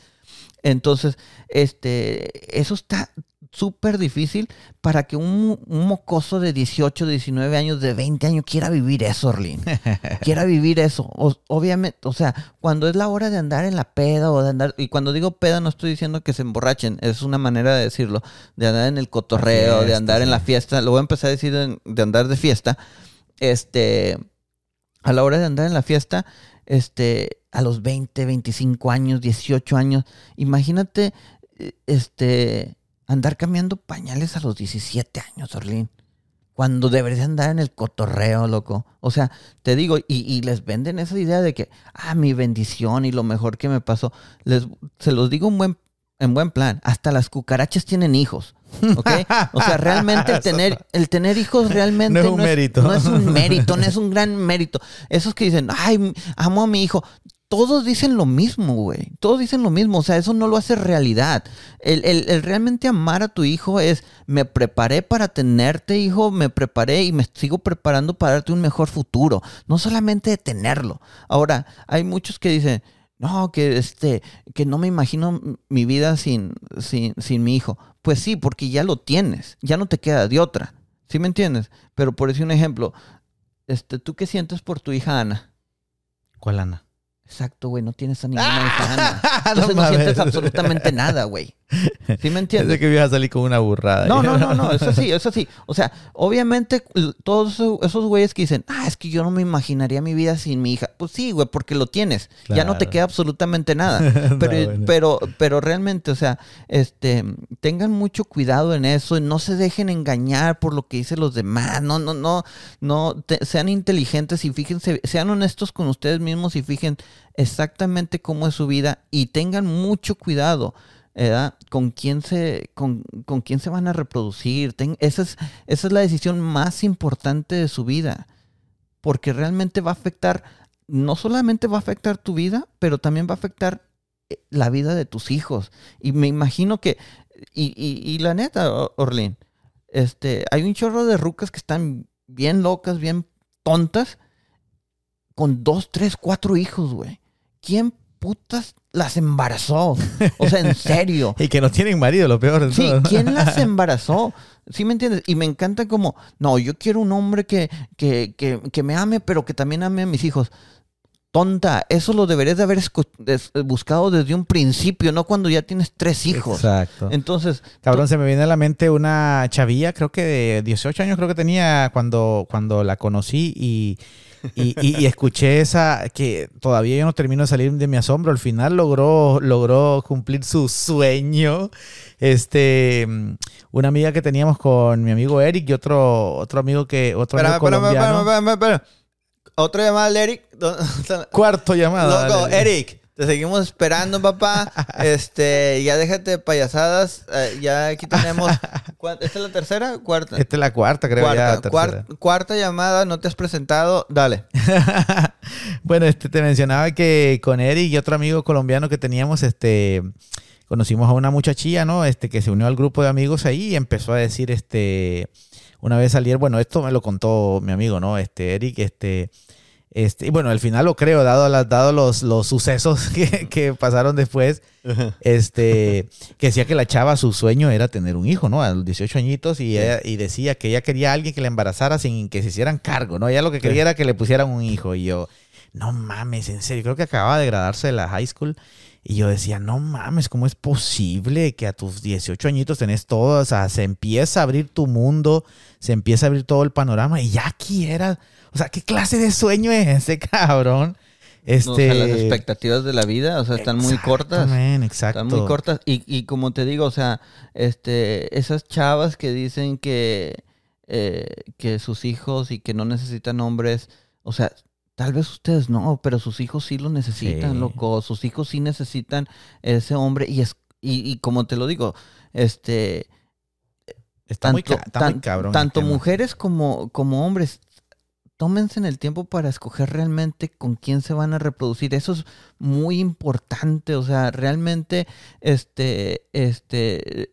Entonces, este, eso está súper difícil para que un, un mocoso de 18, 19 años, de 20 años quiera vivir eso, Orlin. quiera vivir eso. O- obviamente, o sea, cuando es la hora de andar en la peda o de andar, y cuando digo peda no estoy diciendo que se emborrachen, es una manera de decirlo, de andar en el cotorreo, de fiesta, andar en la fiesta, lo voy a empezar a decir en- de andar de fiesta, este, a la hora de andar en la fiesta, este, a los 20, 25 años, 18 años, imagínate, eh, este, andar cambiando pañales a los 17 años, Orlín. Cuando deberías andar en el cotorreo, loco. O sea, te digo, y, y les venden esa idea de que, ah, mi bendición y lo mejor que me pasó. Les, se los digo en buen, en buen plan. Hasta las cucarachas tienen hijos. ¿Ok? O sea, realmente el tener, el tener hijos realmente No es un mérito. no es un mérito, no es un gran mérito. Esos que dicen, ay, amo a mi hijo. Todos dicen lo mismo, güey. Todos dicen lo mismo. O sea, eso no lo hace realidad. El, el- el realmente amar a tu hijo es, me preparé para tenerte, hijo, me preparé y me sigo preparando para darte un mejor futuro. No solamente de tenerlo. Ahora, hay muchos que dicen, no, que este, que no me imagino mi vida sin, sin, sin mi hijo. Pues sí, porque ya lo tienes. Ya no te queda de otra. ¿Sí me entiendes? Pero por decir un ejemplo, este, ¿tú qué sientes por tu hija Ana? ¿Cuál Ana? Exacto, güey, no tienes a ninguna no Entonces no, mames. sientes absolutamente nada, güey. ¿Sí me entiendes? Pensé que ibas a salir con una burrada. No, no, no, no, eso sí, eso sí. O sea, obviamente todos esos- güeyes que dicen, ah, es que yo no me imaginaría mi vida sin mi hija. Pues sí, güey, porque lo tienes. Ya no te queda absolutamente nada. No, Pero, bueno. pero, pero realmente, o sea, este, tengan mucho cuidado en eso y no se dejen engañar por lo que dicen los demás. No, no, no, no, te- sean inteligentes y fíjense, sean honestos con ustedes mismos y fijen exactamente cómo es su vida y tengan mucho cuidado. Con quién se con, con quién se van a reproducir Ten- esa es esa es la decisión más importante de su vida porque realmente va a afectar no solamente va a afectar tu vida pero también va a afectar eh, la vida de tus hijos. Y me imagino que y, y- y la neta Orlin este hay un chorro de rucas que están bien locas bien tontas con dos tres cuatro hijos güey. Quién putas las embarazó o sea en serio Y que no tienen marido, lo peor de Sí, todo. ¿quién las embarazó? ¿Sí me entiendes? Y me encanta como, no, yo quiero un hombre que, que, que, que me ame, pero que también ame a mis hijos. Tonta, eso lo deberías de haber buscado desde un principio, no cuando ya tienes tres hijos. Exacto. Entonces, Cabrón, se me viene a la mente una chavilla, creo que de 18 años creo que tenía cuando, cuando la conocí y, y, y- y escuché esa, que todavía yo no termino de salir de mi asombro, al final logró, logró cumplir su sueño. Este, una amiga que teníamos con mi amigo Eric y otro, otro amigo que, otro amigo colombiano. Otra llamada de Eric. Cuarto llamada. Loco, Eric. Te seguimos esperando, papá. Este, ya déjate de payasadas. Eh, ya aquí tenemos. ¿Esta es la tercera? ¿Cuarta? Esta es la cuarta, creo. Cuarta, ya, cuarta llamada, no te has presentado. Dale. bueno, este, te mencionaba que con Eric y otro amigo colombiano que teníamos, este conocimos a una muchachilla, ¿no? Este, que se unió al grupo de amigos ahí y empezó a decir, este, una vez salieron, bueno, esto me lo contó mi amigo, ¿no? Este, Eric, este, este, y bueno, al final lo creo, dado, dado los, los sucesos que, pasaron después, este, que decía que la chava, su sueño era tener un hijo, ¿no? A los 18 añitos, y, y decía que ella quería a alguien que la embarazara sin que se hicieran cargo, ¿no? Ella lo que quería era que le pusieran un hijo, y yo, no mames, en serio, creo que acababa de graduarse de la high school, y yo decía, no mames, ¿cómo es posible que a tus 18 añitos tenés todo? O sea, se empieza a abrir tu mundo, se empieza a abrir todo el panorama y ya quieras. O sea, ¿qué clase de sueño es ese cabrón? Este... las expectativas de la vida, o sea, están muy cortas. Exacto. Están muy cortas. Y, y, como te digo, o sea, este, esas chavas que dicen que, eh, que sus hijos y que no necesitan hombres, o sea, Tal vez ustedes no, pero sus hijos sí lo necesitan, loco. Sus hijos sí necesitan ese hombre. Y es, y, como te lo digo, este. Está tanto, muy, cabrón. Tanto mujeres como, como hombres, tómense en el tiempo para escoger realmente con quién se van a reproducir. Eso es muy importante. O sea, realmente, este, este,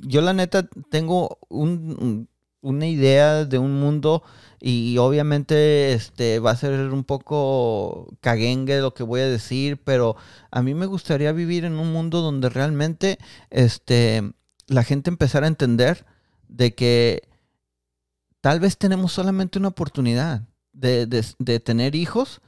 yo la neta tengo un, una idea de un mundo y obviamente este va a ser un poco caguengue lo que voy a decir, pero a mí me gustaría vivir en un mundo donde realmente este la gente empezara a entender de que tal vez tenemos solamente una oportunidad de, de tener hijos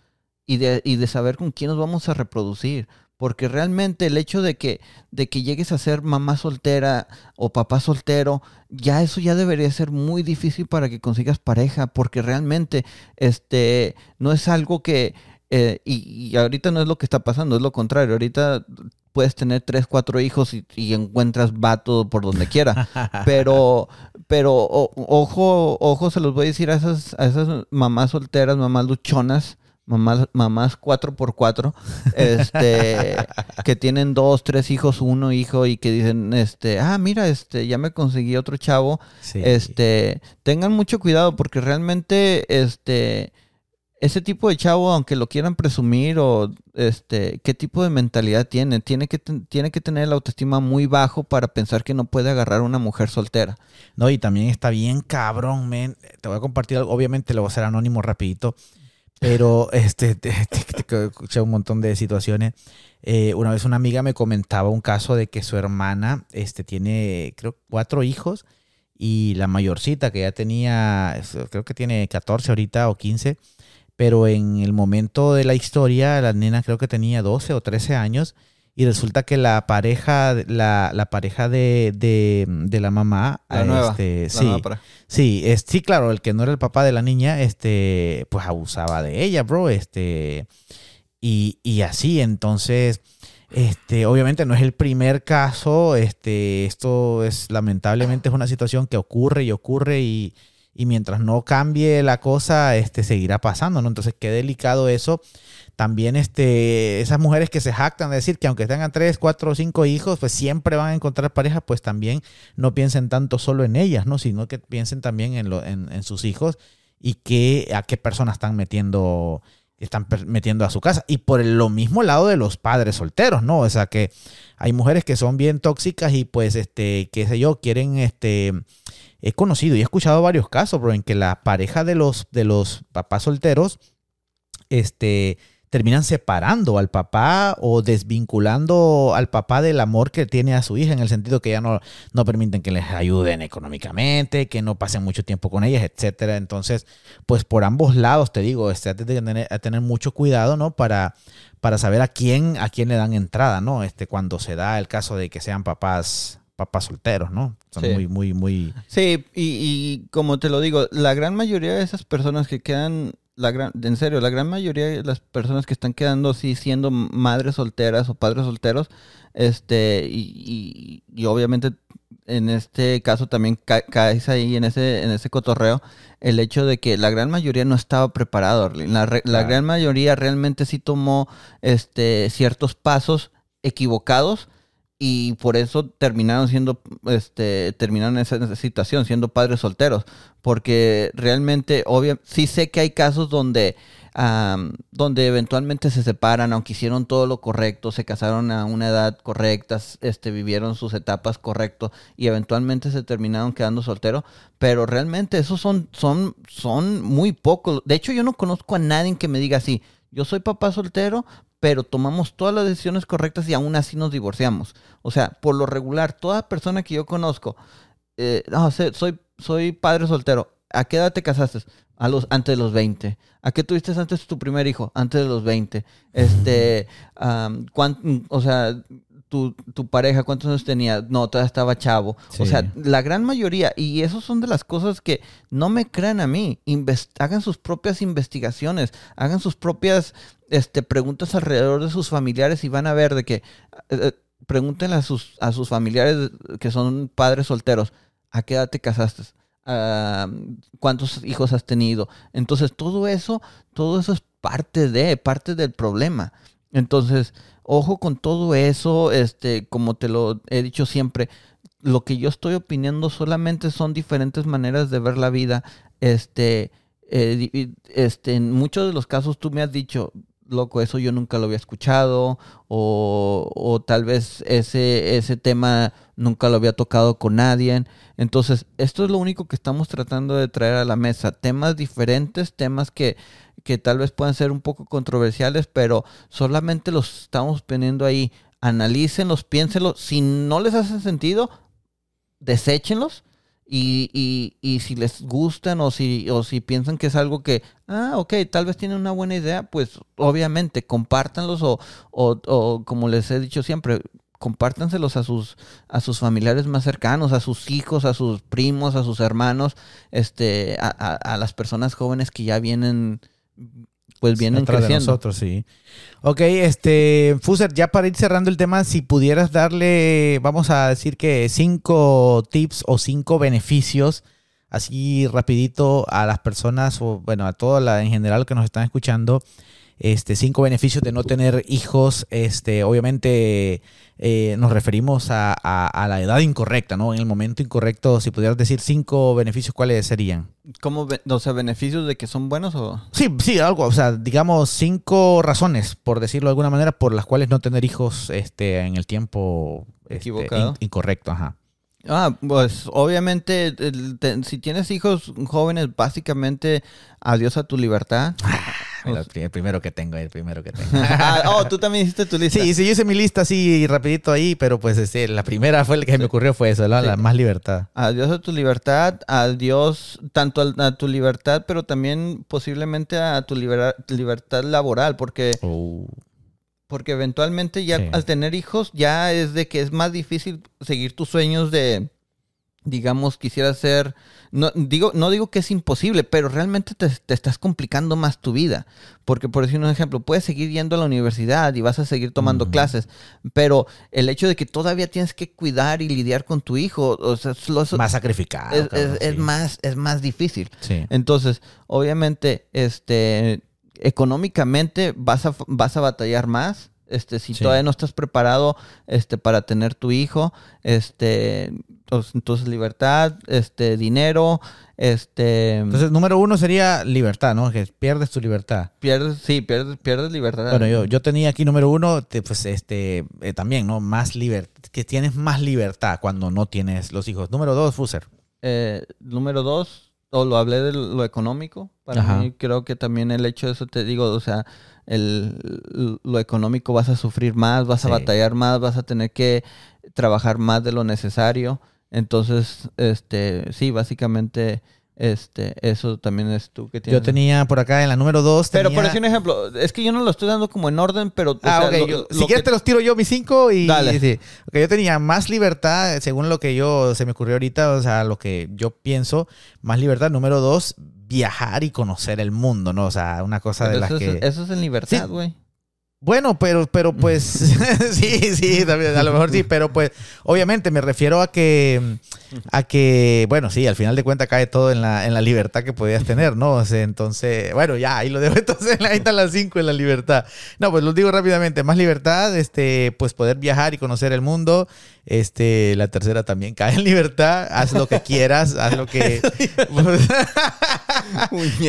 y de, y de saber con quién nos vamos a reproducir. Porque realmente el hecho de que, de que llegues a ser mamá soltera o papá soltero, ya eso ya debería ser muy difícil para que consigas pareja, porque realmente este, no es algo que, eh, y, ahorita no es lo que está pasando, es lo contrario, ahorita puedes tener tres, cuatro hijos y, encuentras vato por donde quiera, pero, pero ojo, ojo, se los voy a decir a esas, a esas mamás solteras, mamás luchonas, mamás, mamás 4x4, este, que tienen dos, tres hijos, uno hijo y que dicen, este, ah, mira, este, ya me conseguí otro chavo. Este, tengan mucho cuidado porque realmente, este, ese tipo de chavo, aunque lo quieran presumir o, este, qué tipo de mentalidad tiene, tiene que, tiene que tener la autoestima muy bajo para pensar que no puede agarrar a una mujer soltera. No, y también está bien cabrón, men. Te voy a compartir, obviamente lo voy a hacer anónimo rapidito. Pero este, te, escuché un montón de situaciones. Eh, una vez una amiga me comentaba un caso de que su hermana este, tiene, creo, cuatro hijos y la mayorcita que ya tenía, creo que tiene 14 ahorita o 15, pero en el momento de la historia la nena creo que tenía 12 o 13 años y resulta que la pareja, la, la pareja de, de, la mamá, la este, sí, sí, es, sí, claro, el que no era el papá de la niña, este, pues abusaba de ella, bro, este, y, y así, entonces, este, obviamente no es el primer caso, este, esto es, lamentablemente es una situación que ocurre y ocurre y, y mientras no cambie la cosa, este, seguirá pasando, ¿no? Entonces, qué delicado eso también este, esas mujeres que se jactan de decir que aunque tengan tres, cuatro o cinco hijos, pues siempre van a encontrar pareja, pues también no piensen tanto solo en ellas, ¿no? Sino que piensen también en, lo, en, sus hijos y que, a qué personas están metiendo, están metiendo a su casa. Y por lo mismo lado de los padres solteros, ¿no? O sea que hay mujeres que son bien tóxicas y pues, este, qué sé yo, quieren, este, he conocido y he escuchado varios casos, bro, en que la pareja de los, de los papás solteros, este, terminan separando al papá o desvinculando al papá del amor que tiene a su hija, en el sentido que ya no, no permiten que les ayuden económicamente, que no pasen mucho tiempo con ellas, etcétera. Entonces, pues por ambos lados, te digo, este, tener, tener mucho cuidado, ¿no? Para, para saber a quién, a quién le dan entrada, ¿no? Este, cuando se da el caso de que sean papás papás solteros, ¿no? Son muy, muy, muy... Sí, y, y, como te lo digo, la gran mayoría de esas personas que quedan la gran, en serio, la gran mayoría de las personas que están quedando así siendo madres solteras o padres solteros, este, y, y, obviamente en este caso también ca- caes ahí en ese, en ese cotorreo, el hecho de que la gran mayoría no estaba preparado. La, re- la gran mayoría realmente sí tomó este, ciertos pasos equivocados y por eso terminaron siendo, este, terminaron en esa, situación, siendo padres solteros. Porque realmente, obvio, sí sé que hay casos donde, am, donde eventualmente se separan, aunque hicieron todo lo correcto, se casaron a una edad correcta, este, vivieron sus etapas correcto y eventualmente se terminaron quedando solteros. Pero realmente esos son, son, son muy pocos. De hecho, yo no conozco a nadie que me diga así. Yo soy papá soltero, pero tomamos todas las decisiones correctas y aún así nos divorciamos. O sea, por lo regular, toda persona que yo conozco, eh, no, sé, soy, soy padre soltero. ¿A qué edad te casaste? A los, antes de los 20. ¿A qué tuviste antes tu primer hijo? Antes de los 20. Este, cuán- o sea, tu, tu pareja, ¿cuántos años tenía? No, todavía estaba chavo. O sea, la gran mayoría, y eso son de las cosas que no me crean a mí, hagan sus propias investigaciones, hagan sus propias este, preguntas alrededor de sus familiares y van a ver de que, eh, eh, pregúntenle a sus, a sus familiares que son padres solteros, ¿a qué edad te casaste? Ah, ¿Cuántos hijos has tenido? Entonces, todo eso, todo eso es parte de, parte del problema. Entonces, ojo con todo eso, este, como te lo he dicho siempre, lo que yo estoy opinando solamente son diferentes maneras de ver la vida. Este, eh, este, en muchos de los casos tú me has dicho, loco, eso yo nunca lo había escuchado, o, o tal vez ese, ese tema nunca lo había tocado con nadie. Entonces, esto es lo único que estamos tratando de traer a la mesa. Temas diferentes, temas que, que tal vez puedan ser un poco controversiales, pero solamente los estamos poniendo ahí. Analícenlos, piénsenlos. Si no les hace sentido, deséchenlos. Y, y, y si les gustan o si, o si piensan que es algo que, ah, ok, tal vez tienen una buena idea, pues obviamente compártanlos o, o, o como les he dicho siempre, compártanselos a sus, a sus familiares más cercanos, a sus hijos, a sus primos, a sus hermanos, este, a, a- a las personas jóvenes que ya vienen, pues vienen Atrás de creciendo. nosotros, sí. Ok, este, Fuser, ya para ir cerrando el tema, si pudieras darle, vamos a decir que cinco tips o cinco beneficios, así rapidito a las personas, o bueno, a toda la en general que nos están escuchando, este, cinco beneficios de no tener hijos, este, obviamente eh, nos referimos a, a- a la edad incorrecta, ¿no? En el momento incorrecto, si pudieras decir cinco beneficios, ¿cuáles serían? ¿Cómo, o sea, beneficios de que son buenos o...? Sí, sí, algo, o sea, digamos cinco razones, por decirlo de alguna manera, por las cuales no tener hijos este, en el tiempo este, Equivocado. in- incorrecto, ajá. Ah, pues obviamente, el- te- si tienes hijos jóvenes, básicamente adiós a tu libertad. El pri- el primero que tengo, el primero que tengo. Ah, oh, tú también hiciste tu lista. sí, sí, yo hice mi lista así rapidito ahí, pero pues este, la primera fue la que me ocurrió fue eso, la, la Sí. más libertad. Adiós a tu libertad, adiós tanto a, tu libertad, pero también posiblemente a tu libera- libertad laboral, porque, Oh, porque eventualmente ya Sí. al tener hijos ya es de que es más difícil seguir tus sueños de, digamos, quisiera ser, no digo, no digo que es imposible, pero realmente te, te estás complicando más tu vida, porque por decir un ejemplo, puedes seguir yendo a la universidad y vas a seguir tomando clases, pero el hecho de que todavía tienes que cuidar y lidiar con tu hijo, o sea, es lo- más sacrificado. es, más, es más difícil. Sí. Entonces, obviamente, este, económicamente vas a, vas a batallar más. Este, si Sí. todavía no estás preparado, este, para tener tu hijo, este, entonces, entonces libertad, este, dinero, este, Entonces, número uno sería libertad, ¿no? Que pierdes tu libertad. pierdes, sí, pierdes, pierdes libertad. Bueno, yo, yo tenía aquí número uno, te- pues este, eh, también, ¿no? Más libertad, que tienes más libertad cuando no tienes los hijos. Número dos, Fuser. Eh, número dos, o lo hablé de lo económico. Para Ajá. mí creo que también el hecho de eso te digo, o sea, el, lo económico vas a sufrir más, vas Sí. a batallar más, vas a tener que trabajar más de lo necesario. Entonces, este, sí, básicamente, este, eso también es tú que tienes. Yo tenía por acá en la número dos. Pero por decir un ejemplo, es que yo no lo estoy dando como en orden, pero o Ah, sea, lo- yo- lo si quieres que- te los tiro yo mis cinco y... Dale. sí. Ok, yo tenía más libertad, según lo que yo se me ocurrió ahorita, o sea, lo que yo pienso, más libertad. Número dos, viajar y conocer el mundo, ¿no? O sea, una cosa de las que... es, eso es en libertad, Sí. Bueno, pero, pero pues, sí, sí, también, a lo mejor sí, pero pues, obviamente me refiero a que, a que, bueno, sí, al final de cuentas cae todo en la, en la libertad que podías tener, ¿no? O sea, entonces, bueno, ya, ahí lo dejo, entonces ahí están las cinco en la libertad. No, pues lo digo rápidamente, más libertad, este, pues poder viajar y conocer el mundo, este, la tercera también cae en libertad, haz lo que quieras, haz lo que...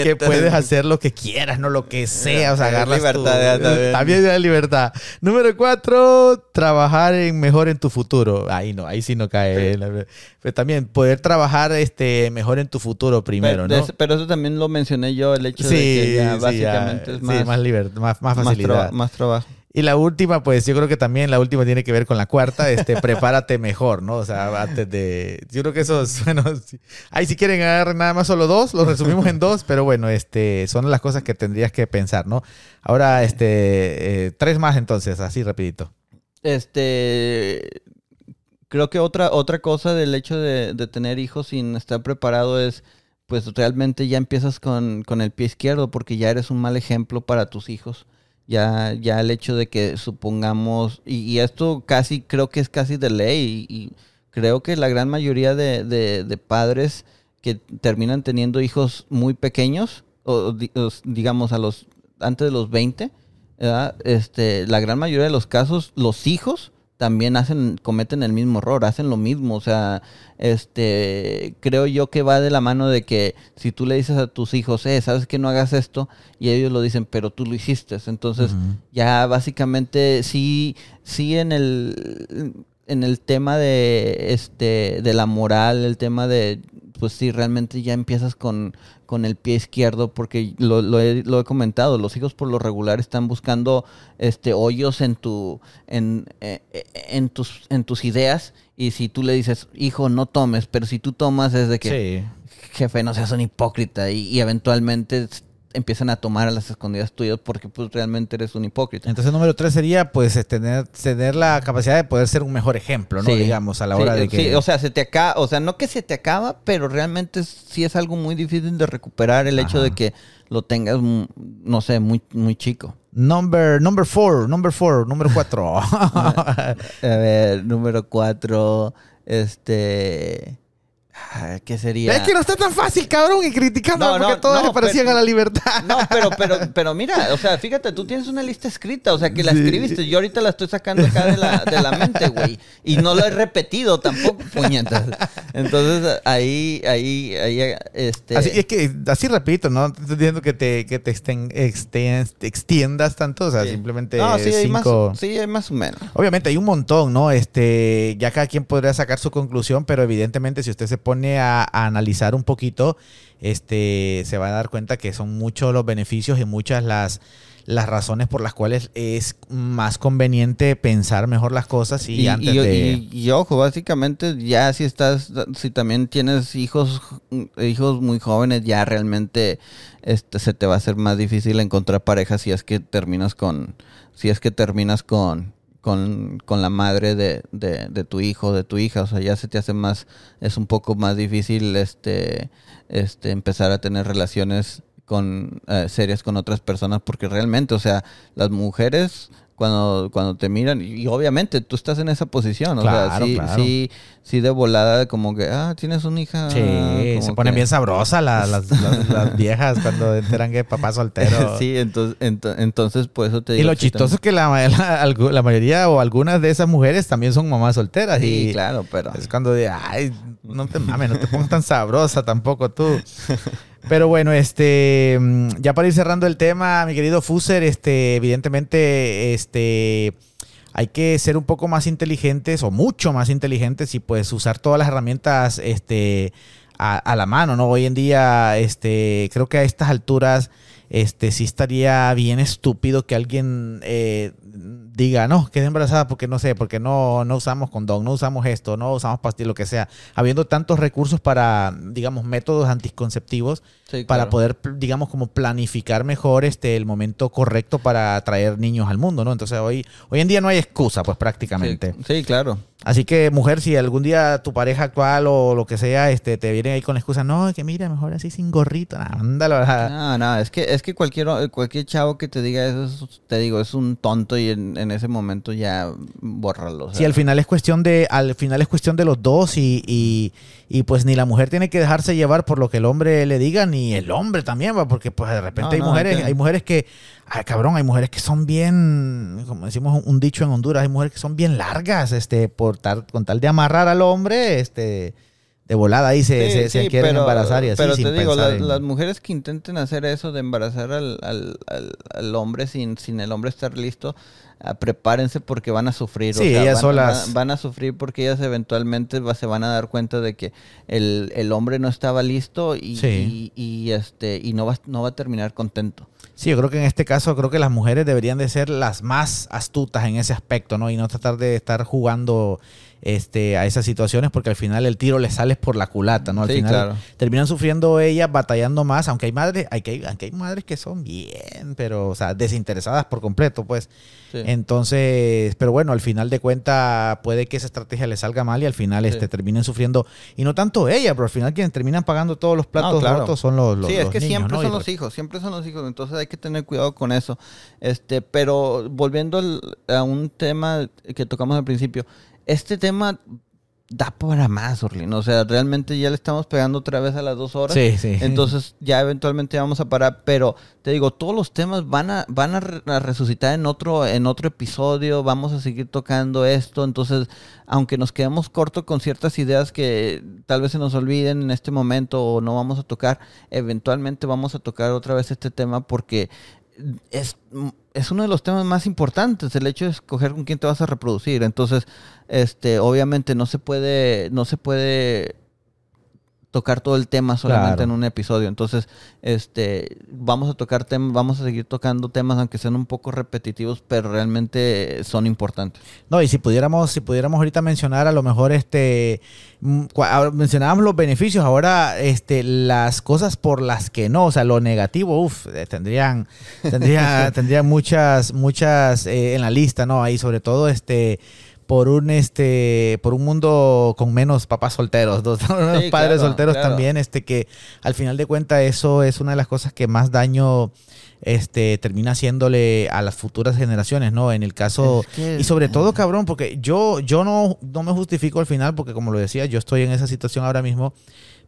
que puedes hacer lo que quieras, no lo que sea, o sea, agarras libertad, tu- también. Da libertad. Número cuatro, trabajar en mejor en tu futuro. Ahí no, ahí sí no cae. la- Pero también poder trabajar este mejor en tu futuro primero, pero, ¿no? de- pero eso también lo mencioné yo, el hecho de que ya básicamente es sí, más, más, liber- más, más más, facilidad. tra- más trabajo. Y la última, pues yo creo que también la última tiene que ver con la cuarta, este, prepárate mejor, ¿no? O sea, antes de... Yo creo que esos, bueno, sí. ahí si quieren agarrar nada más solo dos, los resumimos en dos, pero bueno, este, son las cosas que tendrías que pensar, ¿no? Ahora, este, eh, tres más entonces, así rapidito. Este, creo que otra, otra cosa del hecho de, de tener hijos sin estar preparado es, pues realmente ya empiezas con, con el pie izquierdo porque ya eres un mal ejemplo para tus hijos. Ya, ya el hecho de que supongamos, y, y esto casi, creo que es casi de ley, y, creo que la gran mayoría de, de- de padres que terminan teniendo hijos muy pequeños, o, digamos a los, antes de los 20, ¿verdad? Este, la gran mayoría de los casos, los hijos también hacen, cometen el mismo error, hacen lo mismo. O sea, este, creo yo que va de la mano de que si tú le dices a tus hijos, eh, sabes que no hagas esto, y ellos lo dicen, pero tú lo hiciste. Entonces, ya básicamente sí, sí en el, en el tema de, este, de la moral, el tema de, pues sí, realmente ya empiezas con, con el pie izquierdo, porque lo, lo he, lo he comentado, los hijos por lo regular están buscando este hoyos en tu, en, eh, eh, en tus, en tus ideas, y si tú le dices, hijo, no tomes, pero si tú tomas es de que, Sí. jefe, no seas un hipócrita, y, y eventualmente empiezan a tomar a las escondidas tuyas porque pues realmente eres un hipócrita. Entonces, número tres sería, pues, es tener, tener la capacidad de poder ser un mejor ejemplo, ¿no? Sí. Digamos, a la Sí, hora de eh, que... sí, o sea, se te acaba, o sea, no que se te acaba, pero realmente sí es algo muy difícil de recuperar el hecho de que lo tengas, mm, no sé, muy, muy chico. Number, number four, number four, número cuatro. A ver, número cuatro, este... ¿Qué sería? Es que no está tan fácil, cabrón, y criticando No, porque no, todas no, le parecían pero- a la libertad. No, pero, pero, pero mira, o sea, fíjate, tú tienes una lista escrita, o sea, que la Sí. escribiste. Yo ahorita la estoy sacando acá de la, de la mente, güey. Y no lo he repetido tampoco, puñetas. Entonces, ahí, ahí, ahí, este... Así, es que, así repito, no te estoy diciendo que te, que te exten- exten- te extiendas tanto, o sea, Sí. simplemente no, sí, hay más, cinco... sí, hay más o menos. Obviamente hay un montón, ¿no? Este, ya cada quien podría sacar su conclusión, pero evidentemente si usted se pone a, a analizar un poquito, este, se va a dar cuenta que son muchos los beneficios y muchas las, las razones por las cuales es más conveniente pensar mejor las cosas y, Y, antes y- de... y- y ojo, básicamente ya si estás, si también tienes hijos, hijos muy jóvenes, ya realmente este, se te va a hacer más difícil encontrar pareja si es que terminas con, si es que terminas con, con, con la madre de, de, de tu hijo, de tu hija, o sea, ya se te hace más, es un poco más difícil este, este, empezar a tener relaciones con eh, serias con otras personas porque realmente, o sea, las mujeres cuando, cuando te miran, y, y obviamente tú estás en esa posición, o Claro, sea, sí, claro. sí, sí de volada, como que, ah, tienes una hija. Sí, como se ponen que- bien sabrosas las, las, las- las viejas cuando enteran que papá soltero. sí, entonces, ento- entonces, por eso te Y digo. lo sí, chistoso es que la, la, mayoría o algunas de esas mujeres también son mamás solteras. Sí, y claro, pero. Es cuando de, ay, no te mames, no te pongas tan sabrosa tampoco tú. Pero bueno, este, mm, ya para ir cerrando el tema, mi querido Fuser, este, evidentemente, este, hay que ser un poco más inteligentes o mucho más inteligentes y pues usar todas las herramientas, este, a, la mano, ¿no? Hoy en día, este, creo que a estas alturas, este, sí estaría bien estúpido que alguien eh, diga, no, quedé embarazada porque no sé, porque no, no usamos condón, no usamos esto, no usamos pastillas, lo que sea. Habiendo tantos recursos para, digamos, métodos anticonceptivos Sí, para poder, digamos, como planificar mejor este el momento correcto para traer niños al mundo, ¿no? Entonces hoy, hoy en día no hay excusa, pues prácticamente. Sí, sí, claro. Así que, mujer, si algún día tu pareja actual o lo que sea, este, te viene ahí con la excusa, no, que mira, mejor así sin gorrito, ándalo. No, no, es que, es que cualquier, cualquier chavo que te diga eso, te digo, es un tonto y en, ese momento ya bórralo. Sí, al final es cuestión de, al final es cuestión de los dos y, y, pues ni la mujer tiene que dejarse llevar por lo que el hombre le diga, ni el hombre también, va, porque pues de repente hay mujeres, hay mujeres que Ay, cabrón, hay mujeres que son bien, como decimos un dicho en Honduras, hay mujeres que son bien largas, este, por tal, con tal de amarrar al hombre, este, de volada ahí se, se, quieren embarazar y así. Pero te digo, las mujeres que intenten hacer eso de embarazar al, al, al, hombre sin, sin el hombre estar listo, ah, prepárense porque van a sufrir. Sí, ellas van, solas. Van, a sufrir porque ellas eventualmente se van a dar cuenta de que el, el hombre no estaba listo y, y, y, este, y no, va, no va a terminar contento. Sí, yo creo que en este caso creo que las mujeres deberían de ser las más astutas en ese aspecto, ¿no? Y no tratar de estar jugando este, a esas situaciones porque al final el tiro le sale por la culata, ¿no? Al final terminan sufriendo ellas, batallando más, aunque hay madres, hay que, aunque hay madres que son bien, pero, o sea, desinteresadas por completo, pues. Entonces, pero bueno, al final de cuentas puede que esa estrategia le salga mal y al final este, terminen sufriendo, y no tanto ella, pero al final quienes terminan pagando todos los platos rotos son los, los Sí, es que siempre son los hijos, siempre son los hijos, entonces hay que tener cuidado con eso. Este, pero volviendo a un tema que tocamos al principio, este tema da para más, Orlin. O sea, realmente ya le estamos pegando otra vez a las dos horas. Sí, sí. Entonces ya eventualmente vamos a parar. Pero te digo, todos los temas van a, van a, resucitar en otro, en otro episodio. Vamos a seguir tocando esto. Entonces, aunque nos quedemos cortos con ciertas ideas que tal vez se nos olviden en este momento o no vamos a tocar, eventualmente vamos a tocar otra vez este tema porque es, es uno de los temas más importantes, el hecho de escoger con quién te vas a reproducir. Entonces, este, obviamente no se puede, no se puede tocar todo el tema solamente en un episodio. Entonces, este, vamos a tocar temas, vamos a seguir tocando temas aunque sean un poco repetitivos, pero realmente son importantes. No, y si pudiéramos, si pudiéramos ahorita mencionar a lo mejor este mm, mencionábamos los beneficios, ahora este las cosas por las que no, o sea, lo negativo, uff, eh, tendrían tendría tendría muchas muchas eh, en la lista, ¿no? Ahí sobre todo este por un este por un mundo con menos papás solteros, dos padres solteros también, este que al final de cuentas eso es una de las cosas que más daño este termina haciéndole a las futuras generaciones, ¿no? En el caso y sobre todo, cabrón, porque yo yo no no me justifico al final porque como lo decía, yo estoy en esa situación ahora mismo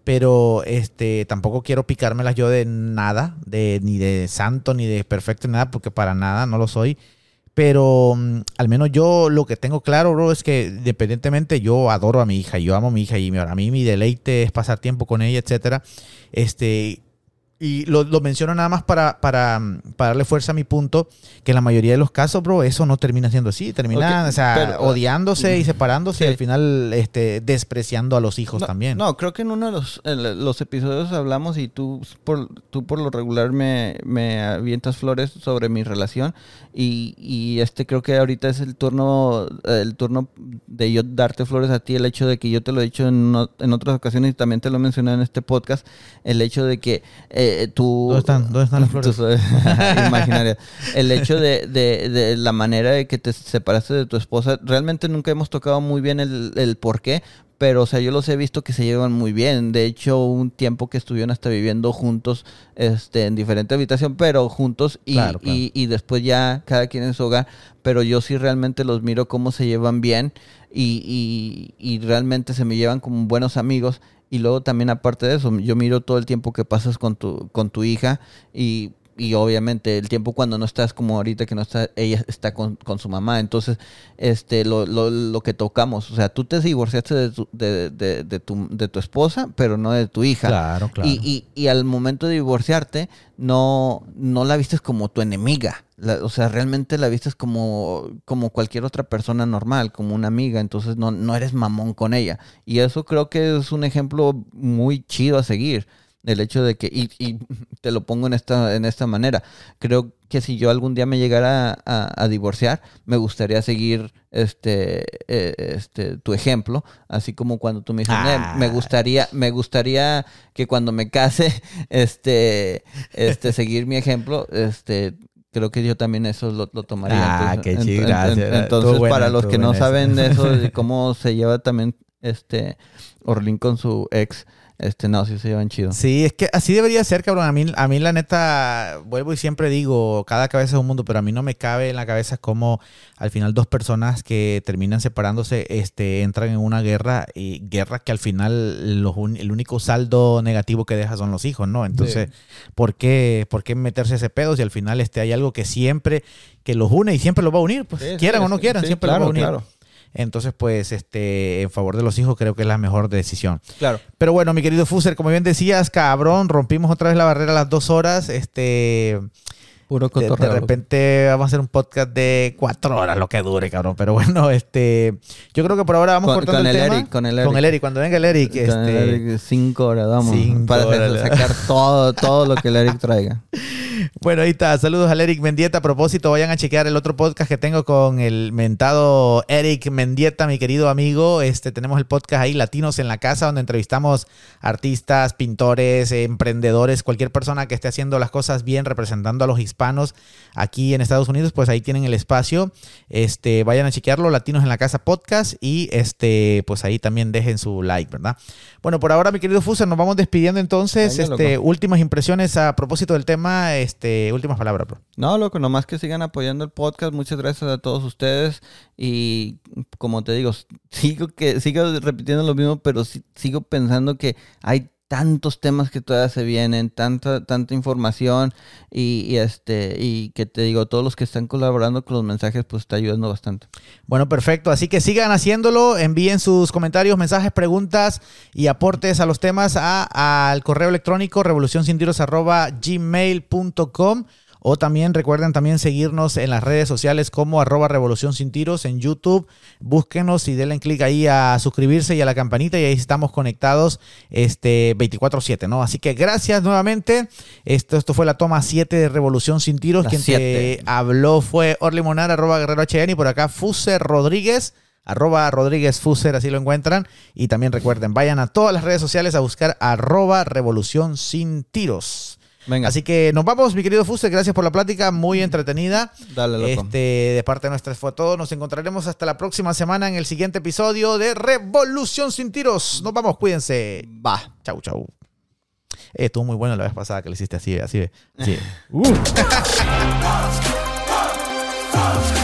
pero este tampoco quiero picármelas yo de nada, de ni de santo ni de perfecto ni nada, porque para nada no lo soy. Pero mm, al menos yo lo que tengo claro, bro, es que independientemente yo adoro a mi hija, yo amo a mi hija y a mí mi deleite es pasar tiempo con ella, etcétera. Este, y lo, lo, menciono nada más para, para, para, darle fuerza a mi punto, que en la mayoría de los casos, bro, eso no termina siendo así. Terminan o sea, odiándose y separándose y al final este, despreciando a los hijos también. No, creo que en uno de los, los episodios hablamos y tú por, tú por lo regular me, me avientas flores sobre mi relación y, y, este creo que ahorita es el turno, el turno de yo darte flores a ti, el hecho de que yo te lo he dicho en, en otras ocasiones y también te lo mencioné en este podcast, el hecho de que... Eh, eh, ¿Dónde están? ¿Dónde están las flores? imaginaria. El hecho de, de, la manera de que te separaste de tu esposa, realmente nunca hemos tocado muy bien el, el por qué, pero o sea, yo los he visto que se llevan muy bien. De hecho, un tiempo que estuvieron hasta viviendo juntos, este, en diferente habitación, pero juntos y, y, y, después ya cada quien en su hogar. Pero yo sí realmente los miro cómo se llevan bien y, y, y realmente se me llevan como buenos amigos. Y luego también aparte de eso, yo miro todo el tiempo que pasas con tu, con tu hija y, y obviamente el tiempo cuando no estás como ahorita que no está, ella está con, con su mamá. Entonces, este, lo, lo, lo, que tocamos, o sea, tú te divorciaste de tu, de, de, de, tu, de tu esposa, pero no de tu hija. Claro, claro. Y, y, y al momento de divorciarte, no, no la vistes como tu enemiga. o sea, realmente la vistes como, como cualquier otra persona normal, como una amiga. Entonces no, no eres mamón con ella. Y eso creo que es un ejemplo muy chido a seguir. El hecho de que, y, y te lo pongo en esta, en esta manera, creo que si yo algún día me llegara a, divorciar, me gustaría seguir este, eh, este, tu ejemplo, así como cuando tú me dices, me ah. gustaría, me gustaría que cuando me case, este, este, seguir mi ejemplo, este, creo que yo también eso lo, tomaría. Ah, qué chido. Entonces, para los que no saben eso, de cómo se lleva también este Orlin con su ex, este, no, sí se llevan chido. Sí, es que así debería ser, cabrón. A mí, a mí la neta, vuelvo y siempre digo, cada cabeza es un mundo, pero a mí no me cabe en la cabeza cómo al final dos personas que terminan separándose este, entran en una guerra y guerra que al final el único saldo negativo que deja son los hijos, ¿no? Entonces, ¿por, qué, ¿por qué meterse ese pedo si al final este, hay algo que siempre, que los une y siempre los va a unir? Pues quieran o no quieran, siempre los va a unir. Claro. Entonces, pues, este, en favor de los hijos creo que es la mejor decisión. Claro. Pero bueno, mi querido Fuser, como bien decías, cabrón, rompimos otra vez la barrera a las dos horas. Este. Puro de, de, repente vamos a hacer un podcast de cuatro horas, lo que dure, cabrón. Pero bueno, este, yo creo que por ahora vamos con, cortando con el, Eric, tema. con el Eric. Con el Eric, cuando venga el Eric. Con este, el Eric, cinco horas, vamos. Cinco para horas. sacar todo, todo lo que el Eric traiga. Bueno, ahí está. Saludos al Eric Mendieta. A propósito, vayan a chequear el otro podcast que tengo con el mentado Eric Mendieta, mi querido amigo. Este, tenemos el podcast ahí, Latinos en la Casa, donde entrevistamos artistas, pintores, emprendedores, cualquier persona que esté haciendo las cosas bien, representando a los hispanos aquí en Estados Unidos, pues ahí tienen el espacio. Este, vayan a chequearlo, Latinos en la Casa Podcast, y este, pues ahí también dejen su like, ¿verdad? Bueno, por ahora, mi querido Fuser, nos vamos despidiendo entonces. Este, últimas impresiones a propósito del tema, este, últimas palabras, bro. No, loco, nomás que sigan apoyando el podcast. Muchas gracias a todos ustedes. Y como te digo, sigo que sigo repitiendo lo mismo, pero sigo pensando que hay tantos temas que todavía se vienen, tanta, tanta información y, y este y que te digo, todos los que están colaborando con los mensajes, pues está ayudando bastante. Bueno, perfecto. Así que sigan haciéndolo. Envíen sus comentarios, mensajes, preguntas y aportes a los temas a- al correo electrónico revolucionsintiros@gmail.com o también recuerden también seguirnos en las redes sociales como arroba revolución sin tiros en YouTube. Búsquenos y denle clic ahí a suscribirse y a la campanita y ahí estamos conectados este 24/7, ¿no? Así que gracias nuevamente. Esto, esto fue la toma 7 de Revolución sin tiros. La Quien siete. te habló fue Orly Monar, arroba Guerrero HN y por acá Fuser Rodríguez. Arroba Rodríguez Fuser, así lo encuentran. Y también recuerden, vayan a todas las redes sociales a buscar arroba Revolución Sin Tiros. Venga, Así que nos vamos, mi querido Fuser. Gracias por la plática, muy entretenida. dale, loco. Este, de parte nuestra fue todo. Nos encontraremos hasta la próxima semana en el siguiente episodio de Revolución Sin Tiros. Nos vamos, cuídense. Va. Chau, chau. Eh, estuvo muy bueno la vez pasada que le hiciste así, así. así. Uh.